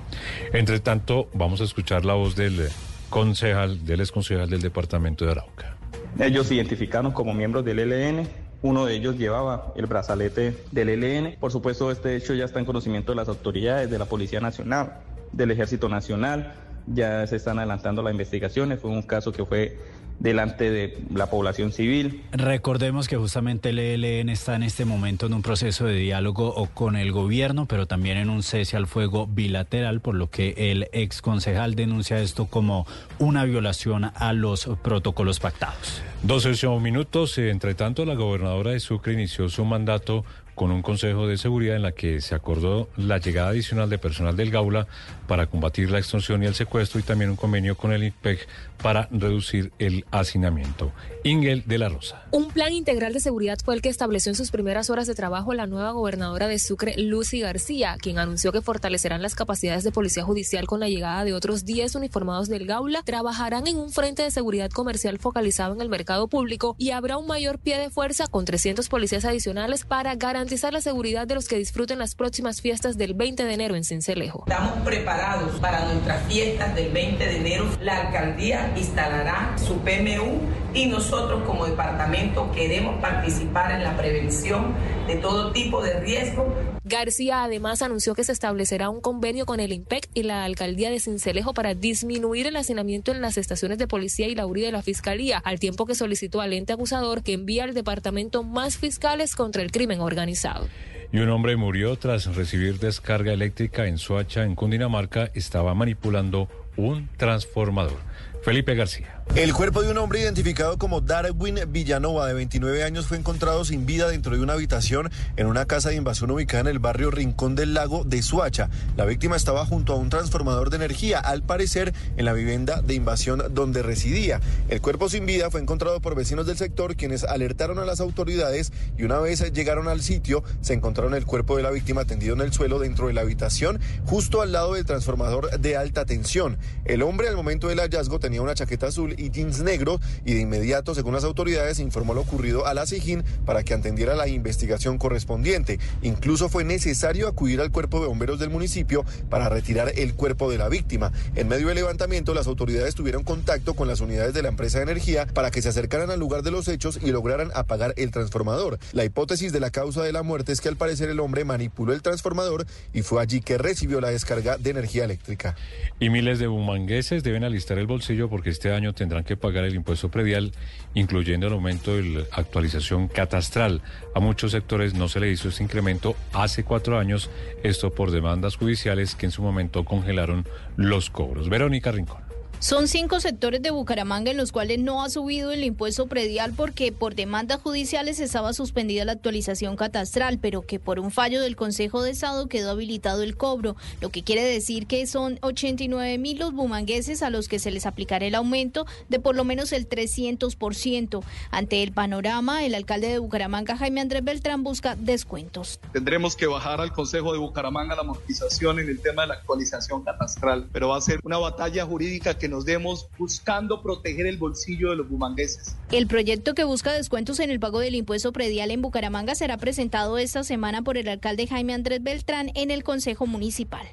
Entre tanto, vamos a escuchar la voz del concejal, del ex concejal del departamento de Arauca. Ellos se identificaron como miembros del ELN. Uno de ellos llevaba el brazalete del ELN. Por supuesto, este hecho ya está en conocimiento de las autoridades de la Policía Nacional. del Ejército Nacional. Ya se están adelantando las investigaciones. Fue un caso que fue delante de la población civil. Recordemos que justamente el ELN está en este momento en un proceso de diálogo con el gobierno, pero también en un cese al fuego bilateral, por lo que el ex concejal denuncia esto como una violación a los protocolos pactados. 12 minutos. Entre tanto, la gobernadora de Sucre inició su mandato con un consejo de seguridad en la que se acordó la llegada adicional de personal del Gaula para combatir la extorsión y el secuestro y también un convenio con el INPEC para reducir el hacinamiento. Ingel de la Rosa. Un plan integral de seguridad fue el que estableció en sus primeras horas de trabajo la nueva gobernadora de Sucre, Lucy García, quien anunció que fortalecerán las capacidades de policía judicial con la llegada de otros 10 uniformados del Gaula, trabajarán en un frente de seguridad comercial focalizado en el mercado público y habrá un mayor pie de fuerza con 300 policías adicionales para garantizar la seguridad de los que disfruten las próximas fiestas del 20 de enero en Cincelejo. Estamos preparados para nuestras fiestas del 20 de enero. La alcaldía instalará su PMU y nosotros como departamento queremos participar en la prevención de todo tipo de riesgo. García además anunció que se establecerá un convenio con el IMPEC y la alcaldía de Cincelejo para disminuir el hacinamiento en las estaciones de policía y la URI de la fiscalía, al tiempo que solicitó al ente acusador que envíe al departamento más fiscales contra el crimen organizado. Y un hombre murió tras recibir descarga eléctrica en Soacha, en Cundinamarca. Estaba manipulando un transformador. Felipe García. El cuerpo de un hombre identificado como Darwin Villanova, de 29 años, fue encontrado sin vida dentro de una habitación en una casa de invasión ubicada en el barrio Rincón del Lago de Suacha. La víctima estaba junto a un transformador de energía, al parecer en la vivienda de invasión donde residía. El cuerpo sin vida fue encontrado por vecinos del sector, quienes alertaron a las autoridades y una vez llegaron al sitio, se encontraron el cuerpo de la víctima tendido en el suelo dentro de la habitación, justo al lado del transformador de alta tensión. El hombre al momento del hallazgo tenía una chaqueta azul y jeans negros y de inmediato, según las autoridades, informó lo ocurrido a la SIGIN para que atendiera la investigación correspondiente. Incluso fue necesario acudir al cuerpo de bomberos del municipio para retirar el cuerpo de la víctima. En medio del levantamiento, las autoridades tuvieron contacto con las unidades de la empresa de energía para que se acercaran al lugar de los hechos y lograran apagar el transformador. La hipótesis de la causa de la muerte es que al parecer el hombre manipuló el transformador y fue allí que recibió la descarga de energía eléctrica. Y miles de bumangueses deben alistar el bolsillo porque este año tendrán que pagar el impuesto predial, incluyendo el aumento de la actualización catastral. A muchos sectores no se le hizo este incremento hace cuatro años, esto por demandas judiciales que en su momento congelaron los cobros. Verónica Rincón. Son cinco sectores de Bucaramanga en los cuales no ha subido el impuesto predial porque por demandas judiciales estaba suspendida la actualización catastral, pero que por un fallo del Consejo de Estado quedó habilitado el cobro, lo que quiere decir que son 89 mil los bumangueses a los que se les aplicará el aumento de por lo menos el 300%. Ante el panorama, el alcalde de Bucaramanga, Jaime Andrés Beltrán, busca descuentos. Tendremos que bajar al Consejo de Bucaramanga la amortización en el tema de la actualización catastral, pero va a ser una batalla jurídica que nos demos buscando proteger el bolsillo de los bumangueses. El proyecto que busca descuentos en el pago del impuesto predial en Bucaramanga será presentado esta semana por el alcalde Jaime Andrés Beltrán en el Consejo Municipal.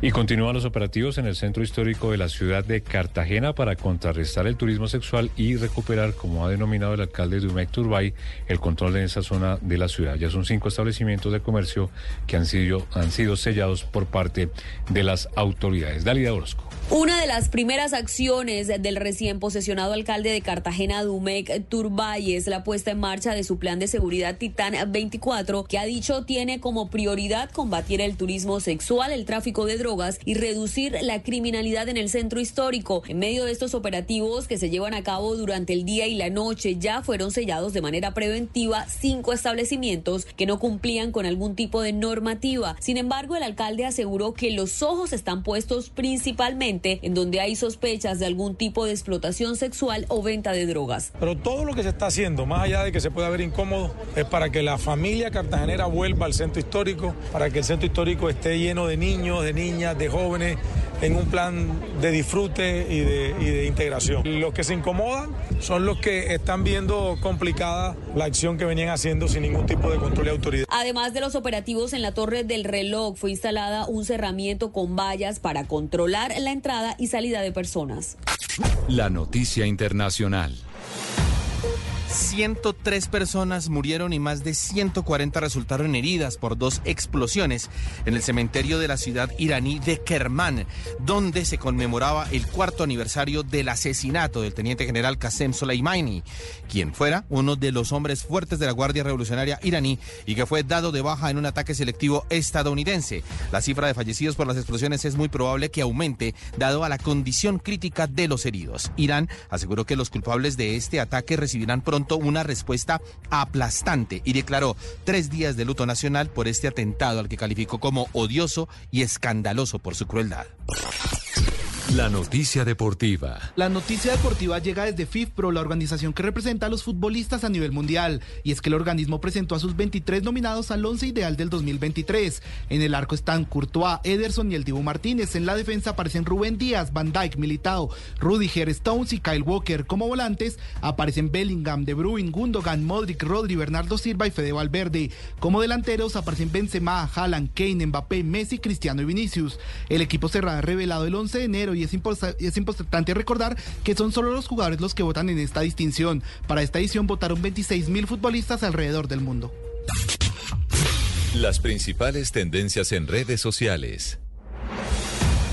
Y continúan los operativos en el centro histórico de la ciudad de Cartagena para contrarrestar el turismo sexual y recuperar, como ha denominado el alcalde de Umec Turbay, el control de esa zona de la ciudad. Ya son cinco establecimientos de comercio que han sido, han sido sellados por parte de las autoridades. Dalida Orozco. Una de las primeras acciones del recién posesionado alcalde de Cartagena, Dumec Turbay, es la puesta en marcha de su plan de seguridad Titán 24, que ha dicho tiene como prioridad combatir el turismo sexual, el tráfico de drogas y reducir la criminalidad en el centro histórico. En medio de estos operativos que se llevan a cabo durante el día y la noche, ya fueron sellados de manera preventiva cinco establecimientos que no cumplían con algún tipo de normativa. Sin embargo, el alcalde aseguró que los ojos están puestos principalmente en donde hay sospechas de algún tipo de explotación sexual o venta de drogas. Pero todo lo que se está haciendo, más allá de que se pueda ver incómodo, es para que la familia cartagenera vuelva al centro histórico, para que el centro histórico esté lleno de niños, de niñas, de jóvenes, en un plan de disfrute y de, y de integración. Los que se incomodan son los que están viendo complicada la acción que venían haciendo sin ningún tipo de control y autoridad. Además de los operativos en la torre del reloj, fue instalada un cerramiento con vallas para controlar la entrada y salida de personas. La noticia internacional. 103 personas murieron y más de 140 resultaron heridas por dos explosiones en el cementerio de la ciudad iraní de Kermán, donde se conmemoraba el cuarto aniversario del asesinato del teniente general Qasem Soleimani, quien fuera uno de los hombres fuertes de la Guardia Revolucionaria iraní y que fue dado de baja en un ataque selectivo estadounidense. La cifra de fallecidos por las explosiones es muy probable que aumente dado a la condición crítica de los heridos. Irán aseguró que los culpables de este ataque recibirán pronto una respuesta aplastante y declaró tres días de luto nacional por este atentado al que calificó como odioso y escandaloso por su crueldad. La noticia deportiva. La noticia deportiva llega desde FIFPro, la organización que representa a los futbolistas a nivel mundial. Y es que el organismo presentó a sus 23 nominados al 11 ideal del 2023. En el arco están Courtois, Ederson y el Dibu Martínez. En la defensa aparecen Rubén Díaz, Van Dijk, Militao, Rudiger, Stones y Kyle Walker. Como volantes aparecen Bellingham, De Bruyne, Gundogan, Modric, Rodri, Bernardo Silva y Fede Valverde. Como delanteros aparecen Benzema, Haaland, Kane, Mbappé, Messi, Cristiano y Vinicius. El equipo cerrado revelado el 11 de enero es, es importante recordar que son solo los jugadores los que votan en esta distinción. Para esta edición votaron 26 mil futbolistas alrededor del mundo. Las principales tendencias en redes sociales.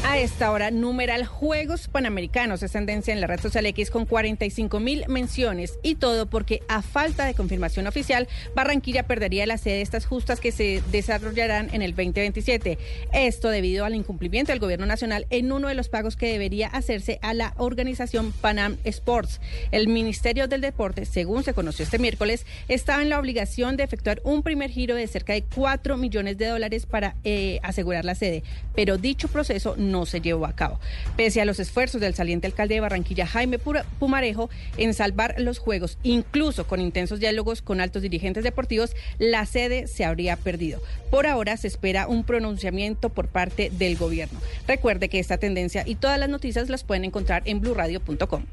A esta hora, numeral Juegos Panamericanos es tendencia en la red social X con 45 mil menciones y todo porque a falta de confirmación oficial, Barranquilla perdería la sede de estas justas que se desarrollarán en el 2027. Esto debido al incumplimiento del gobierno nacional en uno de los pagos que debería hacerse a la organización Panam Sports. El Ministerio del Deporte, según se conoció este miércoles, estaba en la obligación de efectuar un primer giro de cerca de 4 millones de dólares para eh, asegurar la sede, pero dicho proceso no no se llevó a cabo. Pese a los esfuerzos del saliente alcalde de Barranquilla, Jaime Pumarejo, en salvar los Juegos, incluso con intensos diálogos con altos dirigentes deportivos, la sede se habría perdido. Por ahora se espera un pronunciamiento por parte del gobierno. Recuerde que esta tendencia y todas las noticias las pueden encontrar en blurradio.com.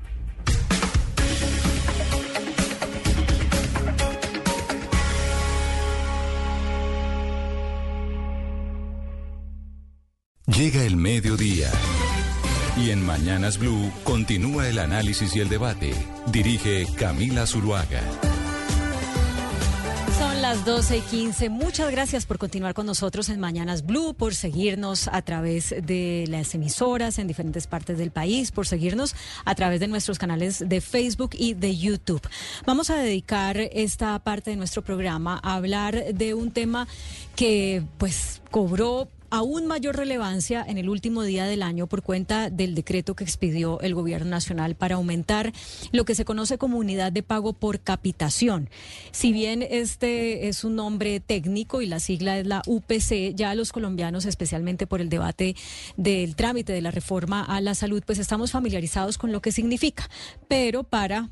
Llega el mediodía. Y en Mañanas Blue continúa el análisis y el debate. Dirige Camila Zuluaga. Son las 12 y 15. Muchas gracias por continuar con nosotros en Mañanas Blue, por seguirnos a través de las emisoras en diferentes partes del país, por seguirnos a través de nuestros canales de Facebook y de YouTube. Vamos a dedicar esta parte de nuestro programa a hablar de un tema que pues cobró aún mayor relevancia en el último día del año por cuenta del decreto que expidió el Gobierno Nacional para aumentar lo que se conoce como unidad de pago por capitación. Si bien este es un nombre técnico y la sigla es la UPC, ya los colombianos, especialmente por el debate del trámite de la reforma a la salud, pues estamos familiarizados con lo que significa. Pero para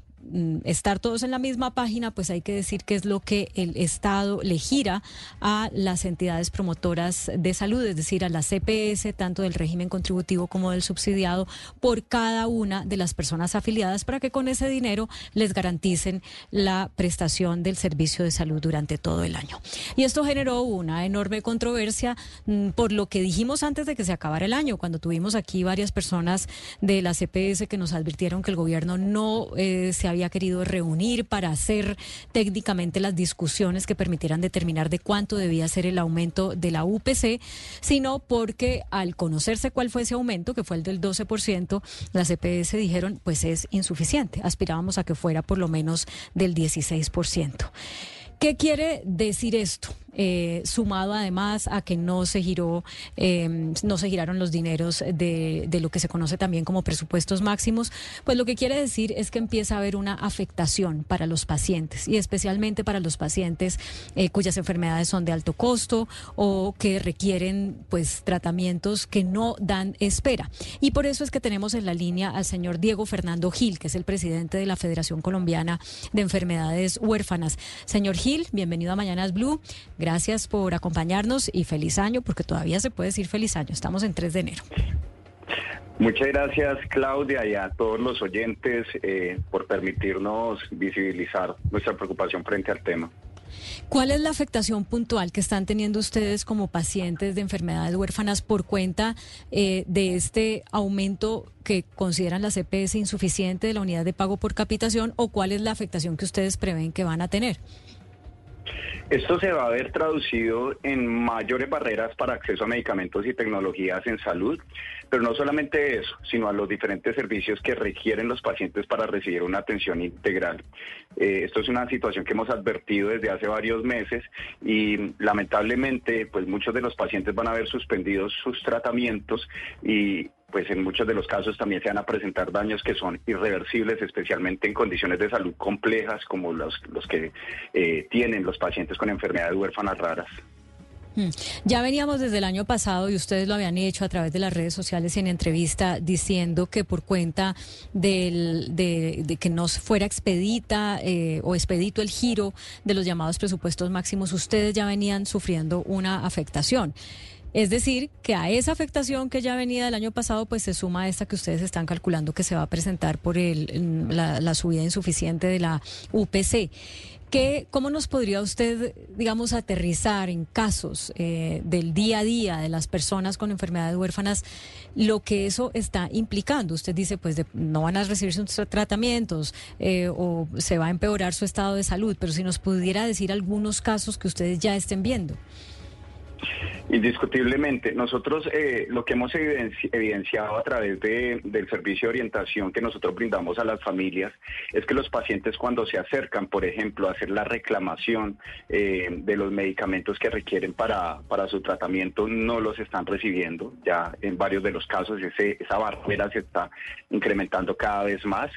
estar todos en la misma página, pues hay que decir que es lo que el Estado le gira a las entidades promotoras de salud, es decir, a la CPS, tanto del régimen contributivo como del subsidiado, por cada una de las personas afiliadas para que con ese dinero les garanticen la prestación del servicio de salud durante todo el año. Y esto generó una enorme controversia mm, por lo que dijimos antes de que se acabara el año, cuando tuvimos aquí varias personas de la CPS que nos advirtieron que el gobierno no eh, se había querido reunir para hacer técnicamente las discusiones que permitieran determinar de cuánto debía ser el aumento de la UPC, sino porque al conocerse cuál fue ese aumento, que fue el del 12%, las CPS dijeron, pues es insuficiente. Aspirábamos a que fuera por lo menos del 16%. ¿Qué quiere decir esto? Eh, sumado además a que no se giró, em, no se giraron los dineros de, de, lo que se conoce también como presupuestos máximos, pues lo que quiere decir es que empieza a haber una afectación para los pacientes y especialmente para los pacientes eh, cuyas enfermedades son de alto costo o que requieren pues tratamientos que no dan espera. Y por eso es que tenemos en la línea al señor Diego Fernando Gil, que es el presidente de la Federación Colombiana de Enfermedades Huérfanas. Señor Gil, bienvenido a Mañanas Blue. Gracias por acompañarnos y feliz año, porque todavía se puede decir feliz año. Estamos en 3 de enero. Muchas gracias Claudia y a todos los oyentes eh, por permitirnos visibilizar nuestra preocupación frente al tema. ¿Cuál es la afectación puntual que están teniendo ustedes como pacientes de enfermedades huérfanas por cuenta eh, de este aumento que consideran la CPS insuficiente de la unidad de pago por capitación o cuál es la afectación que ustedes prevén que van a tener? Esto se va a ver traducido en mayores barreras para acceso a medicamentos y tecnologías en salud, pero no solamente eso, sino a los diferentes servicios que requieren los pacientes para recibir una atención integral. Eh, esto es una situación que hemos advertido desde hace varios meses y lamentablemente pues muchos de los pacientes van a ver suspendidos sus tratamientos y pues en muchos de los casos también se van a presentar daños que son irreversibles, especialmente en condiciones de salud complejas como los, los que eh, tienen los pacientes con enfermedades huérfanas raras. Hmm. Ya veníamos desde el año pasado y ustedes lo habían hecho a través de las redes sociales en entrevista diciendo que por cuenta del, de, que no fuera expedita eh, o expedito el giro de los llamados presupuestos máximos, ustedes ya venían sufriendo una afectación. Es decir, que a esa afectación que ya venía del año pasado, pues se suma esta que ustedes están calculando que se va a presentar por el, la, subida insuficiente de la UPC. ¿Qué, ¿Cómo nos podría usted, digamos, aterrizar en casos eh, del día a día de las personas con enfermedades huérfanas lo que eso está implicando? Usted dice, pues no van a recibir sus tratamientos eh, o se va a empeorar su estado de salud, pero si nos pudiera decir algunos casos que ustedes ya estén viendo. Indiscutiblemente, nosotros eh, lo que hemos evidenciado a través de, del servicio de orientación que nosotros brindamos a las familias es que los pacientes cuando se acercan, por ejemplo, a hacer la reclamación eh, de los medicamentos que requieren para, para su tratamiento, no los están recibiendo. Ya en varios de los casos ese, esa barrera se está incrementando cada vez más.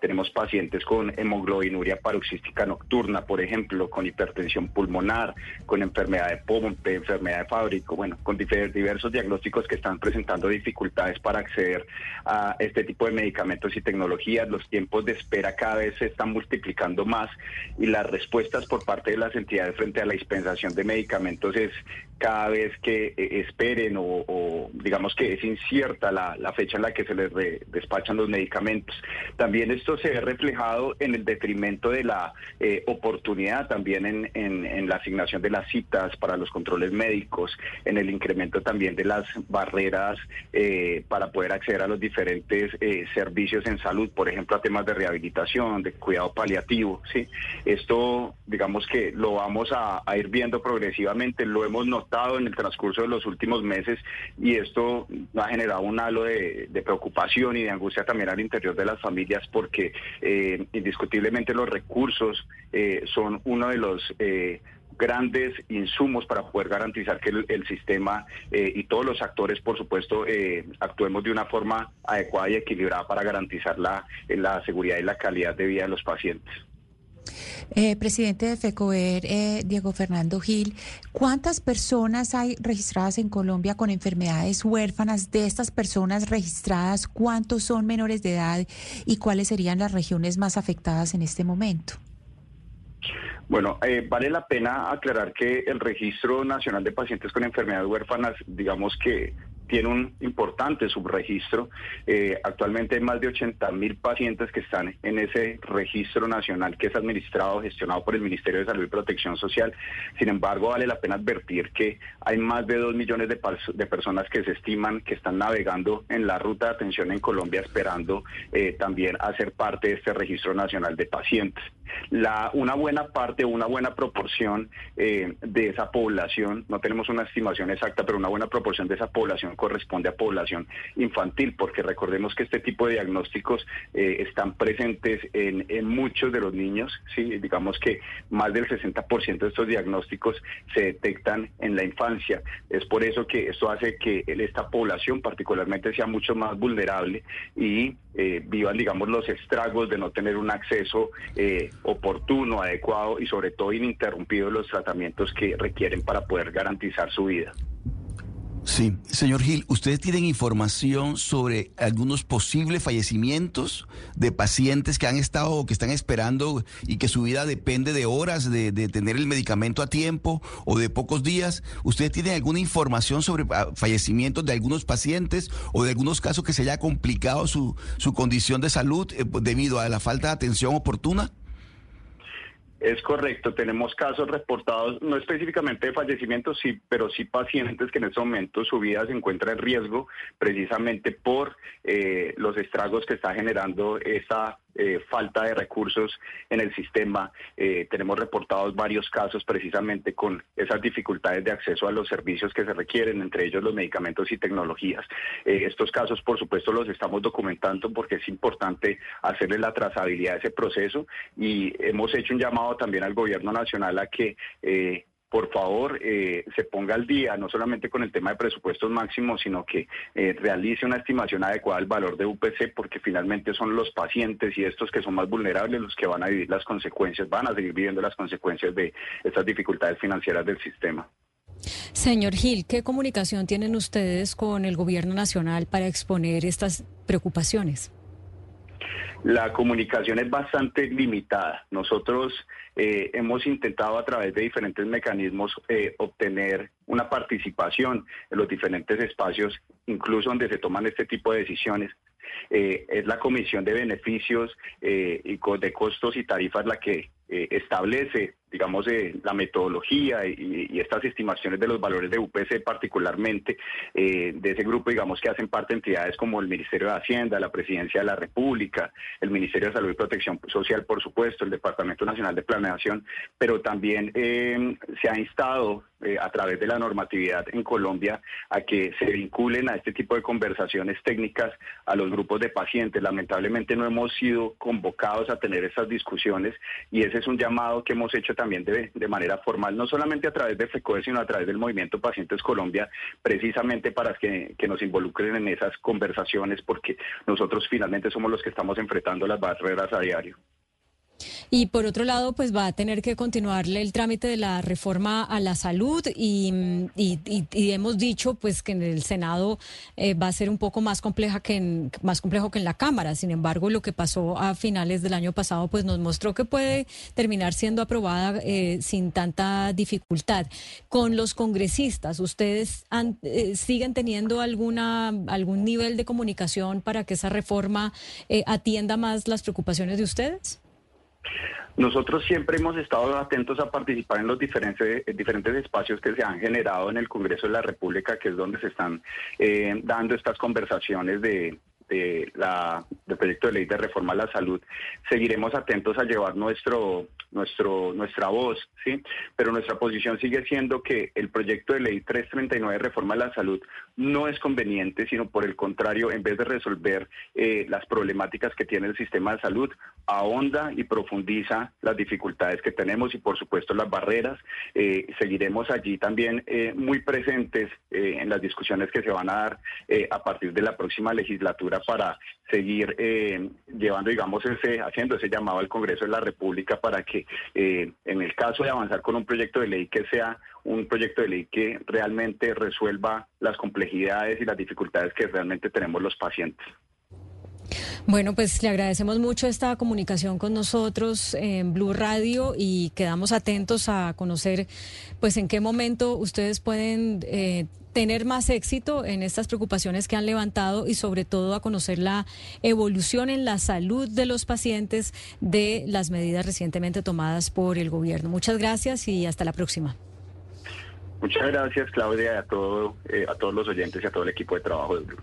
Tenemos pacientes con hemoglobinuria paroxística nocturna, por ejemplo, con hipertensión pulmonar, con enfermedad de Pompe, enfermedad de Fábrico, bueno, con diversos diagnósticos que están presentando dificultades para acceder a este tipo de medicamentos y tecnologías. Los tiempos de espera cada vez se están multiplicando más y las respuestas por parte de las entidades frente a la dispensación de medicamentos es cada vez que eh, esperen o, digamos que es incierta la, fecha en la que se les despachan los medicamentos. También esto se ve reflejado en el detrimento de la eh, oportunidad, también en, en, la asignación de las citas para los controles médicos, en el incremento también de las barreras eh, para poder acceder a los diferentes servicios en salud, por ejemplo, a temas de rehabilitación, de cuidado paliativo. ¿sí? Esto, digamos que lo vamos a, ir viendo progresivamente, lo hemos notado en el transcurso de los últimos meses y esto ha generado un halo de, preocupación y de angustia también al interior de las familias porque eh, indiscutiblemente los recursos eh, son uno de los eh, grandes insumos para poder garantizar que el, sistema y todos los actores, por supuesto, actuemos de una forma adecuada y equilibrada para garantizar la, la seguridad y la calidad de vida de los pacientes. Eh, presidente de FECOER, eh, Diego Fernando Gil, ¿cuántas personas hay registradas en Colombia con enfermedades huérfanas? De estas personas registradas, ¿cuántos son menores de edad y cuáles serían las regiones más afectadas en este momento? Bueno, eh, vale la pena aclarar que el Registro Nacional de Pacientes con Enfermedades Huérfanas, digamos que tiene un importante subregistro. Eh, actualmente hay más de 80 mil pacientes que están en ese registro nacional que es administrado, gestionado por el Ministerio de Salud y Protección Social. Sin embargo, vale la pena advertir que hay más de 2 millones de, personas que se estiman que están navegando en la ruta de atención en Colombia esperando eh, también hacer parte de este registro nacional de pacientes. Una buena parte, una buena proporción eh, de esa población, no tenemos una estimación exacta, pero una buena proporción de esa población corresponde a población infantil, porque recordemos que este tipo de diagnósticos eh, están presentes en, muchos de los niños, ¿sí? digamos que más del 60% de estos diagnósticos se detectan en la infancia. Es por eso que esto hace que esta población particularmente sea mucho más vulnerable y eh, vivan, digamos, los estragos de no tener un acceso eh, oportuno, adecuado y sobre todo ininterrumpido los tratamientos que requieren para poder garantizar su vida. Sí, señor Gil, ¿ustedes tienen información sobre algunos posibles fallecimientos de pacientes que han estado o que están esperando y que su vida depende de horas de, tener el medicamento a tiempo o de pocos días? ¿Ustedes tienen alguna información sobre ah, fallecimientos de algunos pacientes o de algunos casos que se haya complicado su, su condición de salud eh, debido a la falta de atención oportuna? Es correcto, tenemos casos reportados, no específicamente de fallecimientos, sí, pero sí pacientes que en este momento su vida se encuentra en riesgo precisamente por eh, los estragos que está generando esa eh, falta de recursos en el sistema. Eh, tenemos reportados varios casos precisamente con esas dificultades de acceso a los servicios que se requieren, entre ellos los medicamentos y tecnologías. estos casos, por supuesto, los estamos documentando porque es importante hacerle la trazabilidad de ese proceso y hemos hecho un llamado también al gobierno nacional a que eh, por favor eh, se ponga al día, no solamente con el tema de presupuestos máximos, sino que eh, realice una estimación adecuada del valor de UPC, porque finalmente son los pacientes y estos que son más vulnerables los que van a vivir las consecuencias, van a seguir viviendo las consecuencias de estas dificultades financieras del sistema. Señor Gil, ¿qué comunicación tienen ustedes con el gobierno nacional para exponer estas preocupaciones? La comunicación es bastante limitada. Nosotros eh, hemos intentado a través de diferentes mecanismos eh, obtener una participación en los diferentes espacios, incluso donde se toman este tipo de decisiones. Eh, es la Comisión de Beneficios y de Costos y Tarifas la que establece digamos, eh, la metodología y, estas estimaciones de los valores de UPC particularmente, eh, de ese grupo, digamos, que hacen parte de entidades como el Ministerio de Hacienda, la Presidencia de la República, el Ministerio de Salud y Protección Social, por supuesto, el Departamento Nacional de Planeación, pero también eh, se ha instado a través de la normatividad en Colombia a que se vinculen a este tipo de conversaciones técnicas a los grupos de pacientes. Lamentablemente no hemos sido convocados a tener esas discusiones y ese es un llamado que hemos hecho también de, de manera formal, no solamente a través de FECOE, sino a través del movimiento Pacientes Colombia, precisamente para que, que nos involucren en esas conversaciones, porque nosotros finalmente somos los que estamos enfrentando las barreras a diario. Y por otro lado, pues va a tener que continuarle el trámite de la reforma a la salud y, hemos dicho pues que en el Senado eh, va a ser un poco más compleja que en, más complejo que en la Cámara. Sin embargo, lo que pasó a finales del año pasado pues nos mostró que puede terminar siendo aprobada eh, sin tanta dificultad. Con los congresistas, ¿ustedes eh, siguen teniendo alguna algún nivel de comunicación para que esa reforma atienda más las preocupaciones de ustedes? Nosotros siempre hemos estado atentos a participar en los diferentes, diferentes espacios que se han generado en el Congreso de la República, que es donde se están eh, dando estas conversaciones de, la, del proyecto de ley de reforma a la salud, seguiremos atentos a llevar nuestro, nuestro, nuestra voz, ¿sí? Pero nuestra posición sigue siendo que el proyecto de ley 339 de reforma a la salud no es conveniente, sino por el contrario, en vez de resolver eh, las problemáticas que tiene el sistema de salud, ahonda y profundiza las dificultades que tenemos y por supuesto las barreras. Eh, seguiremos allí también eh, muy presentes en las discusiones que se van a dar a partir de la próxima legislatura para seguir eh, llevando, digamos, ese, haciendo ese llamado al Congreso de la República para que eh, en el caso de avanzar con un proyecto de ley que sea un proyecto de ley que realmente resuelva las complejidades y las dificultades que realmente tenemos los pacientes. Bueno, pues le agradecemos mucho esta comunicación con nosotros en Blue Radio y quedamos atentos a conocer, pues, en qué momento ustedes pueden eh, tener más éxito en estas preocupaciones que han levantado y sobre todo a conocer la evolución en la salud de los pacientes de las medidas recientemente tomadas por el gobierno. Muchas gracias y hasta la próxima. Muchas gracias, Claudia, a, todo, eh, a todos los oyentes y a todo el equipo de trabajo de Blue.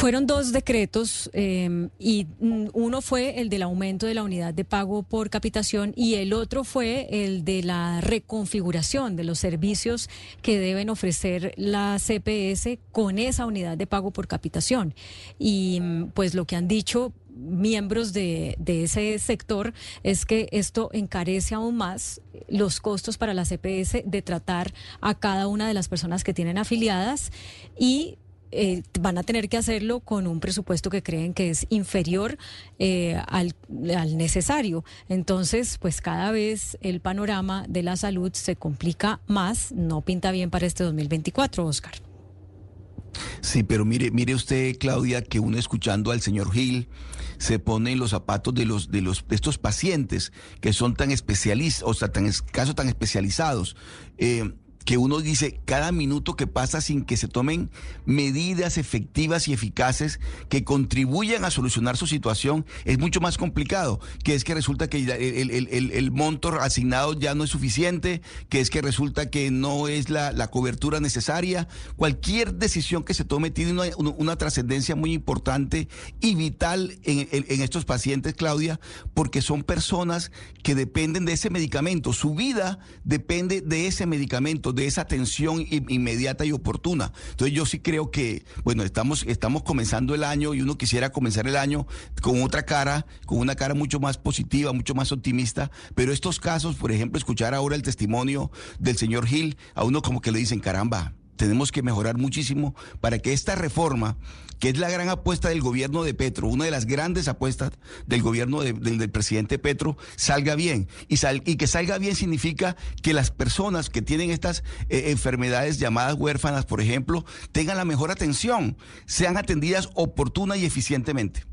Fueron dos decretos em, y mm, uno fue el del aumento de la unidad de pago por capitación y el otro fue el de la reconfiguración de los servicios que deben ofrecer la CPS con esa unidad de pago por capitación. Y mm, pues lo que han dicho miembros de, de, ese sector es que esto encarece aún más los costos para la CPS de tratar a cada una de las personas que tienen afiliadas y eh, van a tener que hacerlo con un presupuesto que creen que es inferior eh, al, al, necesario. Entonces, pues cada vez el panorama de la salud se complica más, no pinta bien para este 2024, Oscar. Sí, pero mire, mire usted, Claudia, que uno escuchando al señor Gil se pone en los zapatos de los de los de estos pacientes que son tan especialistas, o sea, tan casos tan especializados. Eh, que uno dice cada minuto que pasa sin que se tomen medidas efectivas y eficaces que contribuyan a solucionar su situación es mucho más complicado, que es que resulta que el, monto asignado ya no es suficiente, que es que resulta que no es la, cobertura necesaria. Cualquier decisión que se tome tiene una, trascendencia muy importante y vital en, en estos pacientes, Claudia, porque son personas que dependen de ese medicamento, su vida depende de ese medicamento de esa atención inmediata y oportuna. Entonces yo sí creo que, bueno, estamos, estamos comenzando el año y uno quisiera comenzar el año con otra cara, con una cara mucho más positiva, mucho más optimista, pero estos casos, por ejemplo, escuchar ahora el testimonio del señor Gil, a uno como que le dicen, caramba, tenemos que mejorar muchísimo para que esta reforma, que es la gran apuesta del gobierno de Petro, una de las grandes apuestas del gobierno del, presidente Petro, salga bien. Y, y, que salga bien significa que las personas que tienen estas eh, enfermedades llamadas huérfanas, por ejemplo, tengan la mejor atención, sean atendidas oportuna y eficientemente.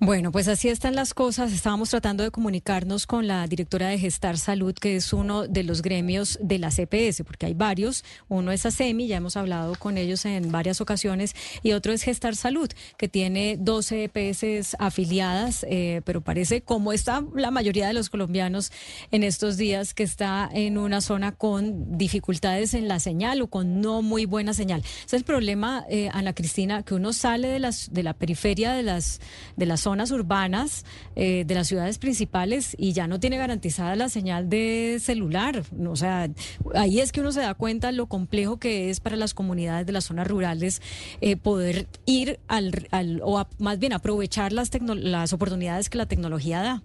Bueno, pues así están las cosas. Estábamos tratando de comunicarnos con la directora de Gestar Salud, que es uno de los gremios de la CPS, porque hay varios. Uno es ASEMI, ya hemos hablado con ellos en varias ocasiones, y otro es Gestar Salud, que tiene 12 EPS afiliadas, eh, pero parece como está la mayoría de los colombianos en estos días, que está en una zona con dificultades en la señal o con no muy buena señal. Es el problema, eh, Ana Cristina, que uno sale de, las, de la periferia de las, de zonas urbanas eh, de las ciudades principales y ya no tiene garantizada la señal de celular. O sea, ahí es que uno se da cuenta lo complejo que es para las comunidades de las zonas rurales eh, poder ir al, al o más bien aprovechar las, las oportunidades que la tecnología da.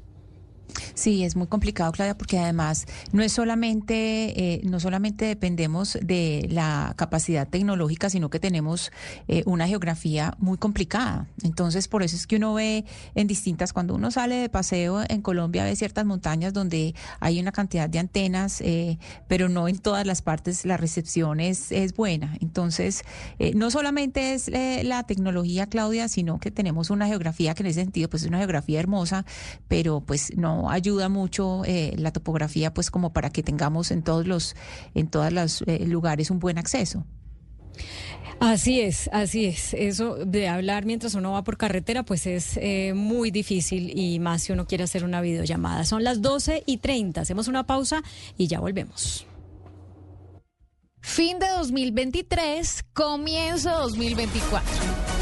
Sí, es muy complicado, Claudia, porque además no es solamente, eh, no solamente dependemos de la capacidad tecnológica, sino que tenemos eh, una geografía muy complicada. Entonces, por eso es que uno ve en distintas, cuando uno sale de paseo en Colombia, ve ciertas montañas donde hay una cantidad de antenas, eh, pero no en todas las partes la recepción es, es buena. Entonces, no solamente es la tecnología, Claudia, sino que tenemos una geografía que en ese sentido, pues es una geografía hermosa, pero pues no ayuda mucho eh, la topografía, pues como para que tengamos en todos los, en todos los eh, lugares un buen acceso. Así es, así es. Eso de hablar mientras uno va por carretera, pues es eh, muy difícil y más si uno quiere hacer una videollamada. Son las 12 y 30. Hacemos una pausa y ya volvemos. Fin de 2023, comienzo 2024.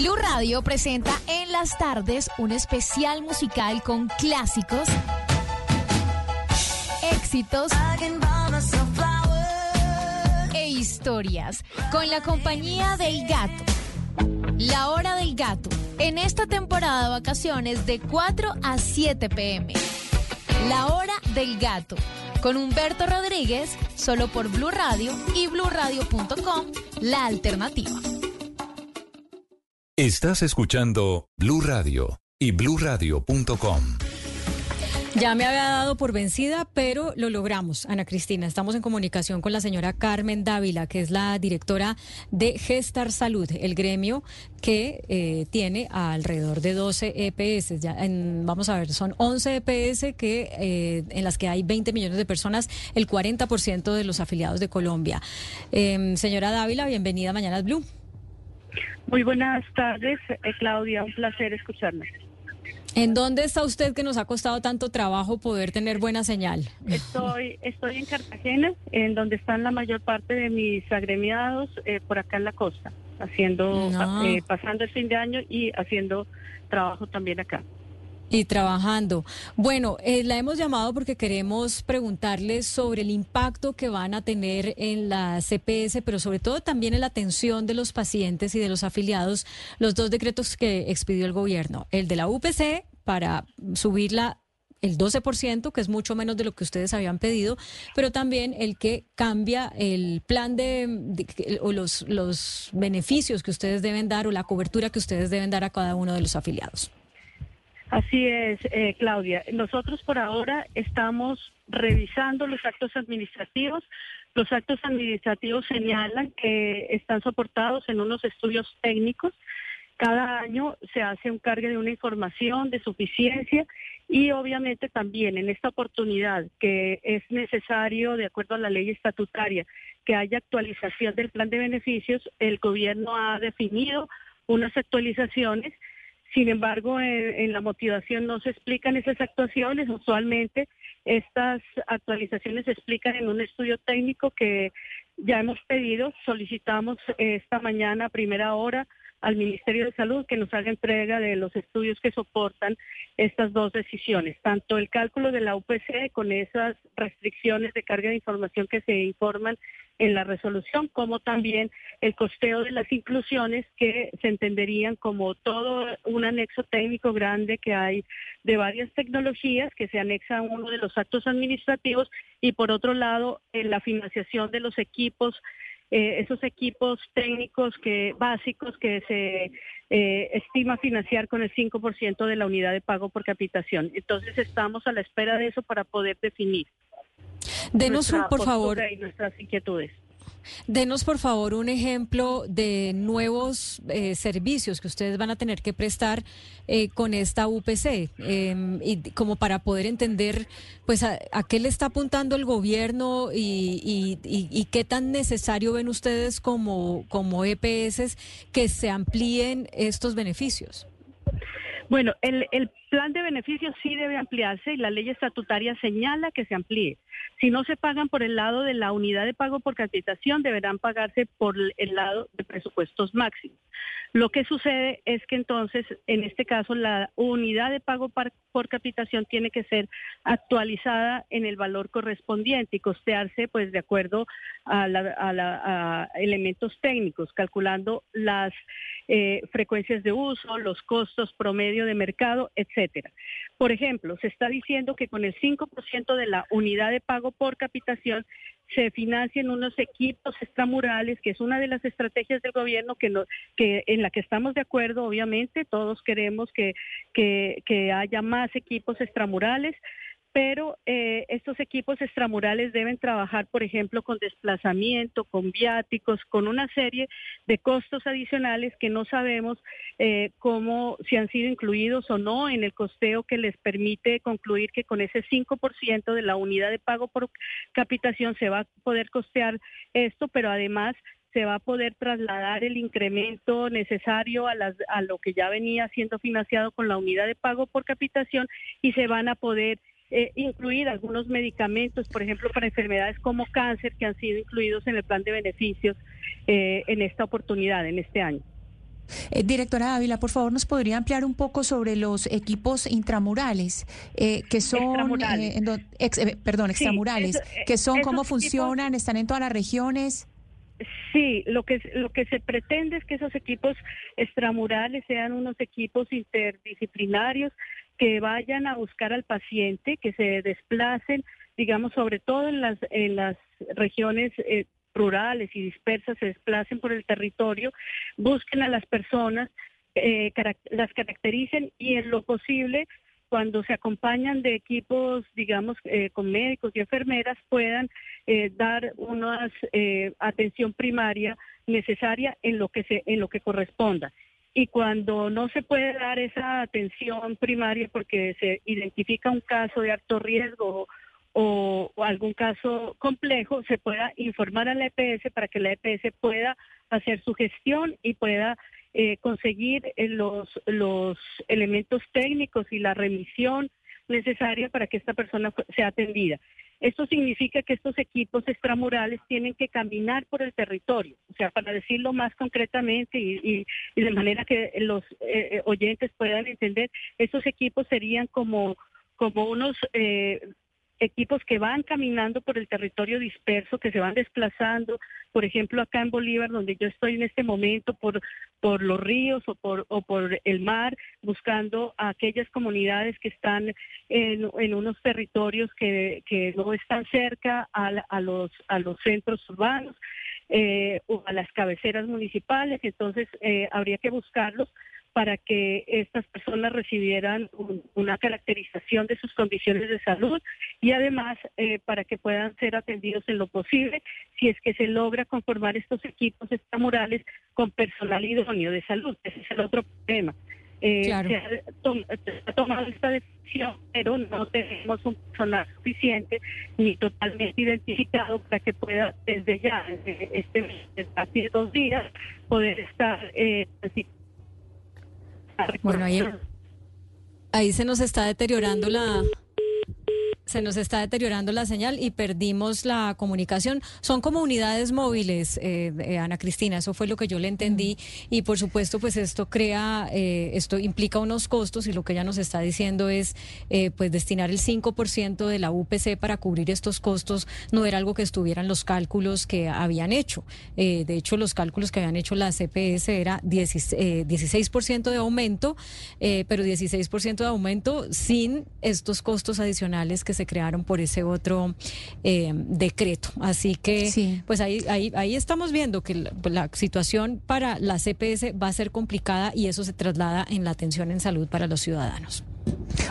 Blue Radio presenta en las tardes un especial musical con clásicos, éxitos e historias con la compañía del gato. La hora del gato. En esta temporada de vacaciones de 4 a 7 pm. La hora del gato. Con Humberto Rodríguez, solo por Blue Radio y bluradio.com, la alternativa. Estás escuchando Blue Radio y bluradio.com. Ya me había dado por vencida, pero lo logramos, Ana Cristina. Estamos en comunicación con la señora Carmen Dávila, que es la directora de Gestar Salud, el gremio que eh, tiene alrededor de 12 EPS. Vamos a ver, son 11 EPS que, eh, en las que hay 20 millones de personas, el 40% de los afiliados de Colombia. Em, señora Dávila, bienvenida a Blue. Muy buenas tardes, eh, Claudia, un placer escucharme. ¿En dónde está usted que nos ha costado tanto trabajo poder tener buena señal? Estoy, estoy en Cartagena, en donde están la mayor parte de mis agremiados eh, por acá en la costa, haciendo, eh, pasando el fin de año y haciendo trabajo también acá. Y trabajando. Bueno, eh, la hemos llamado porque queremos preguntarles sobre el impacto que van a tener en la CPS, pero sobre todo también en la atención de los pacientes y de los afiliados, los dos decretos que expidió el gobierno. El de la UPC para subirla el 12%, que es mucho menos de lo que ustedes habían pedido, pero también el que cambia el plan de, o los, los beneficios que ustedes deben dar o la cobertura que ustedes deben dar a cada uno de los afiliados. Así es, eh, Claudia. Nosotros por ahora estamos revisando los actos administrativos. Los actos administrativos señalan que están soportados en unos estudios técnicos Cada año se hace un cargue de una información de suficiencia y obviamente también en esta oportunidad que es necesario, de acuerdo a la ley estatutaria, que haya actualización del plan de beneficios, el gobierno ha definido unas actualizaciones. Sin embargo, en, la motivación no se explican esas actuaciones. Usualmente estas actualizaciones se explican en un estudio técnico que ya hemos pedido, solicitamos esta mañana a primera hora al Ministerio de Salud que nos haga entrega de los estudios que soportan estas dos decisiones, tanto el cálculo de la UPC con esas restricciones de carga de información que se informan en la resolución, como también el costeo de las inclusiones que se entenderían como todo un anexo técnico grande que hay de varias tecnologías que se anexa a uno de los actos administrativos y por otro lado en la financiación de los equipos eh, esos equipos técnicos que básicos que se eh, estima financiar con el 5% de la unidad de pago por capitación. Entonces estamos a la espera de eso para poder definir. Denos, por favor, nuestras inquietudes. Denos, por favor, un ejemplo de nuevos eh, servicios que ustedes van a tener que prestar eh, con esta UPC, em, y como para poder entender, pues, a, qué le está apuntando el gobierno y, y, qué tan necesario ven ustedes como, como EPS que se amplíen estos beneficios. Bueno, el, el plan de beneficios sí debe ampliarse y la ley estatutaria señala que se amplíe. Si no se pagan por el lado de la unidad de pago por capitación, deberán pagarse por el lado de presupuestos máximos. Lo que sucede es que entonces, en este caso, la unidad de pago por capitación tiene que ser actualizada en el valor correspondiente y costearse, pues, de acuerdo a, elementos técnicos, calculando las eh, frecuencias de uso, los costos promedio de mercado, etcétera. Por ejemplo, se está diciendo que con el 5% de la unidad de pago por capitación se financien unos equipos extramurales, que es una de las estrategias del gobierno que, no, que en la que estamos de acuerdo, obviamente, todos queremos que, que, que haya más equipos extramurales pero eh, estos equipos extramurales deben trabajar, por ejemplo, con desplazamiento, con viáticos, con una serie de costos adicionales que no sabemos eh, cómo, si han sido incluidos o no en el costeo que les permite concluir que con ese 5% de la unidad de pago por capitación se va a poder costear esto, pero además se va a poder trasladar el incremento necesario a, las, a lo que ya venía siendo financiado con la unidad de pago por capitación y se van a poder eh, incluir algunos medicamentos, por ejemplo, para enfermedades como cáncer, que han sido incluidos en el plan de beneficios eh, en esta oportunidad, en este año. Eh, directora Ávila, por favor, ¿nos podría ampliar un poco sobre los equipos intramurales, que son, perdón, extramurales, que son, cómo funcionan, están en todas las regiones? Sí, lo que lo que se pretende es que esos equipos extramurales sean unos equipos interdisciplinarios que vayan a buscar al paciente, que se desplacen, digamos, sobre todo en las, en las regiones eh, rurales y dispersas, se desplacen por el territorio, busquen a las personas, eh, las caractericen y en lo posible cuando se acompañan de equipos, digamos, eh, con médicos y enfermeras, puedan dar una atención primaria necesaria en lo que se, en lo que corresponda y cuando no se puede dar esa atención primaria porque se identifica un caso de alto riesgo o, algún caso complejo, se pueda informar a la EPS para que la EPS pueda hacer su gestión y pueda eh, conseguir eh, los, los elementos técnicos y la remisión necesaria para que esta persona sea atendida. Esto significa que estos equipos extramurales tienen que caminar por el territorio, o sea, para decirlo más concretamente y, de manera que los eh, eh, oyentes puedan entender, estos equipos serían como, como unos eh, equipos que van caminando por el territorio disperso, que se van desplazando, por ejemplo, acá en Bolívar, donde yo estoy en este momento, por, por los ríos o por, o por el mar, buscando a aquellas comunidades que están en, unos territorios que, que, no están cerca a, a, los, a los centros urbanos. Eh, o a las cabeceras municipales, entonces eh, habría que buscarlos para que estas personas recibieran una caracterización de sus condiciones de salud y además eh, para que puedan ser atendidos en lo posible si es que se logra conformar estos equipos extramurales con personal idóneo de salud. Ese es el otro problema. Eh, se, ha tomado esta decisión, pero no tenemos un personal suficiente ni totalmente identificado para que pueda desde ya, desde este hace dos días, poder estar eh, bueno, ahí, ahí se nos está deteriorando la, se nos está deteriorando la señal y perdimos la comunicación. Son como unidades móviles, eh, eh, Ana Cristina, eso fue lo que yo le entendí. Y por supuesto, pues esto crea, eh, esto implica unos costos y lo que ella nos está diciendo es, pues destinar el 5% de la UPC para cubrir estos costos no era algo que estuviera en los cálculos que habían hecho. de hecho, los cálculos que habían hecho la CPS era 16%, de aumento, pero 16% de aumento sin estos costos adicionales que se se crearon por ese otro eh, decreto. Así que, pues ahí, ahí, ahí estamos viendo que la, la, situación para la CPS va a ser complicada y eso se traslada en la atención en salud para los ciudadanos.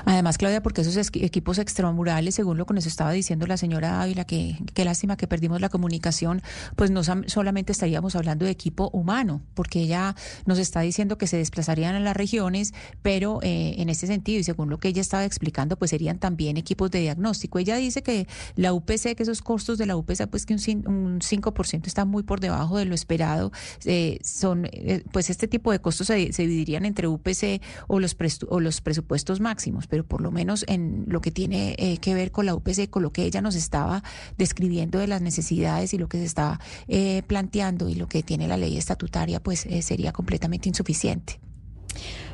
Además, Claudia, porque esos equipos extramurales, según lo que nos estaba diciendo la señora Ávila, que qué lástima que perdimos la comunicación, pues no solamente estaríamos hablando de equipo humano, porque ella nos está diciendo que se desplazarían a las regiones, pero eh, en este sentido, y según lo que ella estaba explicando, pues serían también equipos de diagnóstico. Ella dice que la UPC, que esos costos de la UPC, pues que un, un 5% está muy por debajo de lo esperado. Eh, son, eh, pues este tipo de costos se, se dividirían entre UPC o los, o los presupuestos máximos, pero por lo menos en lo que tiene eh, que ver con la UPC, con lo que ella nos estaba describiendo de las necesidades y lo que se está eh, planteando y lo que tiene la ley estatutaria, pues eh, sería completamente insuficiente.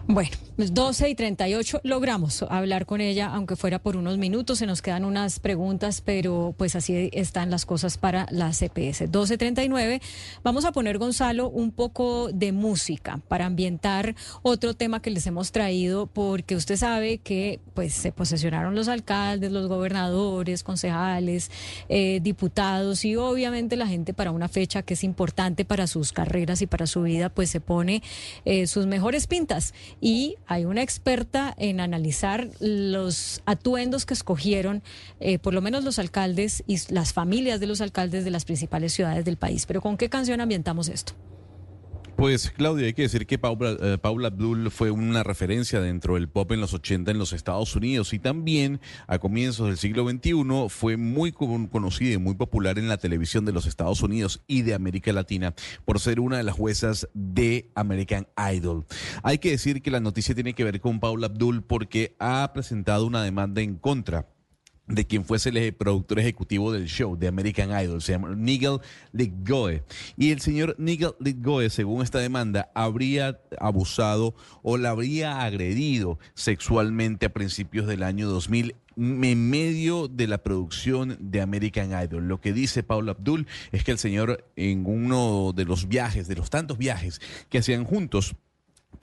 Bueno, 12 pues y 38 logramos hablar con ella, aunque fuera por unos minutos. Se nos quedan unas preguntas, pero pues así están las cosas para la CPS. 12.39. Vamos a poner, Gonzalo, un poco de música para ambientar otro tema que les hemos traído, porque usted sabe que pues se posesionaron los alcaldes, los gobernadores, concejales, eh, diputados y obviamente la gente para una fecha que es importante para sus carreras y para su vida, pues se pone eh, sus mejores pintas y hay una experta en analizar los atuendos que escogieron, eh, por lo menos los alcaldes y las familias de los alcaldes de las principales ciudades del país. Pero ¿con qué canción ambientamos esto? Pues Claudia, hay que decir que Paula, eh, Paula, Abdul fue una referencia dentro del pop en los 80 en los Estados Unidos y también a comienzos del siglo XXI fue muy conocida y muy popular en la televisión de los Estados Unidos y de América Latina por ser una de las juezas de American Idol. Hay que decir que la noticia tiene que ver con Paula Abdul porque ha presentado una demanda en contra de quien fuese el productor ejecutivo del show de American Idol, se llama Nigel Litgoe. Y el señor Nigel Litgoe, según esta demanda, habría abusado o la habría agredido sexualmente a principios del año 2000 en medio de la producción de American Idol. Lo que dice Paula Abdul es que el señor en uno de los viajes, de los tantos viajes que hacían juntos,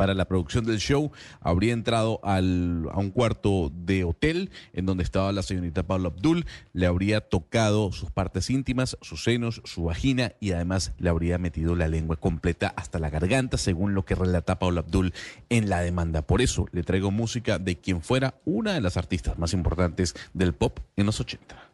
para la producción del show, habría entrado al, a un cuarto de hotel en donde estaba la señorita Paula Abdul, le habría tocado sus partes íntimas, sus senos, su vagina y además le habría metido la lengua completa hasta la garganta, según lo que relata Paula Abdul en la demanda. Por eso le traigo música de quien fuera una de las artistas más importantes del pop en los 80.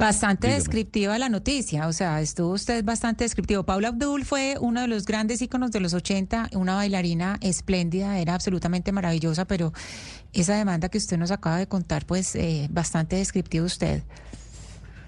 Bastante descriptiva la noticia, o sea, estuvo usted bastante descriptivo. Paula Abdul fue uno de los grandes íconos de los 80, una bailarina espléndida, era absolutamente maravillosa, pero esa demanda que usted nos acaba de contar, pues eh, bastante descriptivo usted.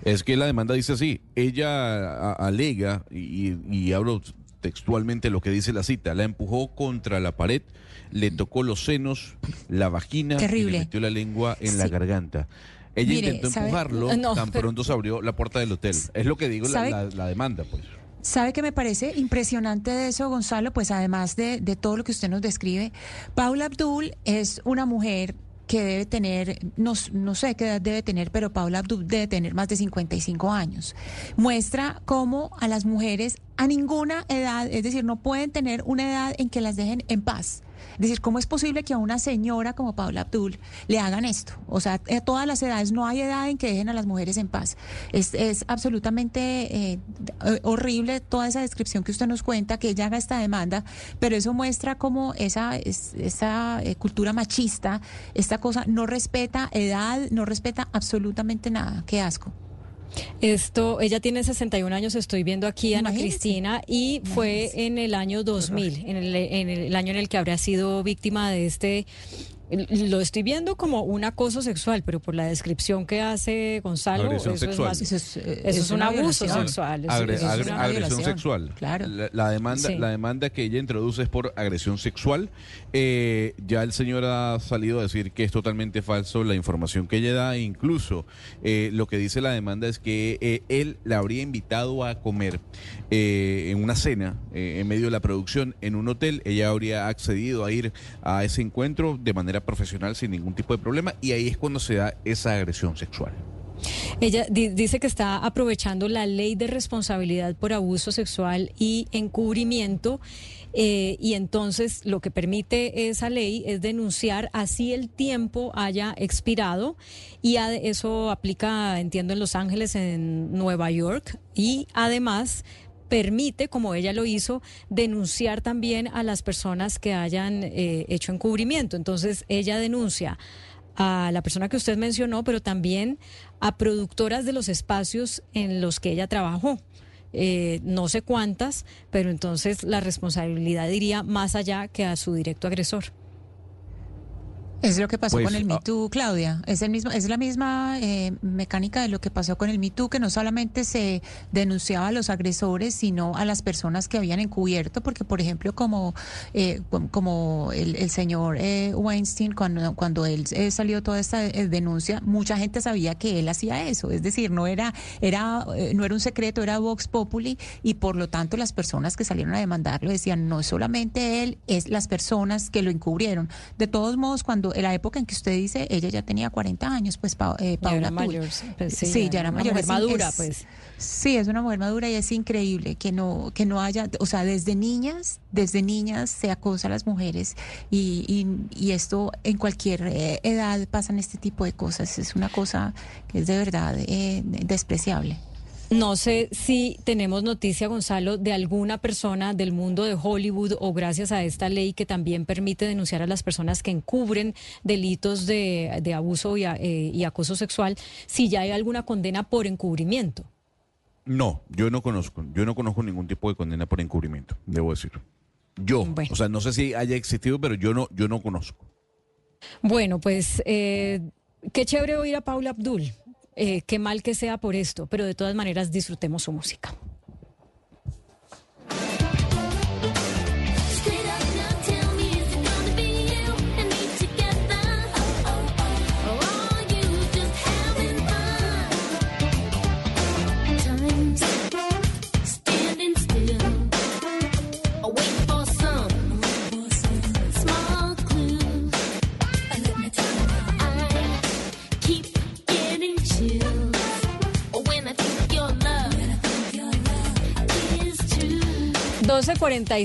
Es que la demanda dice así, ella alega, y, y hablo textualmente lo que dice la cita, la empujó contra la pared, le tocó los senos, la vagina, y le metió la lengua en la garganta. Ella intentó empujarlo tan pronto se abrió la puerta del hotel. Es lo que digo la, demanda, pues. ¿Sabe que me parece impresionante de eso, Gonzalo? Pues además de, de todo lo que usted nos describe, Paula Abdul es una mujer que debe tener, no, no sé qué edad debe tener, pero Paula Abdul debe tener más de 55 años. Muestra cómo a las mujeres a ninguna edad, es decir, no pueden tener una edad en que las dejen en paz. Decir, ¿cómo es posible que a una señora como Paula Abdul le hagan esto? O sea, a todas las edades, no hay edad en que dejen a las mujeres en paz. Es, es absolutamente eh, horrible toda esa descripción que usted nos cuenta, que ella haga esta demanda, pero eso muestra cómo esa, esa eh, cultura machista, esta cosa no respeta edad, no respeta absolutamente nada. Qué asco. Esto, ella tiene 61 años, estoy viendo aquí a Ana Cristina, y fue en el año 2000, en el, en el año en el que habría sido víctima de este lo estoy viendo como un acoso sexual, pero por la descripción que hace Gonzalo, eso, Es eso, es, un abuso sexual. agresión sexual. Claro. La, demanda, la demanda que ella introduce es por agresión sexual. Eh, ya el señor ha salido a decir que es totalmente falso la información que ella da. Incluso eh, lo que dice la demanda es que eh, él la habría invitado a comer en una cena en medio de la producción en un hotel. Ella habría accedido a ir a ese encuentro de manera profesional sin ningún tipo de problema y ahí es cuando se da esa agresión sexual. Ella dice que está aprovechando la ley de responsabilidad por abuso sexual y encubrimiento. Eh, y entonces lo que permite esa ley es denunciar así el tiempo haya expirado y eso aplica, entiendo, en Los Ángeles, en Nueva York y además permite, como ella lo hizo, denunciar también a las personas que hayan eh, hecho encubrimiento. Entonces, ella denuncia a la persona que usted mencionó, pero también a productoras de los espacios en los que ella trabajó. Eh, no sé cuántas, pero entonces la responsabilidad iría más allá que a su directo agresor. Es lo que pasó pues, con el ah, Me Claudia. Es el mismo, es la misma eh, mecánica de lo que pasó con el Me que no solamente se denunciaba a los agresores, sino a las personas que habían encubierto, porque por ejemplo, como eh, como el, señor eh, Weinstein, cuando cuando él salió toda esta denuncia, mucha gente sabía que él hacía eso. Es decir, no era era no era un secreto, era Vox Populi y por lo tanto las personas que salieron a demandarlo decían no es solamente él, es las personas que lo encubrieron. De todos modos, cuando en la época en que usted dice, ella ya tenía 40 años, pues eh, Paula era mayor, pues, sí, ya era mayor. Mujer madura, pues. Sí, es una mujer madura y es increíble que no que no haya, o sea, desde niñas, desde niñas se acosa a las mujeres y, y, esto en cualquier eh, edad pasan este tipo de cosas. Es una cosa que es de verdad eh, despreciable. No sé si tenemos noticia, Gonzalo, de alguna persona del mundo de Hollywood o gracias a esta ley que también permite denunciar a las personas que encubren delitos de, abuso eh, y, acoso sexual, si ya hay alguna condena por encubrimiento. No, yo no conozco, yo no conozco ningún tipo de condena por encubrimiento, debo decir. Yo, o sea, no sé si haya existido, pero yo no, yo no conozco. Bueno, pues eh, qué chévere oír a Paula Abdul. Eh, qué mal que sea por esto, pero de todas maneras disfrutemos su música.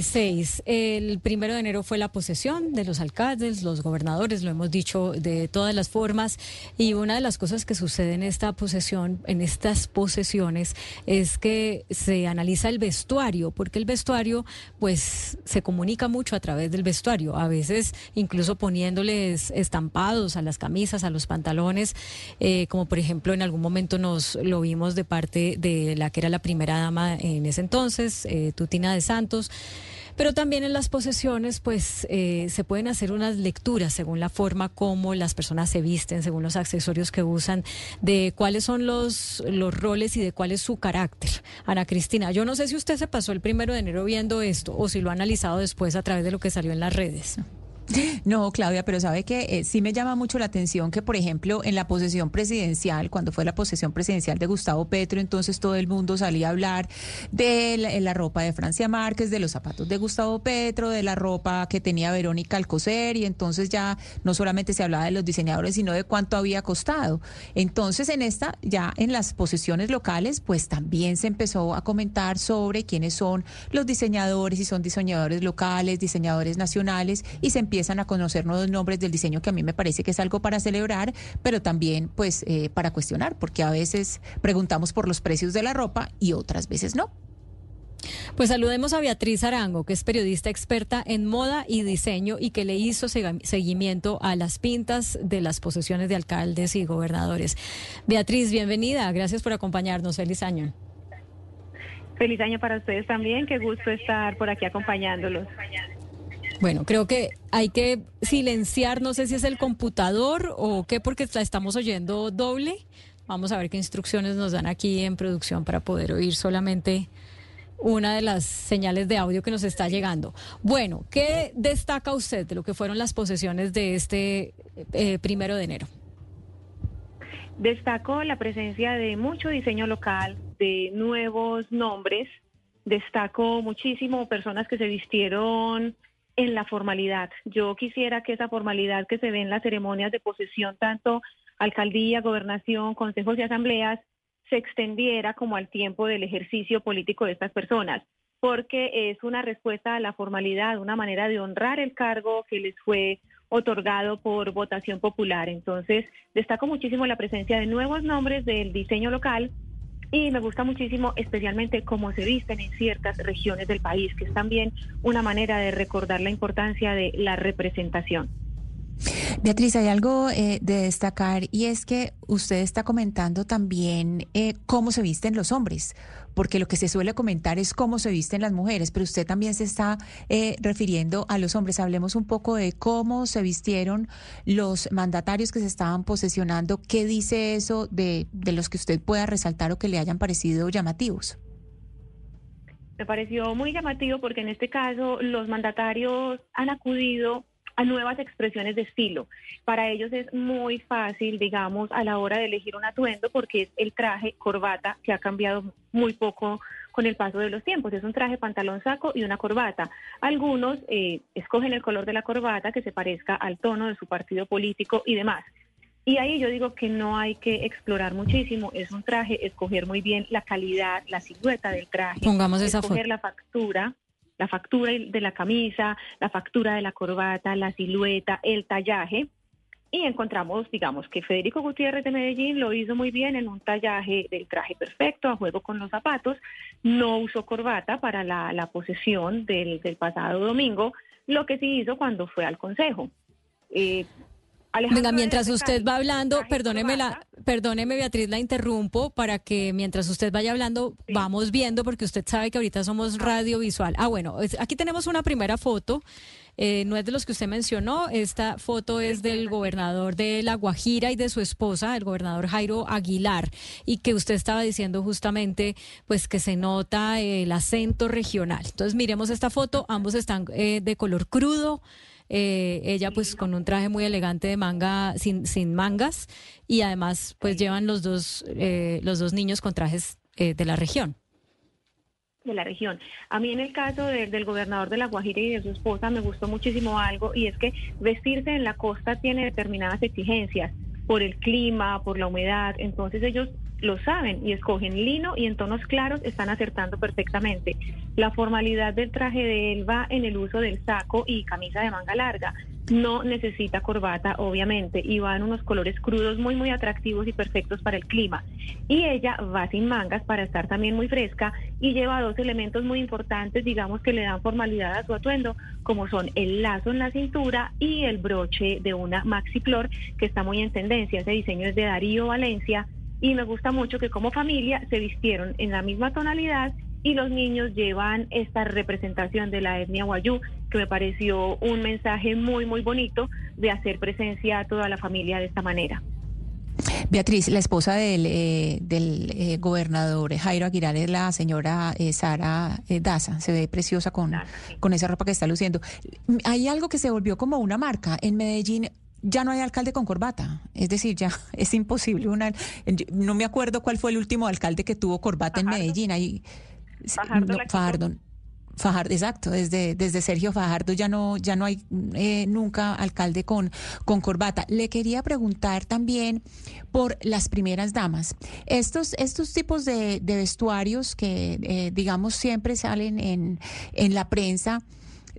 Seis. El primero de enero fue la posesión de los alcaldes, los gobernadores, lo hemos dicho de todas las formas. Y una de las cosas que sucede en esta posesión, en estas posesiones, es que se analiza el vestuario, porque el vestuario, pues, se comunica mucho a través del vestuario. A veces, incluso poniéndoles estampados a las camisas, a los pantalones, eh, como por ejemplo en algún momento nos lo vimos de parte de la que era la primera dama en ese entonces, eh, Tutina de Pero también en las posesiones, pues eh, se pueden hacer unas lecturas según la forma como las personas se visten, según los accesorios que usan, de cuáles son los, los roles y de cuál es su carácter. Ana Cristina, yo no sé si usted se pasó el primero de enero viendo esto o si lo ha analizado después a través de lo que salió en las redes. No, Claudia, pero sabe que eh, sí me llama mucho la atención que, por ejemplo, en la posesión presidencial, cuando fue la posesión presidencial de Gustavo Petro, entonces todo el mundo salía a hablar de la, ropa de Francia Márquez, de los zapatos de Gustavo Petro, de la ropa que tenía Verónica Alcocer, y entonces ya no solamente se hablaba de los diseñadores, sino de cuánto había costado. Entonces, en esta, ya en las posesiones locales, pues también se empezó a comentar sobre quiénes son los diseñadores, si son diseñadores locales, diseñadores nacionales, y se empieza empiezan a conocer nuevos nombres del diseño que a mí me parece que es algo para celebrar, pero también pues eh, para cuestionar, porque a veces preguntamos por los precios de la ropa y otras veces no. Pues saludemos a Beatriz Arango, que es periodista experta en moda y diseño y que le hizo seguimiento a las pintas de las posesiones de alcaldes y gobernadores. Beatriz, bienvenida. Gracias por acompañarnos. Feliz año. Feliz año para ustedes también. Qué gusto estar por aquí acompañándolos. Bueno, creo que hay que silenciar, no sé si es el computador o qué, porque la estamos oyendo doble. Vamos a ver qué instrucciones nos dan aquí en producción para poder oír solamente una de las señales de audio que nos está llegando. Bueno, ¿qué destaca usted de lo que fueron las posesiones de este eh, primero de enero? Destaco la presencia de mucho diseño local, de nuevos nombres. Destaco muchísimo personas que se vistieron en la formalidad. Yo quisiera que esa formalidad que se ve en las ceremonias de posesión, tanto alcaldía, gobernación, consejos y asambleas, se extendiera como al tiempo del ejercicio político de estas personas, porque es una respuesta a la formalidad, una manera de honrar el cargo que les fue otorgado por votación popular. Entonces, destaco muchísimo la presencia de nuevos nombres del diseño local y me gusta muchísimo especialmente cómo se visten en ciertas regiones del país, que es también una manera de recordar la importancia de la representación. Beatriz, hay algo eh, de destacar y es que usted está comentando también eh, cómo se visten los hombres, porque lo que se suele comentar es cómo se visten las mujeres, pero usted también se está eh, refiriendo a los hombres. Hablemos un poco de cómo se vistieron los mandatarios que se estaban posesionando. ¿Qué dice eso de, de los que usted pueda resaltar o que le hayan parecido llamativos? Me pareció muy llamativo porque en este caso los mandatarios han acudido a nuevas expresiones de estilo. Para ellos es muy fácil, digamos, a la hora de elegir un atuendo porque es el traje corbata que ha cambiado muy poco con el paso de los tiempos. Es un traje pantalón saco y una corbata. Algunos eh, escogen el color de la corbata que se parezca al tono de su partido político y demás. Y ahí yo digo que no hay que explorar muchísimo, es un traje, escoger muy bien la calidad, la silueta del traje, Pongamos esa escoger la factura, la factura de la camisa, la factura de la corbata, la silueta, el tallaje. Y encontramos, digamos, que Federico Gutiérrez de Medellín lo hizo muy bien en un tallaje del traje perfecto, a juego con los zapatos. No usó corbata para la, posesión del, pasado domingo, lo que sí hizo cuando fue al Consejo. Eh, Venga, mientras usted va hablando, perdóneme, la, perdóneme Beatriz, la interrumpo para que mientras usted vaya hablando vamos viendo, porque usted sabe que ahorita somos radiovisual. Ah, bueno, aquí tenemos una primera foto. Eh, no es de los que usted mencionó, esta foto es del gobernador de La Guajira y de su esposa, el gobernador Jairo Aguilar, y que usted estaba diciendo justamente, pues que se nota el acento regional. Entonces miremos esta foto, ambos están eh, de color crudo. Eh, ella pues con un traje muy elegante de manga, sin, sin mangas, y además pues llevan los dos, eh, los dos niños con trajes eh, de la región de la región. A mí en el caso del gobernador de La Guajira y de su esposa me gustó muchísimo algo y es que vestirse en la costa tiene determinadas exigencias por el clima, por la humedad, entonces ellos lo saben y escogen lino y en tonos claros están acertando perfectamente. La formalidad del traje de él va en el uso del saco y camisa de manga larga. No necesita corbata, obviamente, y va en unos colores crudos muy, muy atractivos y perfectos para el clima. Y ella va sin mangas para estar también muy fresca y lleva dos elementos muy importantes, digamos, que le dan formalidad a su atuendo, como son el lazo en la cintura y el broche de una maxi flor que está muy en tendencia. Ese diseño es de Darío Valencia y me gusta mucho que como familia se vistieron en la misma tonalidad y los niños llevan esta representación de la etnia Wayú, que me pareció un mensaje muy, muy bonito de hacer presencia a toda la familia de esta manera. Beatriz, la esposa del, eh, del eh, gobernador Jairo Aguilar es la señora eh, Sara Daza. Se ve preciosa con, con esa ropa que está luciendo. Hay algo que se volvió como una marca. En Medellín ya no hay alcalde con corbata. Es decir, ya es imposible. Una, no me acuerdo cuál fue el último alcalde que tuvo corbata en Medellín. Ahí, Fajardo, Fajardo, exacto, desde, desde Sergio Fajardo ya no, ya no hay eh, nunca alcalde con, con corbata. Le quería preguntar también por las primeras damas. Estos, estos tipos de, vestuarios que, eh, digamos, siempre salen en, en la prensa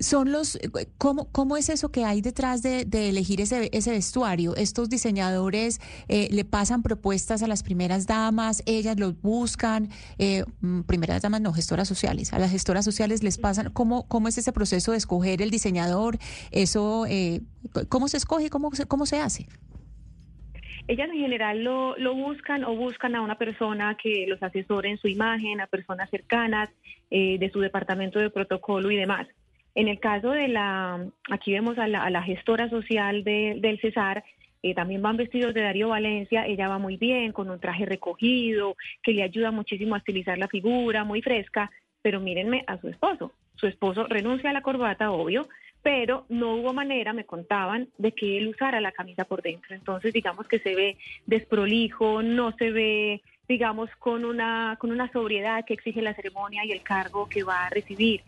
son los cómo, cómo es eso que hay detrás de, elegir ese, ese vestuario estos diseñadores eh, le pasan propuestas a las primeras damas ellas los buscan eh, mm, primeras damas no gestoras sociales. A las gestoras sociales les pasan cómo cómo es ese proceso de escoger el diseñador eso eh, cómo se escoge cómo se, cómo se hace ellas en general lo, lo, buscan o buscan a una persona que los asesore en su imagen, a personas cercanas de su departamento de protocolo y demás. En el caso de la, aquí vemos a la, gestora social del Cesar, eh, también van vestidos de Darío Valencia, ella va muy bien, con un traje recogido, que le ayuda muchísimo a estilizar la figura, muy fresca, pero mírenme a su esposo. Su esposo renuncia a la corbata, obvio, pero no hubo manera, me contaban, de que él usara la camisa por dentro. Entonces, digamos que se ve desprolijo, no se ve, digamos, con una, con una sobriedad que exige la ceremonia y el cargo que va a recibir.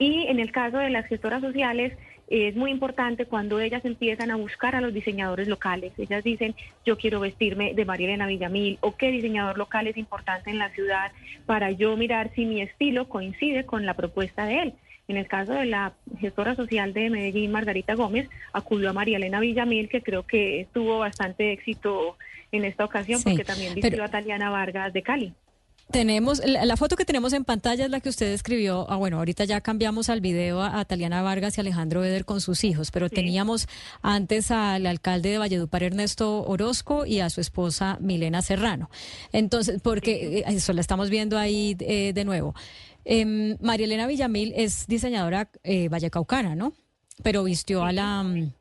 Y en el caso de las gestoras sociales, es muy importante cuando ellas empiezan a buscar a los diseñadores locales. Ellas dicen, yo quiero vestirme de María Elena Villamil o qué diseñador local es importante en la ciudad para yo mirar si mi estilo coincide con la propuesta de él. En el caso de la gestora social de Medellín, Margarita Gómez, acudió a María Elena Villamil, que creo que tuvo bastante éxito en esta ocasión, porque también vistió a Taliana Vargas de Cali. Tenemos, la, foto que tenemos en pantalla es la que usted escribió. Ah, bueno, ahorita ya cambiamos al video a, Taliana Vargas y Alejandro Eder con sus hijos, pero teníamos antes al alcalde de Valledupar, Ernesto Orozco, y a su esposa Milena Serrano. Entonces, porque eh, eso la estamos viendo ahí eh, de nuevo. Eh, María Elena Villamil es diseñadora eh, vallecaucana, ¿no? Pero vistió a la mm,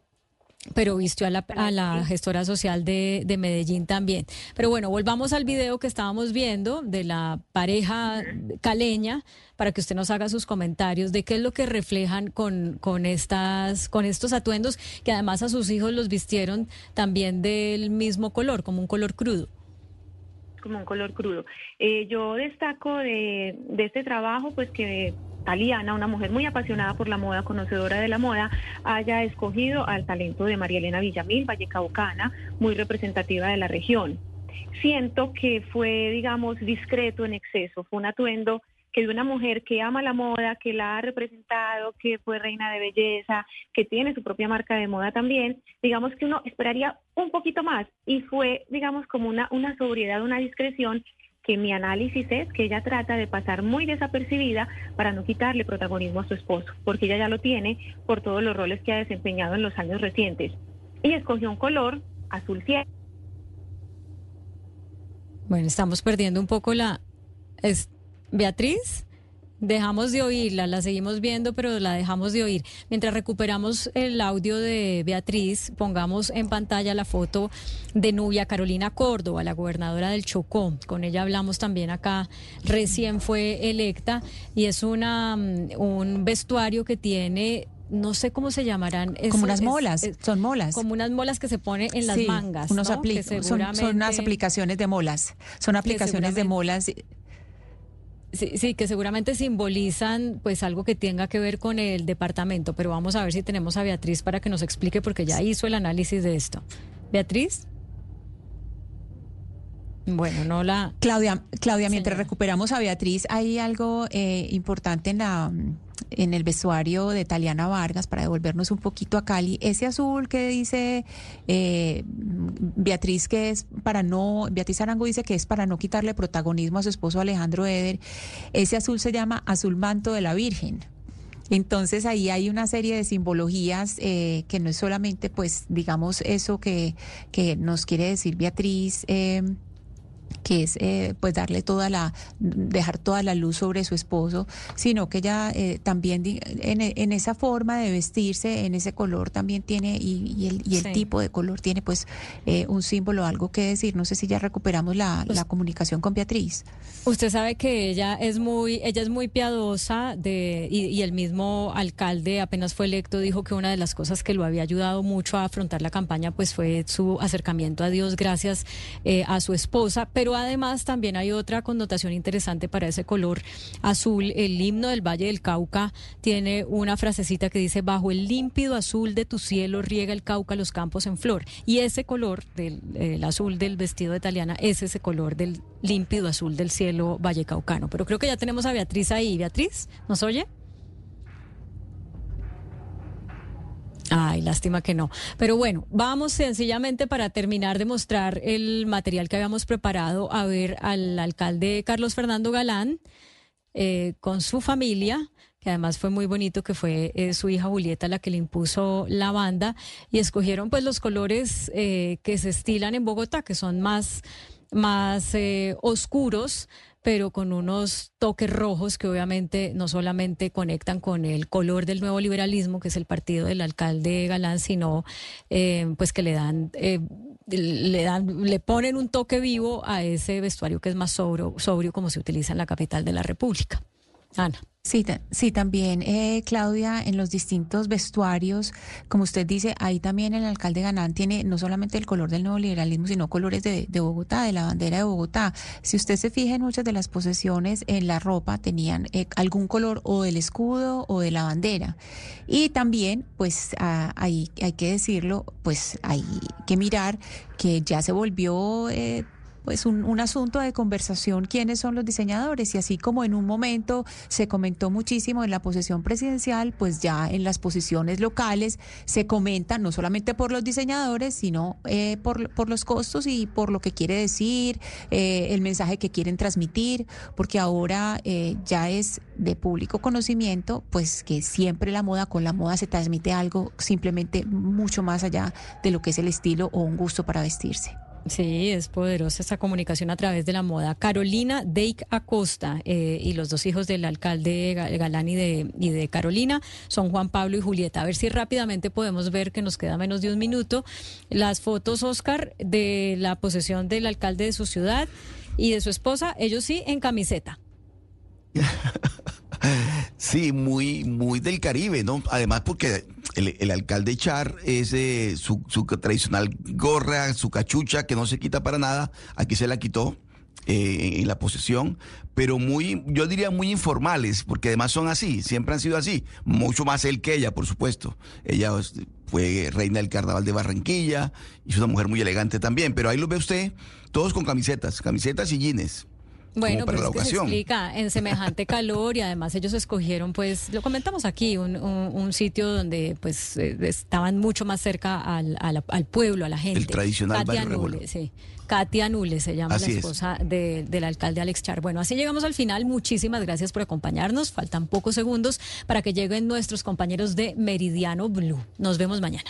pero vistió a la, a la gestora social de, de, Medellín también. Pero bueno, volvamos al video que estábamos viendo de la pareja caleña para que usted nos haga sus comentarios de qué es lo que reflejan con, con, estas, con estos atuendos que además a sus hijos los vistieron también del mismo color, como un color crudo como un color crudo. Eh, yo destaco de, de este trabajo, pues que Taliana, una mujer muy apasionada por la moda, conocedora de la moda, haya escogido al talento de María Elena Villamil, Vallecaucana, muy representativa de la región. Siento que fue, digamos, discreto en exceso, fue un atuendo que de una mujer que ama la moda, que la ha representado, que fue reina de belleza, que tiene su propia marca de moda también, digamos que uno esperaría un poquito más y fue, digamos, como una, una sobriedad, una discreción que mi análisis es que ella trata de pasar muy desapercibida para no quitarle protagonismo a su esposo, porque ella ya lo tiene por todos los roles que ha desempeñado en los años recientes. Y escogió un color azul cielo. Bueno, estamos perdiendo un poco la... ¿Es Beatriz? Dejamos de oírla, la seguimos viendo, pero la dejamos de oír. Mientras recuperamos el audio de Beatriz, pongamos en pantalla la foto de Nubia Carolina Córdoba, la gobernadora del Chocó. Con ella hablamos también acá. Recién fue electa y es una mm, un vestuario que tiene no sé cómo se llamarán. como unas molas, son molas. Como unas molas que se pone en las mangas. Unos son, unas aplicaciones de molas. Son aplicaciones de molas Sí, sí, que seguramente simbolizan pues algo que tenga que ver con el departamento, pero vamos a ver si tenemos a Beatriz para que nos explique porque ya hizo el análisis de esto. Beatriz. Bueno, no la... Claudia, Claudia, mientras recuperamos a Beatriz, hay algo eh, importante en la en el vestuario de Taliana Vargas para devolvernos un poquito a Cali. Ese azul que dice eh, Beatriz que es para no, Beatriz Arango dice que es para no quitarle protagonismo a su esposo Alejandro Eder. Ese azul se llama azul manto de la Virgen. Entonces ahí hay una serie de simbologías eh, que no es solamente, pues, digamos, eso que, que nos quiere decir Beatriz. Eh, que es eh, pues darle toda la, dejar toda la luz sobre su esposo, sino que ella eh, también en, esa forma de vestirse, en ese color también tiene, y, el, y el tipo de color tiene pues eh, un símbolo, algo que decir. No sé si ya recuperamos la, pues la comunicación con Beatriz. Usted sabe que ella es muy, ella es muy piadosa de, y, el mismo alcalde apenas fue electo dijo que una de las cosas que lo había ayudado mucho a afrontar la campaña pues fue su acercamiento a Dios gracias a su esposa, pero además también hay otra connotación interesante para ese color azul. El himno del Valle del Cauca tiene una frasecita que dice, bajo el límpido azul de tu cielo riega el Cauca los campos en flor. Y ese color del azul del vestido de Taliana es ese color del límpido azul del cielo Valle Caucano. Pero creo que ya tenemos a Beatriz ahí. Beatriz, ¿nos oye? Ay, lástima que no. Pero bueno, vamos sencillamente para terminar de mostrar el material que habíamos preparado a ver al alcalde Carlos Fernando Galán eh, con su familia que además fue muy bonito, que fue eh, su hija Julieta la que le impuso la banda, y escogieron pues los colores eh, que se estilan en Bogotá, que son más, más oscuros, pero con unos toques rojos que obviamente no solamente conectan con el color del nuevo liberalismo, que es el partido del alcalde Galán, sino eh, pues que le dan... Eh, le dan, le ponen un toque vivo a ese vestuario que es más sobrio, sobrio como se utiliza en la capital de la República. Ana. Sí, sí, también, eh, Claudia, en los distintos vestuarios, como usted dice, ahí también el alcalde Ganán tiene no solamente el color del neoliberalismo, sino colores de, Bogotá, de la bandera de Bogotá. Si usted se fija en muchas de las posesiones en la ropa, tenían eh, algún color o del escudo o de la bandera. Y también, pues ahí hay que decirlo, pues hay que mirar que ya se volvió... Eh, pues un, asunto de conversación quiénes son los diseñadores y así como en un momento se comentó muchísimo en la posesión presidencial, pues ya en las posiciones locales se comenta no solamente por los diseñadores, sino eh, por, por, los costos y por lo que quiere decir, eh, el mensaje que quieren transmitir, porque ahora eh, ya es de público conocimiento, pues que siempre la moda con la moda se transmite algo simplemente mucho más allá de lo que es el estilo o un gusto para vestirse. Sí, es poderosa esa comunicación a través de la moda. Carolina Deik Acosta eh, y los dos hijos del alcalde Galán y de, y de Carolina son Juan Pablo y Julieta. A ver si rápidamente podemos ver que nos queda menos de un minuto las fotos, Oscar, de la posesión del alcalde de su ciudad y de su esposa, ellos sí, en camiseta. Sí, muy, muy del Caribe, ¿no? Además porque el, alcalde Char es eh, su, tradicional gorra, su cachucha, que no se quita para nada, aquí se la quitó. Eh, en la posesión, pero muy, yo diría muy informales, porque además son así, siempre han sido así, mucho más él que ella, por supuesto. Ella fue reina del carnaval de Barranquilla y es una mujer muy elegante también, pero ahí lo ve usted, todos con camisetas, camisetas y jeans. Bueno, pero es que se explica en semejante calor y además ellos escogieron, pues, lo comentamos aquí, un, un, sitio donde pues eh, estaban mucho más cerca al, al, pueblo, a la gente. El tradicional Katia Nule, sí. Katia Nule se llama la esposa del alcalde Alex Char. Bueno, así llegamos al final. Muchísimas gracias por acompañarnos. Faltan pocos segundos para que lleguen nuestros compañeros de Meridiano Blue. Nos vemos mañana.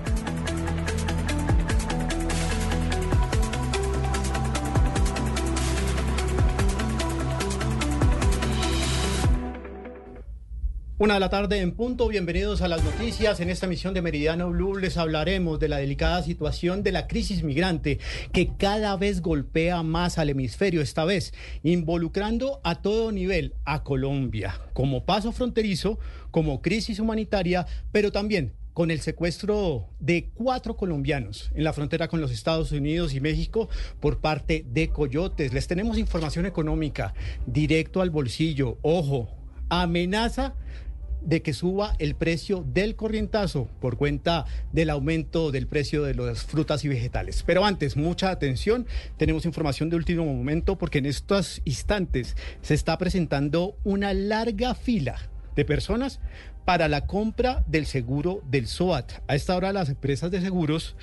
Una de la tarde en punto, bienvenidos a las noticias. En esta emisión de Meridiano Blue les hablaremos de la delicada situación de la crisis migrante que cada vez golpea más al hemisferio, esta vez involucrando a todo nivel a Colombia, como paso fronterizo, como crisis humanitaria, pero también con el secuestro de cuatro colombianos en la frontera con los Estados Unidos y México por parte de coyotes. Les tenemos información económica directo al bolsillo. Ojo, amenaza de que suba el precio del corrientazo por cuenta del aumento del precio de las frutas y vegetales. Pero antes, mucha atención, tenemos información de último momento porque en estos instantes se está presentando una larga fila de personas para la compra del seguro del SOAT. A esta hora las empresas de seguros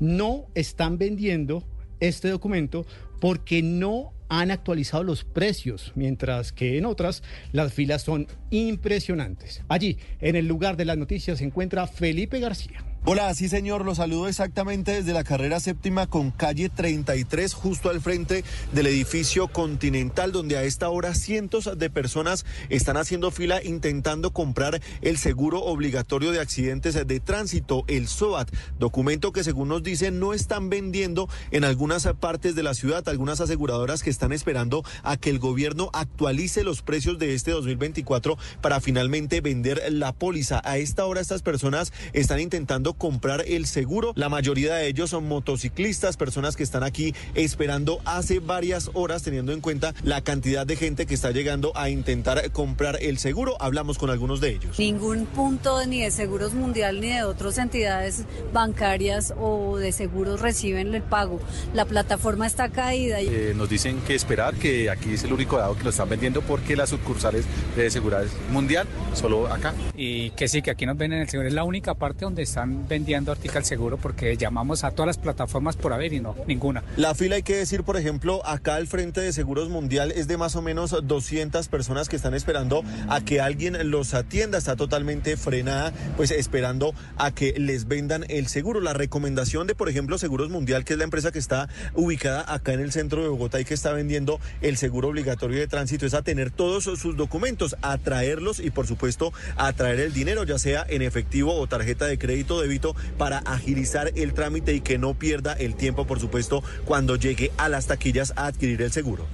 no están vendiendo este documento porque no han actualizado los precios, mientras que en otras las filas son impresionantes. Allí, en el lugar de las noticias, se encuentra Felipe García. Hola, sí señor, lo saludo exactamente desde la carrera séptima con calle 33, justo al frente del edificio Continental, donde a esta hora cientos de personas están haciendo fila intentando comprar el seguro obligatorio de accidentes de tránsito, el SOAT, documento que según nos dicen no están vendiendo en algunas partes de la ciudad, algunas aseguradoras que están esperando a que el gobierno actualice los precios de este 2024 para finalmente vender la póliza. A esta hora estas personas están intentando comprar el seguro. La mayoría de ellos son motociclistas, personas que están aquí esperando hace varias horas, teniendo en cuenta la cantidad de gente que está llegando a intentar comprar el seguro. Hablamos con algunos de ellos. Ningún punto ni de Seguros Mundial ni de otras entidades bancarias o de seguros reciben el pago. La plataforma está caída. Eh, nos dicen que esperar, que aquí es el único dado que lo están vendiendo porque las sucursales de seguridad mundial solo acá. Y que sí, que aquí nos venden el seguro. Es la única parte donde están vendiendo Artical Seguro porque llamamos a todas las plataformas por haber y no, ninguna. La fila hay que decir, por ejemplo, acá al frente de Seguros Mundial es de más o menos 200 personas que están esperando a que alguien los atienda. Está totalmente frenada, pues esperando a que les vendan el seguro. La recomendación de, por ejemplo, Seguros Mundial, que es la empresa que está ubicada acá en el centro de Bogotá y que está vendiendo el seguro obligatorio de tránsito, es a tener todos sus documentos, a traerlos y, por supuesto, a traer el dinero, ya sea en efectivo o tarjeta de crédito para agilizar el trámite y que no pierda el tiempo, por supuesto, cuando llegue a las taquillas a adquirir el seguro.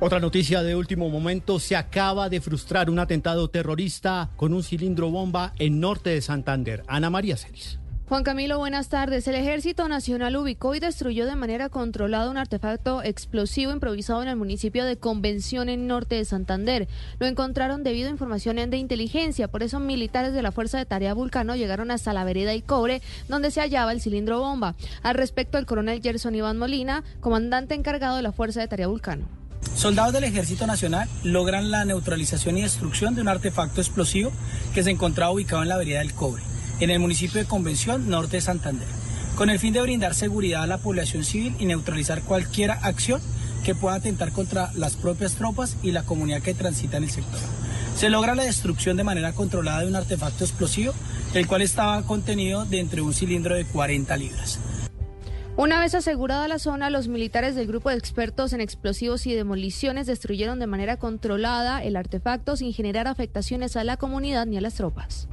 Otra noticia de último momento, se acaba de frustrar un atentado terrorista con un cilindro bomba en norte de Santander. Ana María Celis. Juan Camilo, buenas tardes. El Ejército Nacional ubicó y destruyó de manera controlada un artefacto explosivo improvisado en el municipio de Convención en norte de Santander. Lo encontraron debido a información de inteligencia, por eso militares de la Fuerza de Tarea Vulcano llegaron hasta la vereda y cobre, donde se hallaba el cilindro bomba. Al respecto, el coronel Gerson Iván Molina, comandante encargado de la Fuerza de Tarea Vulcano. Soldados del Ejército Nacional logran la neutralización y destrucción de un artefacto explosivo que se encontraba ubicado en la vereda del cobre en el municipio de Convención Norte de Santander, con el fin de brindar seguridad a la población civil y neutralizar cualquier acción que pueda atentar contra las propias tropas y la comunidad que transita en el sector. Se logra la destrucción de manera controlada de un artefacto explosivo, el cual estaba contenido de un cilindro de 40 libras. Una vez asegurada la zona, los militares del grupo de expertos en explosivos y demoliciones destruyeron de manera controlada el artefacto sin generar afectaciones a la comunidad ni a las tropas.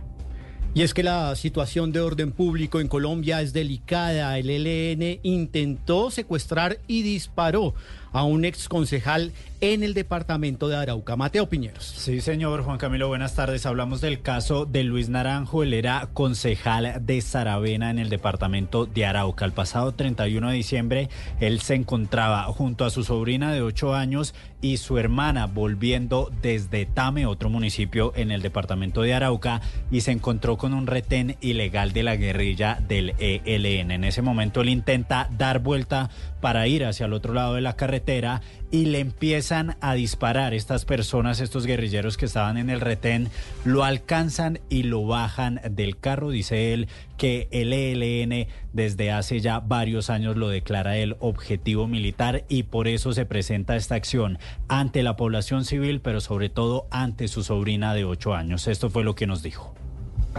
Y es que la situación de orden público en Colombia es delicada. El ELN intentó secuestrar y disparó a un ex concejal en el departamento de Arauca. Mateo Piñeros. Sí, señor Juan Camilo, buenas tardes. Hablamos del caso de Luis Naranjo. Él era concejal de Saravena en el departamento de Arauca. El pasado 31 de diciembre, él se encontraba junto a su sobrina de 8 años y su hermana volviendo desde Tame, otro municipio en el departamento de Arauca, y se encontró con un retén ilegal de la guerrilla del ELN. En ese momento él intenta dar vuelta para ir hacia el otro lado de la carretera y le empiezan a disparar estas personas, estos guerrilleros que estaban en el retén, lo alcanzan y lo bajan del carro, dice él que el ELN desde hace ya varios años lo declara el objetivo militar y por eso se presenta esta acción ante la población civil, pero sobre todo ante su sobrina de ocho años. Esto fue lo que nos dijo.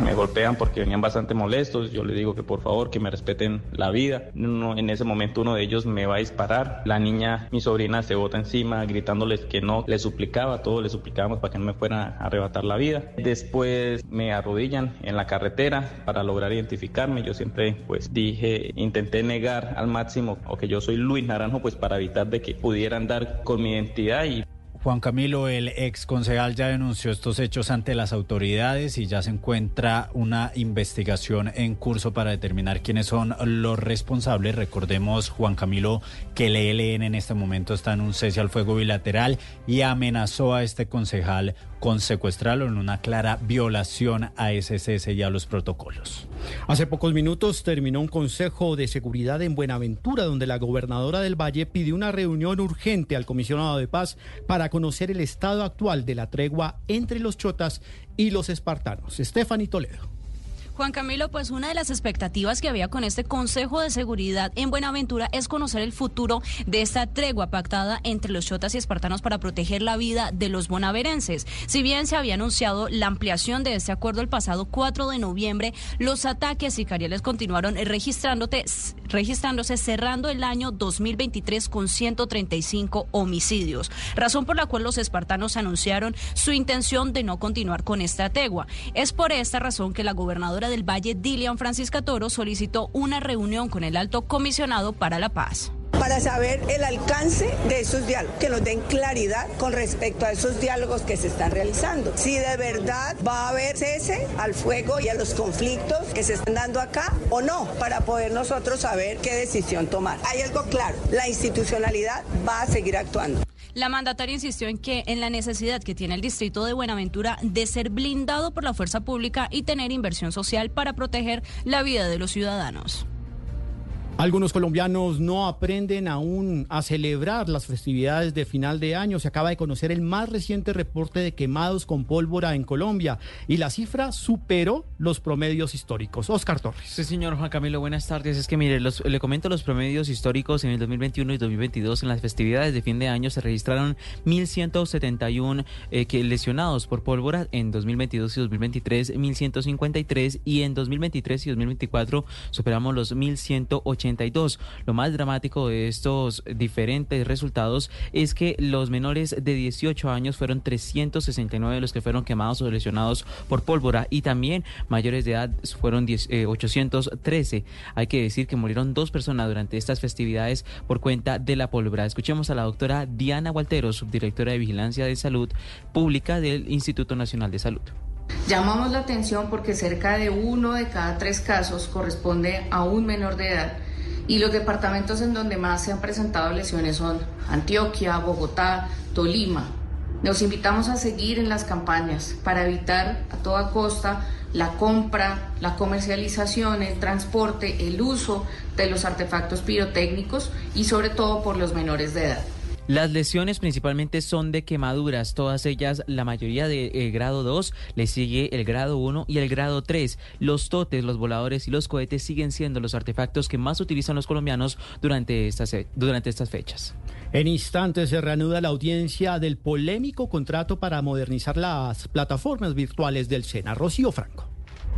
Me golpean porque venían bastante molestos. Yo le digo que por favor que me respeten la vida. en ese momento uno de ellos me va a disparar. La niña, mi sobrina, se bota encima gritándoles que no. Le suplicaba, todos le suplicábamos para que no me fueran a arrebatar la vida. Después me arrodillan en la carretera para lograr identificarme. Yo siempre pues dije, intenté negar al máximo o que yo soy Luis Naranjo pues para evitar de que pudieran dar con mi identidad y Juan Camilo, el ex concejal ya denunció estos hechos ante las autoridades y ya se encuentra una investigación en curso para determinar quiénes son los responsables. Recordemos, Juan Camilo, que el ELN en este momento está en un cese al fuego bilateral y amenazó a este concejal con secuestrarlo en una clara violación a cese y a los protocolos. Hace pocos minutos terminó un consejo de seguridad en Buenaventura, donde la gobernadora del Valle pidió una reunión urgente al comisionado de paz para conocer el estado actual de la tregua entre los chotas y los espartanos. Stephanie Toledo. Juan Camilo, pues una de las expectativas que había con este Consejo de Seguridad en Buenaventura es conocer el futuro de esta tregua pactada entre los chotas y espartanos para proteger la vida de los bonaverenses. Si bien se había anunciado la ampliación de este acuerdo el pasado 4 de noviembre, los ataques sicariales continuaron registrándose cerrando el año 2023 con 135 homicidios, razón por la cual los espartanos anunciaron su intención de no continuar con esta tregua. Es por esta razón que la gobernadora del Valle, Dilian Francisca Toro, solicitó una reunión con el alto comisionado para la paz para saber el alcance de esos diálogos, que nos den claridad con respecto a esos diálogos que se están realizando. Si de verdad va a haber cese al fuego y a los conflictos que se están dando acá o no, para poder nosotros saber qué decisión tomar. Hay algo claro, la institucionalidad va a seguir actuando. La mandataria insistió en que en la necesidad que tiene el distrito de Buenaventura de ser blindado por la fuerza pública y tener inversión social para proteger la vida de los ciudadanos. Algunos colombianos no aprenden aún a celebrar las festividades de final de año. Se acaba de conocer el más reciente reporte de quemados con pólvora en Colombia y la cifra superó los promedios históricos. Oscar Torres. Sí, señor Juan Camilo, buenas tardes. Es que mire, le comento los promedios históricos en el 2021 y 2022. En las festividades de fin de año se registraron 1.171 eh, que lesionados por pólvora. En 2022 y 2023, 1.153 y en 2023 y 2024 superamos los 1.180 lo más dramático de estos diferentes resultados es que los menores de 18 años fueron 369 los que fueron quemados o lesionados por pólvora y también mayores de edad fueron 813. Eh, Hay que decir que murieron dos personas durante estas festividades por cuenta de la pólvora. Escuchemos a la doctora Diana Waltero, subdirectora de Vigilancia de Salud Pública del Instituto Nacional de Salud. Llamamos la atención porque cerca de uno de cada tres casos corresponde a un menor de edad y los departamentos en donde más se han presentado lesiones son Antioquia, Bogotá, Tolima. Nos invitamos a seguir en las campañas para evitar a toda costa la compra, la comercialización, el transporte, el uso de los artefactos pirotécnicos y sobre todo por los menores de edad. Las lesiones principalmente son de quemaduras, todas ellas, la mayoría de eh, grado 2, le sigue el grado 1 y el grado 3. Los totes, los voladores y los cohetes siguen siendo los artefactos que más utilizan los colombianos durante estas, eh, durante estas fechas. En instantes se reanuda la audiencia del polémico contrato para modernizar las plataformas virtuales del SENA. Rocío Franco.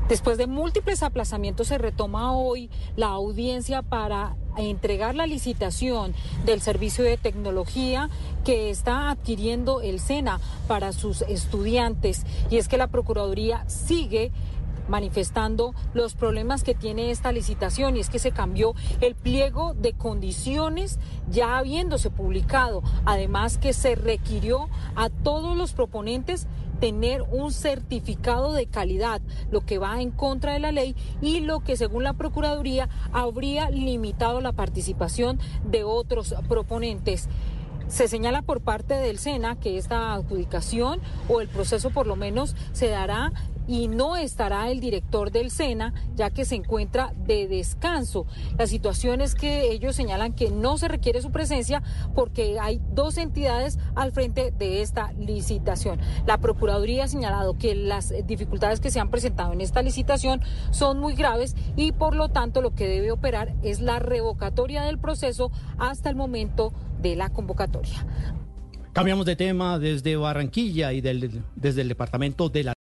Después de múltiples aplazamientos se retoma hoy la audiencia para entregar la licitación del servicio de tecnología que está adquiriendo el SENA para sus estudiantes. Y es que la Procuraduría sigue manifestando los problemas que tiene esta licitación y es que se cambió el pliego de condiciones ya habiéndose publicado. Además que se requirió a todos los proponentes tener un certificado de calidad, lo que va en contra de la ley y lo que según la Procuraduría habría limitado la participación de otros proponentes. Se señala por parte del SENA que esta adjudicación o el proceso por lo menos se dará y no estará el director del SENA ya que se encuentra de descanso. La situación es que ellos señalan que no se requiere su presencia porque hay dos entidades al frente de esta licitación. La Procuraduría ha señalado que las dificultades que se han presentado en esta licitación son muy graves y por lo tanto lo que debe operar es la revocatoria del proceso hasta el momento de la convocatoria. Cambiamos de tema desde Barranquilla y del, desde el departamento de la